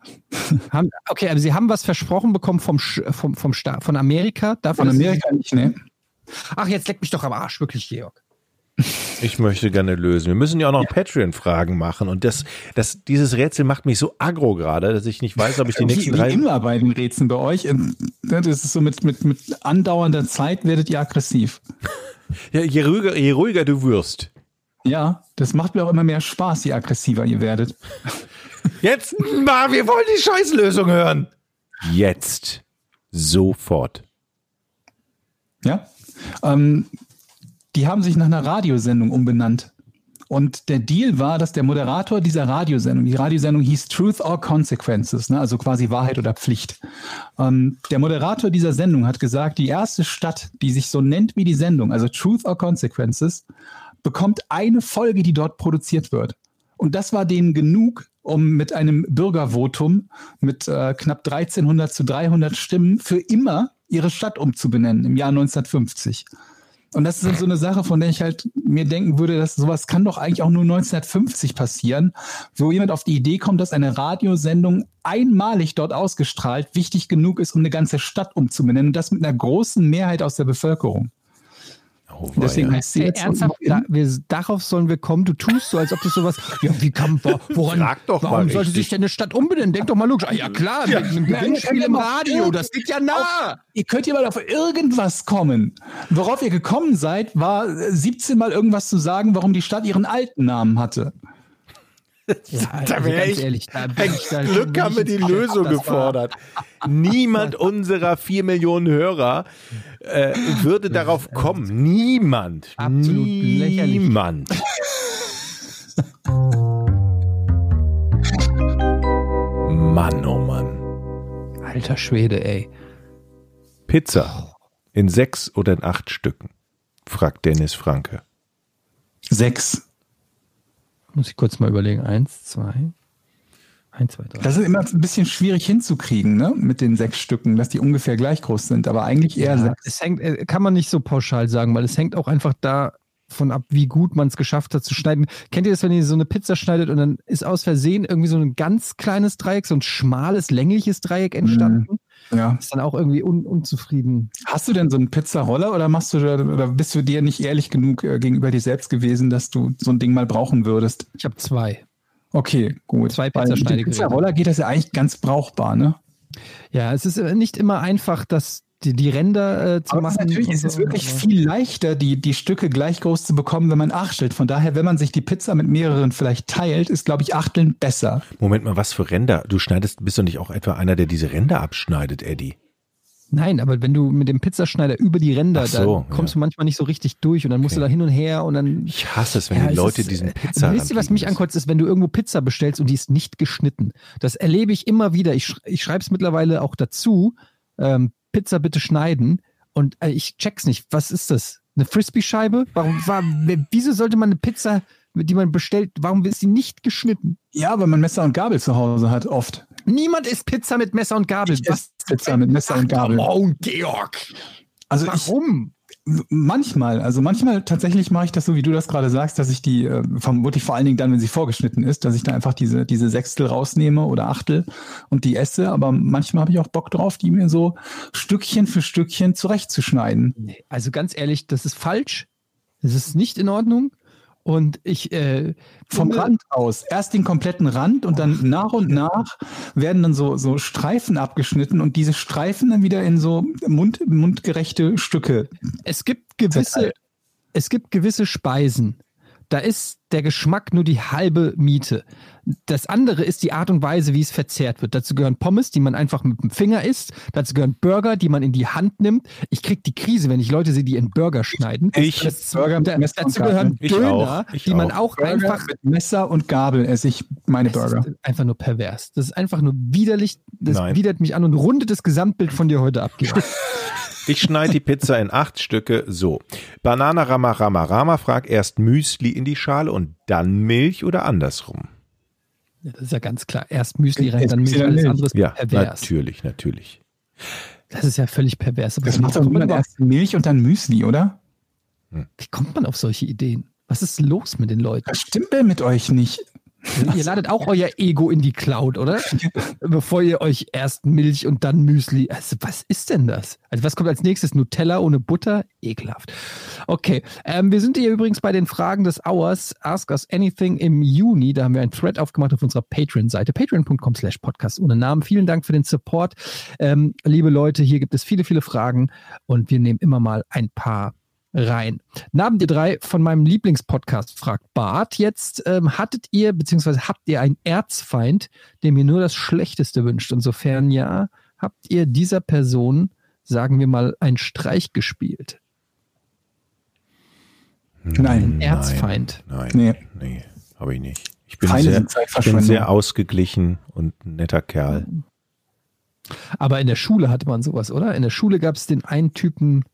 Haben, okay, aber Sie haben was versprochen bekommen vom, Sch- vom, vom Staat, von Amerika. Dafür, Von Amerika nicht, ne? Ach, jetzt leck mich doch am Arsch, wirklich, Georg. Ich möchte gerne lösen. Wir müssen ja auch noch Patreon-Fragen machen. Und das, das, dieses Rätsel macht mich so aggro gerade, dass ich nicht weiß, ob ich die Wie, nächsten wie drei. immer bei den Rätseln bei euch. ähm, ne, Das ist so mit, mit, mit andauernder Zeit werdet ihr aggressiv. Ja, je, ruhiger, je ruhiger du wirst. Ja, das macht mir auch immer mehr Spaß, je aggressiver ihr werdet. Jetzt, Ma, wir wollen die Scheißlösung hören. Jetzt. Sofort. Ja. Ähm, die haben sich nach einer Radiosendung umbenannt. Und der Deal war, dass der Moderator dieser Radiosendung, die Radiosendung hieß Truth or Consequences, ne, also quasi Wahrheit oder Pflicht. Ähm, der Moderator dieser Sendung hat gesagt, die erste Stadt, die sich so nennt wie die Sendung, also Truth or Consequences, bekommt eine Folge, die dort produziert wird. Und das war denen genug, um mit einem Bürgervotum mit äh, knapp 1300 zu 300 Stimmen für immer ihre Stadt umzubenennen im Jahr 1950. Und das ist so eine Sache, von der ich halt mir denken würde, dass sowas kann doch eigentlich auch nur 1950 passieren, wo jemand auf die Idee kommt, dass eine Radiosendung einmalig dort ausgestrahlt wichtig genug ist, um eine ganze Stadt umzubenennen und das mit einer großen Mehrheit aus der Bevölkerung. Oh, Deswegen weia. heißt sie Ey, jetzt ernsthaft, da, wir, darauf sollen wir kommen. Du tust so, als ob das sowas. Ja, wie kann wo- woran? Frag doch warum mal sollte sich denn eine Stadt umbenennen? Denk doch mal logisch. Ah, ja klar, mit einem Gewinnspiel im Radio. Das liegt ja nah. Ihr könnt ja mal auf irgendwas kommen. Worauf ihr gekommen seid, war äh, 17 Mal irgendwas zu sagen, warum die Stadt ihren alten Namen hatte. Ja, Da also wär ganz ich- ehrlich, da bin Ein ich da Glück haben wir die Lösung das gefordert. Niemand unserer vier Millionen Hörer äh, würde darauf kommen. Niemand. Absolut lächerlich. Niemand. Mann, oh Mann. Alter Schwede, ey. Pizza in sechs oder in acht Stücken? fragt Dennis Franke. Sechs. Muss ich kurz mal überlegen. Eins, zwei. Eins, zwei, drei. Das ist immer ein bisschen schwierig hinzukriegen, ne? Mit den sechs Stücken, dass die ungefähr gleich groß sind, aber eigentlich eher Ja, sechs. es hängt, äh, kann man nicht so pauschal sagen, weil es hängt auch einfach davon ab, wie gut man es geschafft hat zu schneiden. Kennt ihr das, wenn ihr so eine Pizza schneidet und dann ist aus Versehen irgendwie so ein ganz kleines Dreieck, so ein schmales, längliches Dreieck entstanden? Ja. Ist dann auch irgendwie un unzufrieden. Hast du denn so einen Pizzaroller oder machst du oder bist du dir nicht ehrlich genug äh, gegenüber dir selbst gewesen, dass du so ein Ding mal brauchen würdest? Ich habe zwei. Okay, gut. Zwei Pizzaschneidegeräte. Pizzaroller geht das ja eigentlich ganz brauchbar, ne? Ja, es ist äh, nicht immer einfach, das, die, die Ränder äh, zu Aber es machen. ist natürlich, es ist so, wirklich aber- viel leichter, die, die Stücke gleich groß zu bekommen, wenn man achtelt. Von daher, wenn man sich die Pizza mit mehreren vielleicht teilt, ist, glaube ich, Achteln besser. Moment mal, was für Ränder? Du schneidest, bist doch nicht auch etwa einer, der diese Ränder abschneidet, Eddie? Nein, aber wenn du mit dem Pizzaschneider über die Ränder, so, da kommst ja. du manchmal nicht so richtig durch und dann musst Okay. du da hin und her und dann. Ich hasse es, wenn Ja, die es Leute ist, diesen äh, Pizza Wisst ihr, was mich ankotzt, ist, wenn du irgendwo Pizza bestellst und die ist nicht geschnitten. Das erlebe ich immer wieder. Ich, ich schreibe es mittlerweile auch dazu. Ähm, Pizza bitte schneiden. Und äh, ich check's nicht. Was ist das? Eine Frisbee-Scheibe? Warum, war, wieso sollte man eine Pizza, die man bestellt, warum ist sie nicht geschnitten? Ja, weil man Messer und Gabel zu Hause hat, oft. Niemand isst Pizza mit Messer und Gabel. Ich esse Pizza mit Messer und Gabel. Oh, Georg. Also ich, Warum? Manchmal, also manchmal tatsächlich mache ich das so, wie du das gerade sagst, dass ich die, äh, vermutlich vor allen Dingen dann, wenn sie vorgeschnitten ist, dass ich da einfach diese, diese Sechstel rausnehme oder Achtel und die esse. Aber manchmal habe ich auch Bock drauf, die mir so Stückchen für Stückchen zurechtzuschneiden. Also ganz ehrlich, das ist falsch. Das ist nicht in Ordnung. Und ich äh, Vom finde- Rand aus. Erst den kompletten Rand und dann nach und nach werden dann so, so Streifen abgeschnitten und diese Streifen dann wieder in so mund, mundgerechte Stücke. Es gibt gewisse, es gibt gewisse Speisen. Da ist der Geschmack nur die halbe Miete. Das andere ist die Art und Weise, wie es verzehrt wird. Dazu gehören Pommes, die man einfach mit dem Finger isst. Dazu gehören Burger, die man in die Hand nimmt. Ich krieg die Krise, wenn ich Leute sehe, die in Burger schneiden. Ich- das, Burger mit da, dazu gehören Ich Döner, auch, ich die man auch. auch einfach mit Messer und Gabel esse ich meine Das Burger. ist einfach nur pervers. Das ist einfach nur widerlich. Das Nein. widert mich an und rundet das Gesamtbild von dir heute ab. Ich schneide die Pizza in acht Stücke so. Banana Rama Rama Rama fragt erst Müsli in die Schale und dann Milch oder andersrum. Ja, das ist ja ganz klar. Erst Müsli rein, dann Milch, alles andere ist Ja, pervers. natürlich, natürlich. Das ist ja völlig pervers. Aber Das macht doch niemand erst Milch und dann Müsli, oder? Wie kommt man auf solche Ideen? Was ist los mit den Leuten? Was stimmt denn mit euch nicht? Ihr ladet auch euer Ego in die Cloud, oder? Bevor ihr euch erst Milch und dann Müsli. Also, was ist denn das? Also, was kommt als nächstes? Nutella ohne Butter? Ekelhaft. Okay. Ähm, wir sind hier übrigens bei den Fragen des Hours. Ask Us Anything im Juni. Da haben wir einen Thread aufgemacht auf unserer Patreon-Seite. Patreon.com slash Podcast ohne Namen. Vielen Dank für den Support. Ähm, liebe Leute, hier gibt es viele, viele Fragen und wir nehmen immer mal ein paar rein. Namen ihr drei von meinem Lieblingspodcast, fragt Bart. Jetzt ähm, hattet ihr, beziehungsweise habt ihr einen Erzfeind, dem ihr nur das Schlechteste wünscht? Und sofern ja, habt ihr dieser Person, sagen wir mal, einen Streich gespielt? Nein. Erzfeind. Nein, Nee. nee, habe ich nicht. Ich bin, Feinde sehr, bin sehr ausgeglichen und ein netter Kerl. Aber in der Schule hatte man sowas, oder? In der Schule gab es den einen Typen,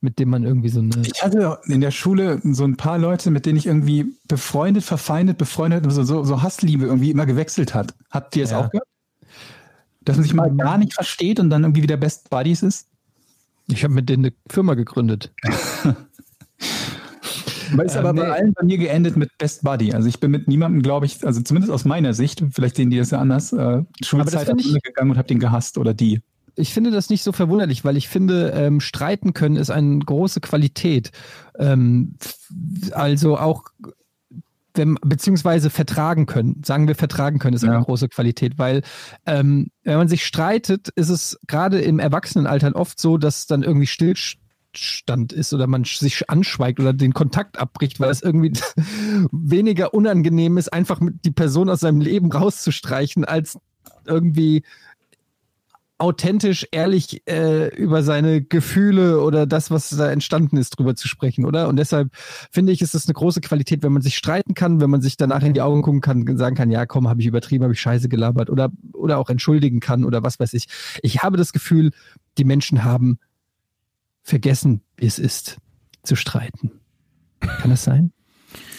mit dem man irgendwie so eine. Ich hatte in der Schule so ein paar Leute, mit denen ich irgendwie befreundet, verfeindet, befreundet, so, so, so Hassliebe irgendwie immer gewechselt hat. Habt ihr es Ja. auch gehört? Dass man sich mal gar nicht versteht und dann irgendwie wieder Best Buddies ist? Ich habe mit denen eine Firma gegründet. Ist Ähm, aber bei nee. allen bei mir geendet mit Best Buddy. Also ich bin mit niemandem, glaube ich, also zumindest aus meiner Sicht, vielleicht sehen die das ja anders, äh, Schulzeit ich- gegangen und habe den gehasst oder die. Ich finde das nicht so verwunderlich, weil ich finde, ähm, streiten können ist eine große Qualität. Ähm, also auch wenn, beziehungsweise vertragen können. Sagen wir vertragen können ist Ja. eine große Qualität, weil ähm, wenn man sich streitet, ist es gerade im Erwachsenenalter oft so, dass dann irgendwie Stillstand ist oder man sich anschweigt oder den Kontakt abbricht, weil es irgendwie weniger unangenehm ist, einfach die Person aus seinem Leben rauszustreichen, als irgendwie authentisch, ehrlich äh, über seine Gefühle oder das, was da entstanden ist, drüber zu sprechen, oder? Und deshalb finde ich, ist es eine große Qualität, wenn man sich streiten kann, wenn man sich danach in die Augen gucken kann, und sagen kann, ja, komm, habe ich übertrieben, habe ich Scheiße gelabert oder oder auch entschuldigen kann oder was weiß ich. Ich habe das Gefühl, die Menschen haben vergessen, wie es ist, zu streiten. Kann das sein?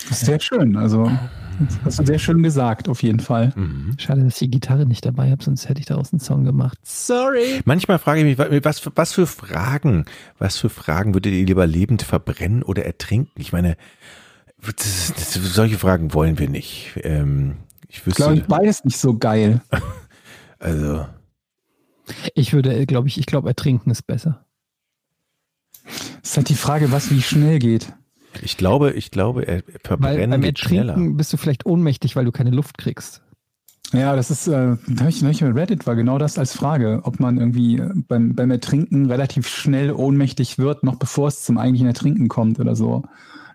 Das sehr schön. Also Das hast du sehr schön gesagt, auf jeden Fall. Mhm. Schade, dass ich die Gitarre nicht dabei habe, sonst hätte ich daraus einen Song gemacht. Sorry. Manchmal frage ich mich, wa- was, für- was für Fragen, was für Fragen würdet ihr lieber lebend verbrennen oder ertrinken? Ich meine, das, das, solche Fragen wollen wir nicht. Ähm, ich Ich wüsste, glaube, beides nicht so geil. also, Ich würde, glaube ich, ich glaube, ertrinken ist besser. Es ist halt die Frage, was wie schnell geht. Ich glaube, ich glaube, er Weil verbrennen beim schneller. bist du vielleicht ohnmächtig, weil du keine Luft kriegst. Ja, das ist, äh, da habe ich neulich mit Reddit war genau das als Frage, ob man irgendwie äh, beim, beim Ertrinken relativ schnell ohnmächtig wird, noch bevor es zum eigentlichen Ertrinken kommt oder so.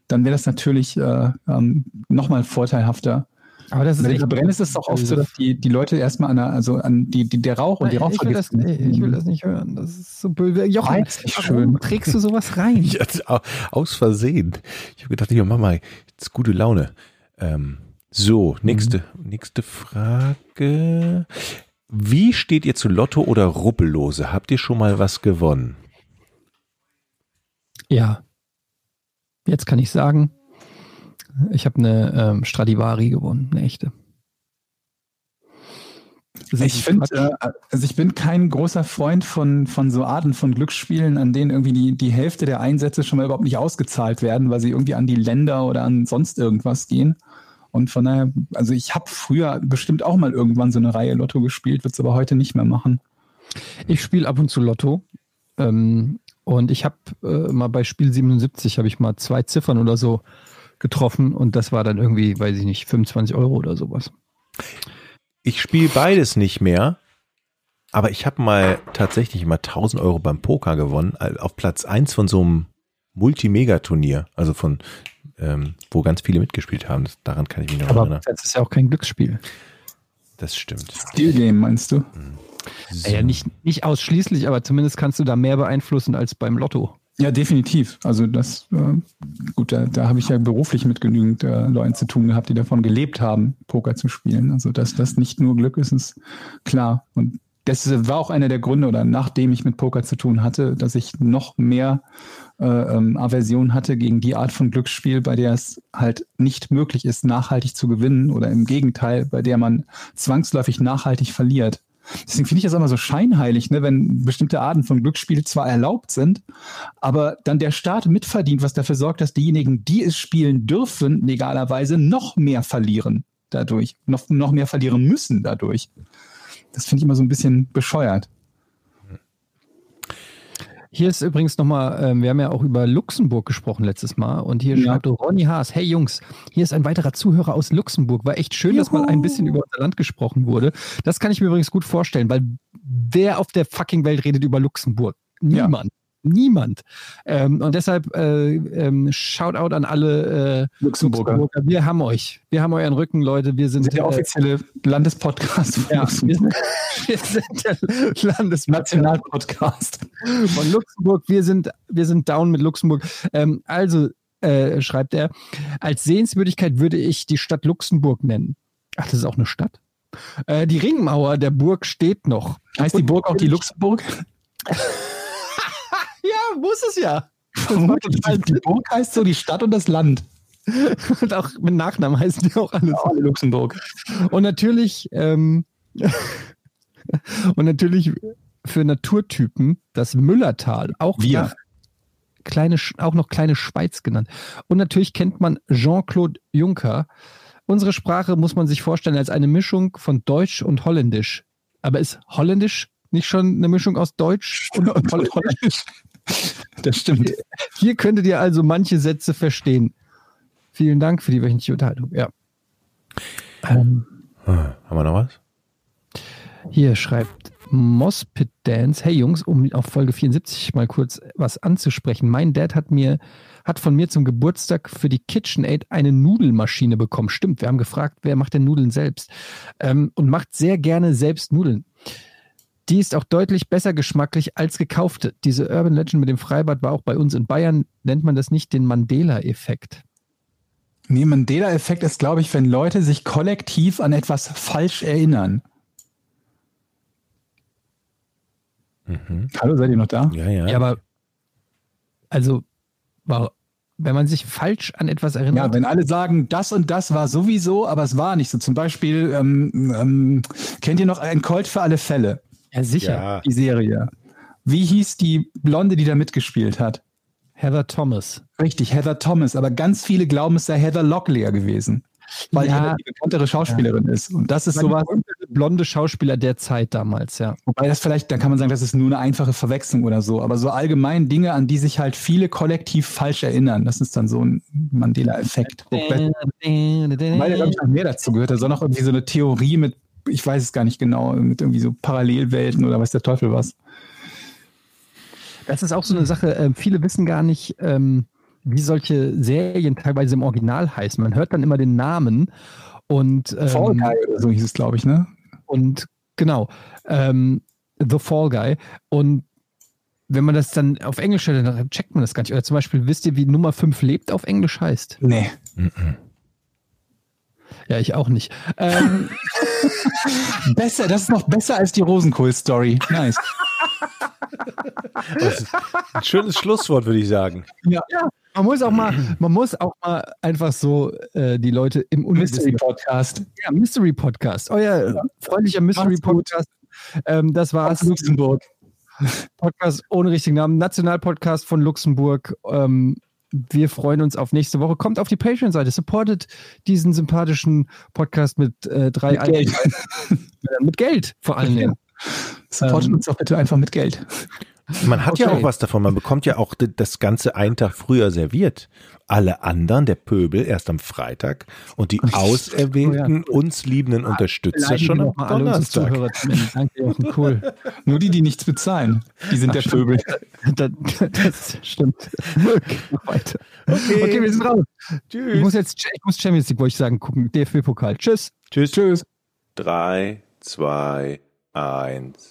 Dann wäre das natürlich äh, ähm, nochmal vorteilhafter. Aber das ist echt Verbrennen ist es doch oft so, dass die, die Leute erstmal an der, also an die, die, der Rauch und die ich, will das, Rauchvergiftung. ich will das nicht hören. Das ist so böse. Jochen, dich warum schön. trägst du sowas rein? Ja, au- aus Versehen. Ich habe gedacht, ja, Mama, jetzt gute Laune. Ähm, so, nächste, nächste Frage. Wie steht ihr zu Lotto oder Rubbellose? Habt ihr schon mal was gewonnen? Ja. Jetzt kann ich sagen, ich habe eine ähm, Stradivari gewonnen, eine echte. Ist Ich finde, äh, also ich bin kein großer Freund von, von so Arten von Glücksspielen, an denen irgendwie die, die Hälfte der Einsätze schon mal überhaupt nicht ausgezahlt werden, weil sie irgendwie an die Länder oder an sonst irgendwas gehen. Und von daher, also ich habe früher bestimmt auch mal irgendwann so eine Reihe Lotto gespielt, würde es aber heute nicht mehr machen. Ich spiele ab und zu Lotto. Ähm, und ich habe äh, mal bei Spiel 77 habe ich mal zwei Ziffern oder so getroffen und das war dann irgendwie, weiß ich nicht, 25 Euro oder sowas. Ich spiele beides nicht mehr, aber ich habe mal tatsächlich mal 1000 Euro beim Poker gewonnen, auf Platz 1 von so einem Multimegaturnier, also von, ähm, wo ganz viele mitgespielt haben. Daran kann ich mich noch Aber erinnern. das ist ja auch kein Glücksspiel. Das stimmt. Steel Game, meinst du? So. Ja, nicht, nicht ausschließlich, aber zumindest kannst du da mehr beeinflussen als beim Lotto. Ja, definitiv. Also das, äh, gut, da, da habe ich ja beruflich mit genügend äh, Leuten zu tun gehabt, die davon gelebt haben, Poker zu spielen. Also dass das nicht nur Glück ist, ist klar. Und das war auch einer der Gründe, oder nachdem ich mit Poker zu tun hatte, dass ich noch mehr äh, ähm, Aversion hatte gegen die Art von Glücksspiel, bei der es halt nicht möglich ist, nachhaltig zu gewinnen oder im Gegenteil, bei der man zwangsläufig nachhaltig verliert. Deswegen finde ich das immer so scheinheilig, ne, wenn bestimmte Arten von Glücksspiel zwar erlaubt sind, aber dann der Staat mitverdient, was dafür sorgt, dass diejenigen, die es spielen dürfen, legalerweise noch mehr verlieren dadurch, noch, noch mehr verlieren müssen dadurch. Das finde ich immer so ein bisschen bescheuert. Hier ist übrigens nochmal, ähm, wir haben ja auch über Luxemburg gesprochen letztes Mal und hier Ja. schreibt Ronny Haas, hey Jungs, hier ist ein weiterer Zuhörer aus Luxemburg. War echt schön, dass mal ein bisschen über unser Land gesprochen wurde. Das kann ich mir übrigens gut vorstellen, weil wer auf der fucking Welt redet über Luxemburg? Niemand. Niemand. Ähm, und deshalb äh, ähm, Shoutout an alle äh, Luxemburger. Wir haben euch. Wir haben euren Rücken, Leute. Wir sind, sind der äh, offizielle Landespodcast von ja, wir sind, wir sind der Landespodcast Nationalpodcast. von Luxemburg. Wir sind, wir sind down mit Luxemburg. Ähm, also, äh, schreibt er, als Sehenswürdigkeit würde ich die Stadt Luxemburg nennen. Ach, das ist auch eine Stadt? Äh, die Ringmauer der Burg steht noch. Heißt die Burg auch die Luxemburg? Ja, muss es ja. Vermutlich. Die Burg heißt so die Stadt und das Land. Und auch mit Nachnamen heißen die auch alle. Alle Luxemburg. Und natürlich, ähm, und natürlich für Naturtypen das Müllertal, auch Wir. kleine, auch noch kleine Schweiz genannt. Und natürlich kennt man Jean-Claude Juncker. Unsere Sprache muss man sich vorstellen als eine Mischung von Deutsch und Holländisch. Aber ist Holländisch nicht schon eine Mischung aus Deutsch und Und Holländisch? Das stimmt. Hier könntet ihr also manche Sätze verstehen. Vielen Dank für die wöchentliche Unterhaltung. Ja. Ähm, Ah, Haben wir noch was? Hier schreibt Mospit Dance, hey Jungs, um auf Folge 74 mal kurz was anzusprechen. Mein Dad hat mir, hat von mir zum Geburtstag für die KitchenAid eine Nudelmaschine bekommen. Stimmt, wir haben gefragt, wer macht denn Nudeln selbst? Ähm, und macht sehr gerne selbst Nudeln. Die ist auch deutlich besser geschmacklich als gekaufte. Diese Urban Legend mit dem Freibad war auch bei uns in Bayern, nennt man das nicht den Mandela-Effekt. Nee, Mandela-Effekt ist, glaube ich, wenn Leute sich kollektiv an etwas falsch erinnern. Mhm. Hallo, seid ihr noch da? Ja, ja. Ja, aber also wenn man sich falsch an etwas erinnert. Ja, wenn alle sagen, das und das war sowieso, aber es war nicht so. Zum Beispiel, ähm, ähm, kennt ihr noch ein Colt für alle Fälle? Ja, sicher. Ja. Die Serie. Wie hieß die Blonde, die da mitgespielt hat? Heather Thomas. Richtig, Heather Thomas, aber ganz viele glauben, es sei Heather Locklear gewesen. Weil Ja. Heather die bekanntere Schauspielerin ist. Und das ist So sowas, blonde Schauspieler der Zeit damals, ja. wobei das vielleicht, da kann man sagen, das ist nur eine einfache Verwechslung oder so. Aber so allgemein Dinge, an die sich halt viele kollektiv falsch erinnern, das ist dann so ein Mandela-Effekt. Weil da, glaube ich, noch mehr dazu gehört. Da soll noch irgendwie so eine Theorie mit, ich weiß es gar nicht genau, mit irgendwie so Parallelwelten oder weiß der Teufel was. Das ist auch so eine Sache, äh, viele wissen gar nicht, ähm, wie solche Serien teilweise im Original heißen. Man hört dann immer den Namen und, ähm, Fall Guy oder so hieß es, glaube ich, ne? und genau, ähm, The Fall Guy. Und wenn man das dann auf Englisch hört, dann checkt man das gar nicht. Oder zum Beispiel, wisst ihr, wie Nummer 5 lebt auf Englisch heißt? Nee. Ja, ich auch nicht. Ähm, Besser, das ist noch besser als die Rosenkohl-Story. Nice. Ein schönes Schlusswort, würde ich sagen. ja, man muss auch mal, man muss auch mal einfach so äh, die Leute im Mystery Podcast. Ja, Mystery Podcast. Euer freundlicher Mystery. Podcast. Ähm, das war's. Aus Luxemburg. Podcast ohne richtigen Namen. Nationalpodcast von Luxemburg. Ähm, wir freuen uns auf nächste Woche. Kommt auf die Patreon-Seite. Supportet diesen sympathischen Podcast mit äh, drei Mit Geld. Mit Geld vor allen Dingen. Supportet Ähm, uns doch bitte einfach mit Geld. Man hat ja Okay. auch was davon. Man bekommt ja auch das Ganze einen Tag früher serviert. Alle anderen, der Pöbel, erst am Freitag und die auserwählten, uns liebenden Unterstützer schon am Donnerstag. Danke, Jochen. Cool. Nur die, die nichts bezahlen. Die sind der Pöbel. das, das stimmt. Okay, weiter. Okay. okay, wir sind raus. Ich Tschüss. muss jetzt ich muss Champions League, wollte ich sagen, gucken. DFB-Pokal. Tschüss. Tschüss. Tschüss. Drei, zwei, eins.